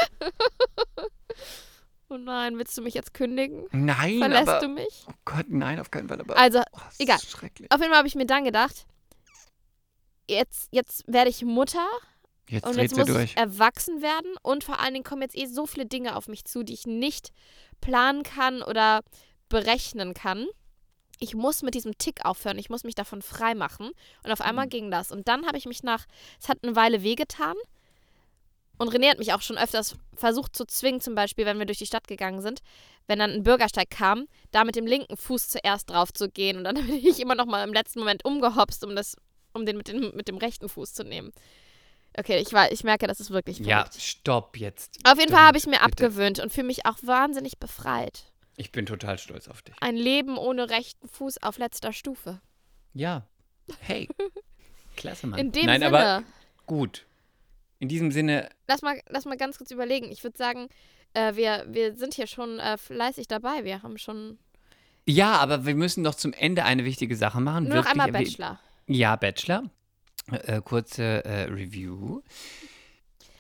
Speaker 1: Oh nein, willst du mich jetzt kündigen?
Speaker 2: Nein,
Speaker 1: Verlässt
Speaker 2: aber.
Speaker 1: du mich?
Speaker 2: Oh Gott, nein, auf keinen Fall. Aber,
Speaker 1: Also,
Speaker 2: oh,
Speaker 1: egal.
Speaker 2: Schrecklich.
Speaker 1: auf jeden Fall habe ich mir dann gedacht, jetzt, jetzt werde ich Mutter
Speaker 2: Jetzt
Speaker 1: Und jetzt muss
Speaker 2: durch.
Speaker 1: ich erwachsen werden und vor allen Dingen kommen jetzt eh so viele Dinge auf mich zu, die ich nicht planen kann oder berechnen kann. Ich muss mit diesem Tick aufhören, ich muss mich davon frei machen. Und auf einmal
Speaker 2: Mhm.
Speaker 1: ging das. Und dann habe ich mich nach, es hat eine Weile wehgetan. Und René hat mich auch schon öfters versucht zu zwingen, zum Beispiel, wenn wir durch die Stadt gegangen sind, wenn dann ein Bürgersteig kam, da mit dem linken Fuß zuerst drauf zu gehen. Und dann bin ich immer noch mal im letzten Moment umgehopst, um, das, um den mit, dem mit dem rechten Fuß zu nehmen. Okay, ich, war, ich merke, das ist wirklich
Speaker 2: Ja,
Speaker 1: verrückt.
Speaker 2: stopp jetzt.
Speaker 1: Auf jeden Fall habe ich mir
Speaker 2: bitte.
Speaker 1: abgewöhnt und fühle mich auch wahnsinnig befreit.
Speaker 2: Ich bin total stolz auf dich.
Speaker 1: Ein Leben ohne rechten Fuß auf letzter Stufe.
Speaker 2: Ja. Hey. Klasse, Mann.
Speaker 1: In dem
Speaker 2: Nein,
Speaker 1: Sinne,
Speaker 2: aber gut. In diesem Sinne,
Speaker 1: lass, mal, lass mal ganz kurz überlegen. Ich würde sagen, äh, wir, wir sind hier schon äh, fleißig dabei. Wir haben schon
Speaker 2: ja, aber wir müssen doch zum Ende eine wichtige Sache machen.
Speaker 1: nur noch
Speaker 2: Wirklich,
Speaker 1: einmal
Speaker 2: wir-
Speaker 1: Bachelor.
Speaker 2: Ja, Bachelor. Äh, kurze äh, Review.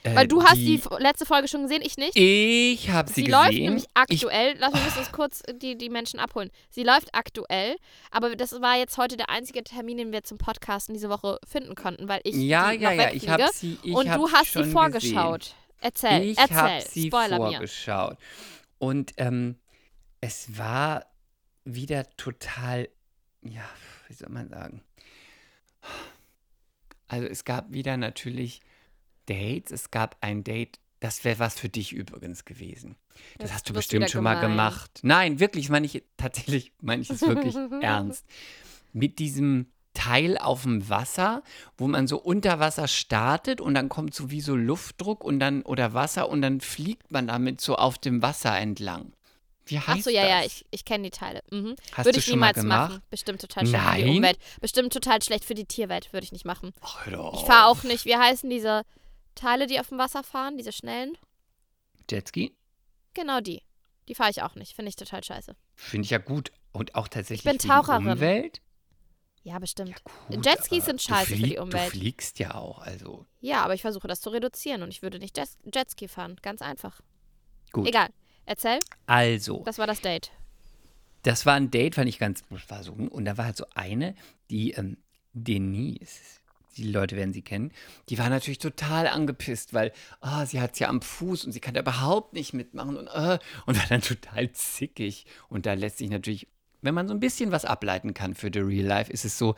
Speaker 2: Äh,
Speaker 1: Weil du hast die f- letzte Folge schon gesehen, ich nicht.
Speaker 2: Ich habe sie
Speaker 1: Sie
Speaker 2: gesehen.
Speaker 1: läuft nämlich
Speaker 2: Ich,
Speaker 1: aktuell, lass mich uns kurz die, die Menschen abholen. Sie läuft aktuell, aber das war jetzt heute der einzige Termin, den wir zum Podcasten diese Woche finden konnten, weil ich
Speaker 2: ja,
Speaker 1: die
Speaker 2: ja, ja, ich habe sie. Ich
Speaker 1: Und du hast sie vorgeschaut. Erzähl,
Speaker 2: Gesehen. Ich
Speaker 1: erzähl,
Speaker 2: habe sie
Speaker 1: spoiler mir.
Speaker 2: vorgeschaut. Und ähm, es war wieder total, ja, wie soll man sagen? Also es gab wieder natürlich Dates. Es gab ein Date, das wäre was für dich übrigens gewesen. Das
Speaker 1: Jetzt
Speaker 2: hast du bestimmt schon mal
Speaker 1: gemein.
Speaker 2: gemacht. Nein, wirklich, meine ich tatsächlich, meine ich es wirklich ernst. Mit diesem Teil auf dem Wasser, wo man so unter Wasser startet und dann kommt so wie so Luftdruck und dann oder Wasser und dann fliegt man damit so auf dem Wasser entlang. Wie heißt
Speaker 1: Ach so, ja,
Speaker 2: das?
Speaker 1: ja, ich, ich kenne die Teile. Mhm.
Speaker 2: Hast
Speaker 1: Würde
Speaker 2: du
Speaker 1: ich
Speaker 2: schon mal
Speaker 1: niemals
Speaker 2: gemacht?
Speaker 1: machen. Bestimmt total schlecht für die
Speaker 2: Nein?
Speaker 1: Umwelt. Bestimmt total schlecht für die Tierwelt. Würde ich nicht machen.
Speaker 2: Ach, hör doch
Speaker 1: Ich fahre auch nicht. Wie heißen diese Teile, die auf dem Wasser fahren? Diese schnellen?
Speaker 2: Jetski?
Speaker 1: Genau die. Die fahre ich auch nicht. Finde ich total scheiße.
Speaker 2: Finde ich ja gut. Und auch tatsächlich
Speaker 1: bin
Speaker 2: wegen
Speaker 1: Taucherin.
Speaker 2: umwelt.
Speaker 1: Ja, bestimmt.
Speaker 2: Gut,
Speaker 1: Jetskis sind scheiße für die Umwelt.
Speaker 2: Du fliegst ja auch, also
Speaker 1: Ja, aber ich versuche das zu reduzieren und ich würde nicht Jet Jetski fahren. Ganz einfach.
Speaker 2: gut.
Speaker 1: Egal. Erzähl.
Speaker 2: Also,
Speaker 1: Das war das Date.
Speaker 2: das war ein Date, fand ich ganz, war so, und da war halt so eine, die, ähm, Denise, die Leute werden sie kennen, die war natürlich total angepisst, weil, ah, sie hat es ja am Fuß und sie kann da überhaupt nicht mitmachen und, äh, und war dann total zickig. Und da lässt sich natürlich, wenn man so ein bisschen was ableiten kann für the real life, ist es so,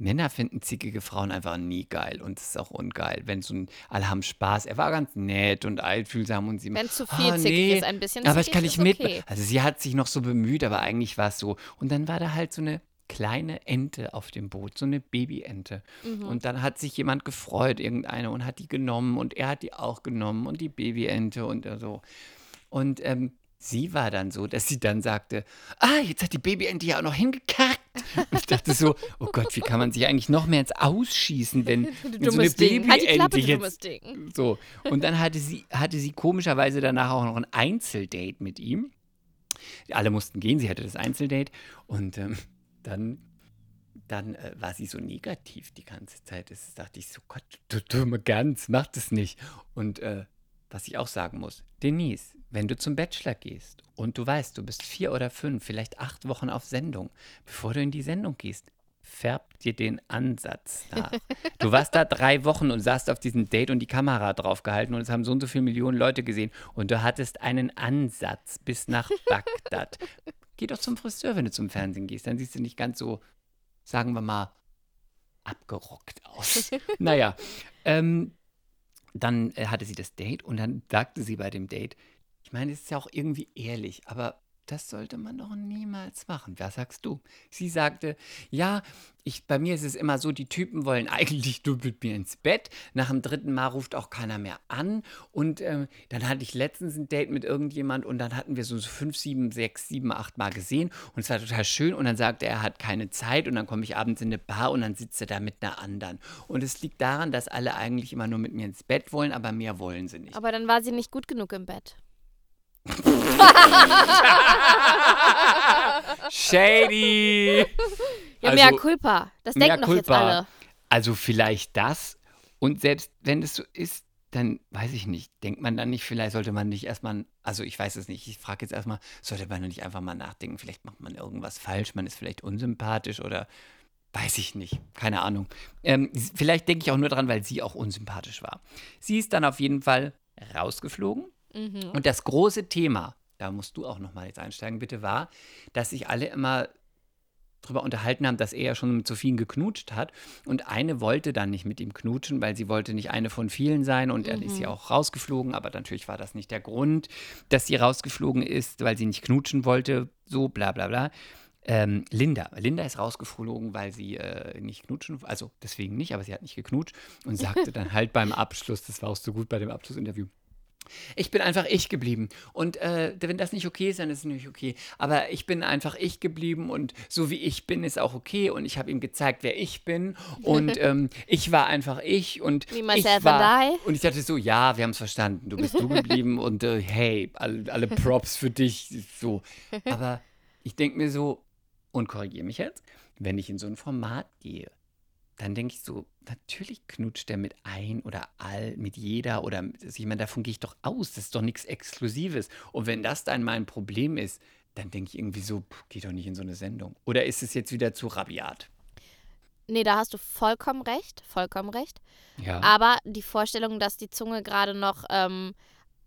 Speaker 2: Männer finden zickige Frauen einfach nie geil und es ist auch ungeil, wenn so ein, alle haben Spaß. Er war ganz nett und einfühlsam und sie
Speaker 1: Wenn zu viel
Speaker 2: Ah,
Speaker 1: zickig
Speaker 2: nee,
Speaker 1: ist, ein bisschen
Speaker 2: aber ich kann nicht mit.
Speaker 1: okay.
Speaker 2: Also sie hat sich noch so bemüht, aber eigentlich war es so. Und dann war da halt so eine kleine Ente auf dem Boot, so eine Babyente.
Speaker 1: Mhm.
Speaker 2: Und dann hat sich jemand gefreut, irgendeine, und hat die genommen und er hat die auch genommen und die Babyente und so. Und ähm, sie war dann so, dass sie dann sagte, ah, jetzt hat die Babyente ja auch noch hingekackt. Und ich dachte so, oh Gott, wie kann man sich eigentlich noch mehr ins Ausschießen, wenn, so eine.
Speaker 1: Halt Klappe,
Speaker 2: Babyente
Speaker 1: dummes
Speaker 2: jetzt
Speaker 1: Ding.
Speaker 2: so, und dann hatte sie, hatte sie komischerweise danach auch noch ein Einzeldate mit ihm. Alle mussten gehen, sie hatte das Einzeldate. Und ähm, dann, dann äh, war sie so negativ die ganze Zeit. Das dachte ich so, Gott, du dumme Gans, mach das nicht. Und äh, was ich auch sagen muss, Denise, wenn du zum Bachelor gehst und du weißt, du bist vier oder fünf, vielleicht acht Wochen auf Sendung, bevor du in die Sendung gehst, färb dir den Ansatz nach. Du warst da drei Wochen und saßt auf diesem Date und die Kamera draufgehalten und es haben so und so viele Millionen Leute gesehen und du hattest einen Ansatz bis nach Bagdad. Geh doch zum Friseur, wenn du zum Fernsehen gehst, dann siehst du nicht ganz so, sagen wir mal, abgerockt aus. naja, ähm, dann äh, hatte sie das Date und dann sagte sie bei dem Date, ich meine, es ist ja auch irgendwie ehrlich, aber das sollte man doch niemals machen. Was sagst du? Sie sagte, ja, ich, bei mir ist es immer so, die Typen wollen eigentlich nur mit mir ins Bett. Nach dem dritten Mal ruft auch keiner mehr an. Und ähm, dann hatte ich letztens ein Date mit irgendjemand und dann hatten wir so fünf, sieben, sechs, sieben, acht Mal gesehen und es war total schön. Und dann sagte er, er hat keine Zeit und dann komme ich abends in eine Bar und dann sitzt er da mit einer anderen. Und es liegt daran, dass alle eigentlich immer nur mit mir ins Bett wollen, aber mehr wollen sie nicht.
Speaker 1: Aber dann war sie nicht gut genug im Bett.
Speaker 2: Shady!
Speaker 1: Ja,
Speaker 2: Also,
Speaker 1: mehr Culpa. Das denken doch jetzt alle.
Speaker 2: Also vielleicht das. Und selbst wenn es so ist, dann weiß ich nicht. Denkt man dann nicht, vielleicht sollte man nicht erstmal, also ich weiß es nicht, ich frage jetzt erstmal, sollte man nicht einfach mal nachdenken, vielleicht macht man irgendwas falsch, man ist vielleicht unsympathisch oder Weiß ich nicht. Keine Ahnung. Ähm, vielleicht denke ich auch nur dran, weil sie auch unsympathisch war. Sie ist dann auf jeden Fall rausgeflogen.
Speaker 1: Mhm.
Speaker 2: Und das große Thema, da musst du auch nochmal jetzt einsteigen, bitte, war, dass sich alle immer drüber unterhalten haben, dass er ja schon mit Sophien geknutscht hat. Und eine wollte dann nicht mit ihm knutschen, weil sie wollte nicht eine von vielen sein. Und er ist ja auch rausgeflogen. Aber natürlich war das nicht der Grund, dass sie rausgeflogen ist, weil sie nicht knutschen wollte. So, bla bla bla. Ähm, Linda. Linda ist rausgeflogen, weil sie äh, nicht knutschen, also deswegen nicht, aber sie hat nicht geknutscht und sagte dann halt beim Abschluss, das war auch so gut bei dem Abschlussinterview, ich bin einfach ich geblieben. Und äh, wenn das nicht okay ist, dann ist es nicht okay. Aber ich bin einfach ich geblieben und so wie ich bin, ist auch okay. Und ich habe ihm gezeigt, wer ich bin. Und ähm, ich war einfach ich. Und
Speaker 1: Be
Speaker 2: ich war. Und ich dachte so, ja, wir haben es verstanden. Du bist du geblieben und äh, hey, alle, alle Props für dich. So. Aber ich denke mir so, und korrigiere mich jetzt, wenn ich in so ein Format gehe, dann denke ich so, natürlich knutscht der mit ein oder all, mit jeder oder ich meine, davon gehe ich doch aus, das ist doch nichts Exklusives. Und wenn das dann mein Problem ist, dann denke ich irgendwie so, pff, geh doch nicht in so eine Sendung. Oder ist es jetzt wieder zu rabiat?
Speaker 1: Nee, da hast du vollkommen recht, vollkommen recht.
Speaker 2: Ja.
Speaker 1: Aber die Vorstellung, dass die Zunge gerade noch ähm,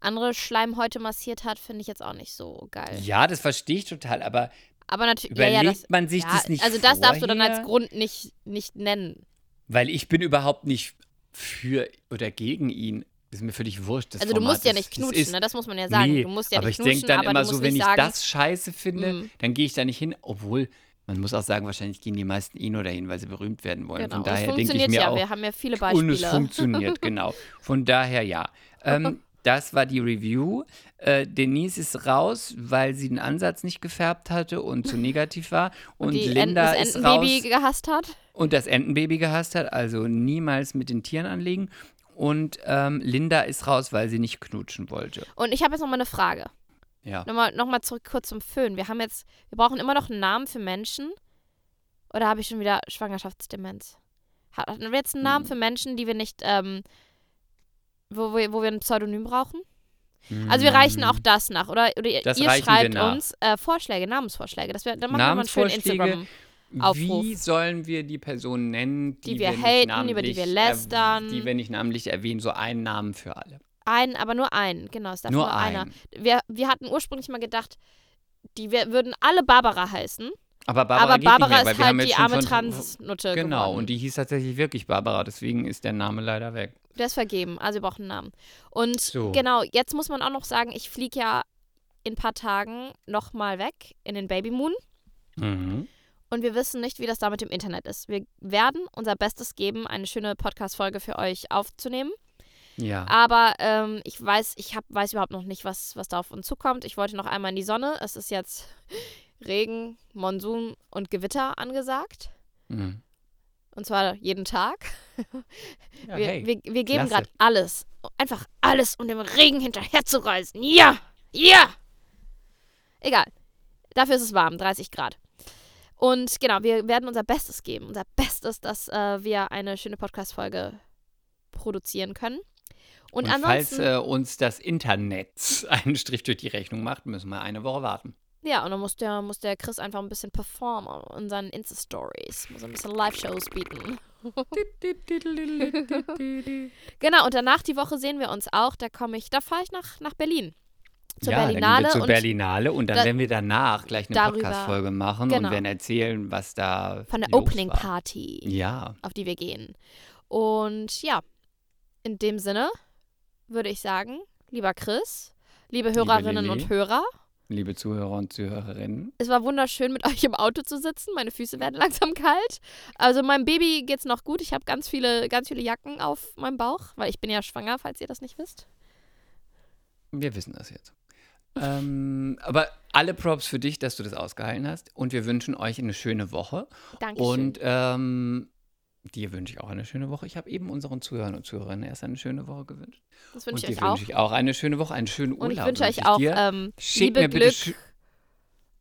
Speaker 1: andere Schleimhäute massiert hat, finde ich jetzt auch nicht so geil.
Speaker 2: ja, das verstehe ich total, aber
Speaker 1: Aber natürlich, ja,
Speaker 2: überlegt
Speaker 1: ja, das,
Speaker 2: man sich
Speaker 1: ja,
Speaker 2: das nicht
Speaker 1: Also das darfst du dann als
Speaker 2: vorher?
Speaker 1: Grund nicht, nicht nennen.
Speaker 2: Weil ich bin überhaupt nicht für oder gegen ihn. Ist mir völlig wurscht.
Speaker 1: Also du
Speaker 2: Format
Speaker 1: musst ja nicht knutschen,
Speaker 2: ist-
Speaker 1: ne? das muss man ja sagen.
Speaker 2: Nee,
Speaker 1: du musst ja
Speaker 2: aber
Speaker 1: nicht
Speaker 2: ich denke dann immer
Speaker 1: du
Speaker 2: so, wenn ich
Speaker 1: sagen,
Speaker 2: das scheiße finde,
Speaker 1: Mm.
Speaker 2: dann gehe ich da nicht hin. Obwohl, man muss auch sagen, wahrscheinlich gehen die meisten eh nur dahin, weil sie berühmt werden wollen.
Speaker 1: Genau,
Speaker 2: Von daher denke ich
Speaker 1: funktioniert
Speaker 2: mir
Speaker 1: ja,
Speaker 2: auch,
Speaker 1: wir haben ja viele
Speaker 2: und es
Speaker 1: Beispiele.
Speaker 2: funktioniert, genau. Von daher ja. Ähm, das war die Review. Äh, Denise ist raus, weil sie den Ansatz nicht gefärbt hatte und zu negativ war. Und,
Speaker 1: die
Speaker 2: Linda
Speaker 1: Enten,
Speaker 2: ist
Speaker 1: das
Speaker 2: raus
Speaker 1: Entenbaby gehasst hat.
Speaker 2: und das Entenbaby gehasst hat, also niemals mit den Tieren anlegen. Und ähm, Linda ist raus, weil sie nicht knutschen wollte.
Speaker 1: Und ich habe jetzt noch mal eine Frage.
Speaker 2: Ja.
Speaker 1: Nochmal, nochmal zurück kurz zum Föhn. Wir haben jetzt, wir brauchen immer noch einen Namen für Menschen. Oder habe ich schon wieder Schwangerschaftsdemenz? Hatten wir jetzt einen Namen
Speaker 2: Hm.
Speaker 1: für Menschen, die wir nicht, ähm, wo, wir, wo wir ein Pseudonym brauchen? Also wir reichen auch das nach. Oder, oder ihr
Speaker 2: Das
Speaker 1: ihr
Speaker 2: wir
Speaker 1: schreibt uns äh, Vorschläge, Namensvorschläge. Das wär, dann machen wir mal einen schönen Instagram. Aufruf.
Speaker 2: Wie sollen wir die Person nennen, die,
Speaker 1: Die wir
Speaker 2: nicht
Speaker 1: haten, über die wir lästern.
Speaker 2: die wir nicht namentlich erwähnen, so einen Namen für alle.
Speaker 1: Einen, aber nur einen, genau. Es darf
Speaker 2: Nur
Speaker 1: nur, einer. Wir, wir hatten ursprünglich mal gedacht, die wir, würden alle Barbara heißen.
Speaker 2: Aber Barbara,
Speaker 1: aber Barbara
Speaker 2: mehr,
Speaker 1: ist
Speaker 2: wir
Speaker 1: halt die arme Transnutte
Speaker 2: Genau,
Speaker 1: geworden.
Speaker 2: und die hieß tatsächlich wirklich Barbara, deswegen ist der Name leider weg.
Speaker 1: Der ist vergeben, also wir brauchen einen Namen. Und
Speaker 2: So.
Speaker 1: genau, jetzt muss man auch noch sagen, ich fliege ja in ein paar Tagen nochmal weg in den Babymoon.
Speaker 2: Mhm.
Speaker 1: Und wir wissen nicht, wie das da mit dem Internet ist. Wir werden unser Bestes geben, eine schöne Podcast-Folge für euch aufzunehmen.
Speaker 2: Ja.
Speaker 1: Aber ähm, ich weiß, ich hab, weiß überhaupt noch nicht, was, was da auf uns zukommt. Ich wollte noch einmal in die Sonne. Es ist jetzt Regen, Monsun und Gewitter angesagt.
Speaker 2: Mhm.
Speaker 1: Und zwar jeden Tag.
Speaker 2: ja
Speaker 1: wir,
Speaker 2: hey.
Speaker 1: wir, wir geben gerade alles. Einfach alles, um dem Regen hinterherzureisen. Ja! Ja! Egal. Dafür ist es warm, 30 Grad. Und genau, wir werden unser Bestes geben. Unser Bestes, dass äh, wir eine schöne Podcast-Folge produzieren können. Und,
Speaker 2: Und falls äh, uns das Internet einen Strich durch die Rechnung macht, müssen wir eine Woche warten.
Speaker 1: Ja, und dann muss der, muss der Chris einfach ein bisschen performen in seinen Insta-Stories. Muss ein bisschen Live-Shows bieten. Genau, und danach die Woche sehen wir uns auch. Da komme ich, da fahre ich nach, nach Berlin. Zur
Speaker 2: ja,
Speaker 1: Berlinale
Speaker 2: dann zur
Speaker 1: und
Speaker 2: Berlinale und dann
Speaker 1: da-
Speaker 2: werden wir danach gleich eine Podcast-Folge machen
Speaker 1: genau.
Speaker 2: und werden erzählen, was da
Speaker 1: von der
Speaker 2: los
Speaker 1: Opening
Speaker 2: war.
Speaker 1: Party,
Speaker 2: Ja,
Speaker 1: auf die wir gehen. Und ja, in dem Sinne würde ich sagen, lieber Chris, liebe Hörerinnen
Speaker 2: Lilly.
Speaker 1: und Hörer,
Speaker 2: liebe Zuhörer und Zuhörerinnen.
Speaker 1: es war wunderschön, mit euch im Auto zu sitzen. Meine Füße werden langsam kalt. Also meinem Baby geht's noch gut. Ich habe ganz viele, ganz viele Jacken auf meinem Bauch, weil ich bin ja schwanger, falls ihr das nicht wisst.
Speaker 2: Wir wissen das jetzt. ähm, aber alle Props für dich, dass du das ausgehalten hast. Und wir wünschen euch eine schöne Woche.
Speaker 1: Dankeschön.
Speaker 2: Und ähm, dir wünsche ich auch eine schöne Woche. Ich habe eben unseren Zuhörern und Zuhörerinnen erst eine schöne Woche gewünscht.
Speaker 1: das
Speaker 2: Und
Speaker 1: wünsche ich euch auch.
Speaker 2: wünsche ich auch eine schöne Woche, einen schönen Urlaub.
Speaker 1: Und ich wünsche euch auch
Speaker 2: dir.
Speaker 1: ähm, Liebe,
Speaker 2: mir
Speaker 1: Glück,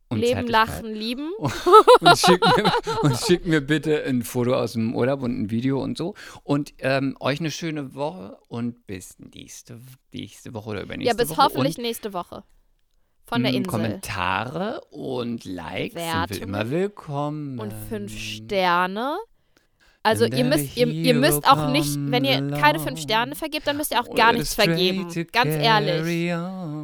Speaker 2: und
Speaker 1: Leben. Lachen, Lieben.
Speaker 2: und schickt, mir, und schickt mir bitte ein Foto aus dem Urlaub und ein Video und so. Und ähm, euch eine schöne Woche und bis nächste, nächste Woche oder übernächste
Speaker 1: Ja, bis
Speaker 2: Woche.
Speaker 1: hoffentlich
Speaker 2: Und
Speaker 1: nächste Woche. Von der Insel.
Speaker 2: Kommentare und Likes sind wir immer willkommen.
Speaker 1: Und fünf Sterne. Also ihr müsst, ihr, ihr müsst auch nicht, wenn ihr keine fünf Sterne vergebt, dann müsst ihr auch gar nichts vergeben. Ganz ehrlich.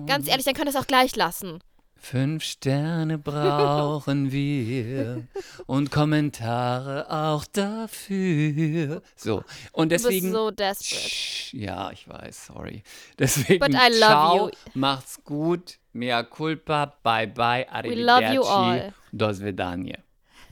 Speaker 1: Ganz ehrlich, dann könnt ihr es auch gleich lassen.
Speaker 2: Fünf Sterne brauchen wir und Kommentare auch dafür. So, und
Speaker 1: Du bist
Speaker 2: deswegen.
Speaker 1: so desperate.
Speaker 2: Ja, ich weiß, sorry. Deswegen,
Speaker 1: But I love
Speaker 2: ciao,
Speaker 1: you.
Speaker 2: macht's gut, mea culpa, bye bye, arrivederci,
Speaker 1: love you all.
Speaker 2: do svedanje.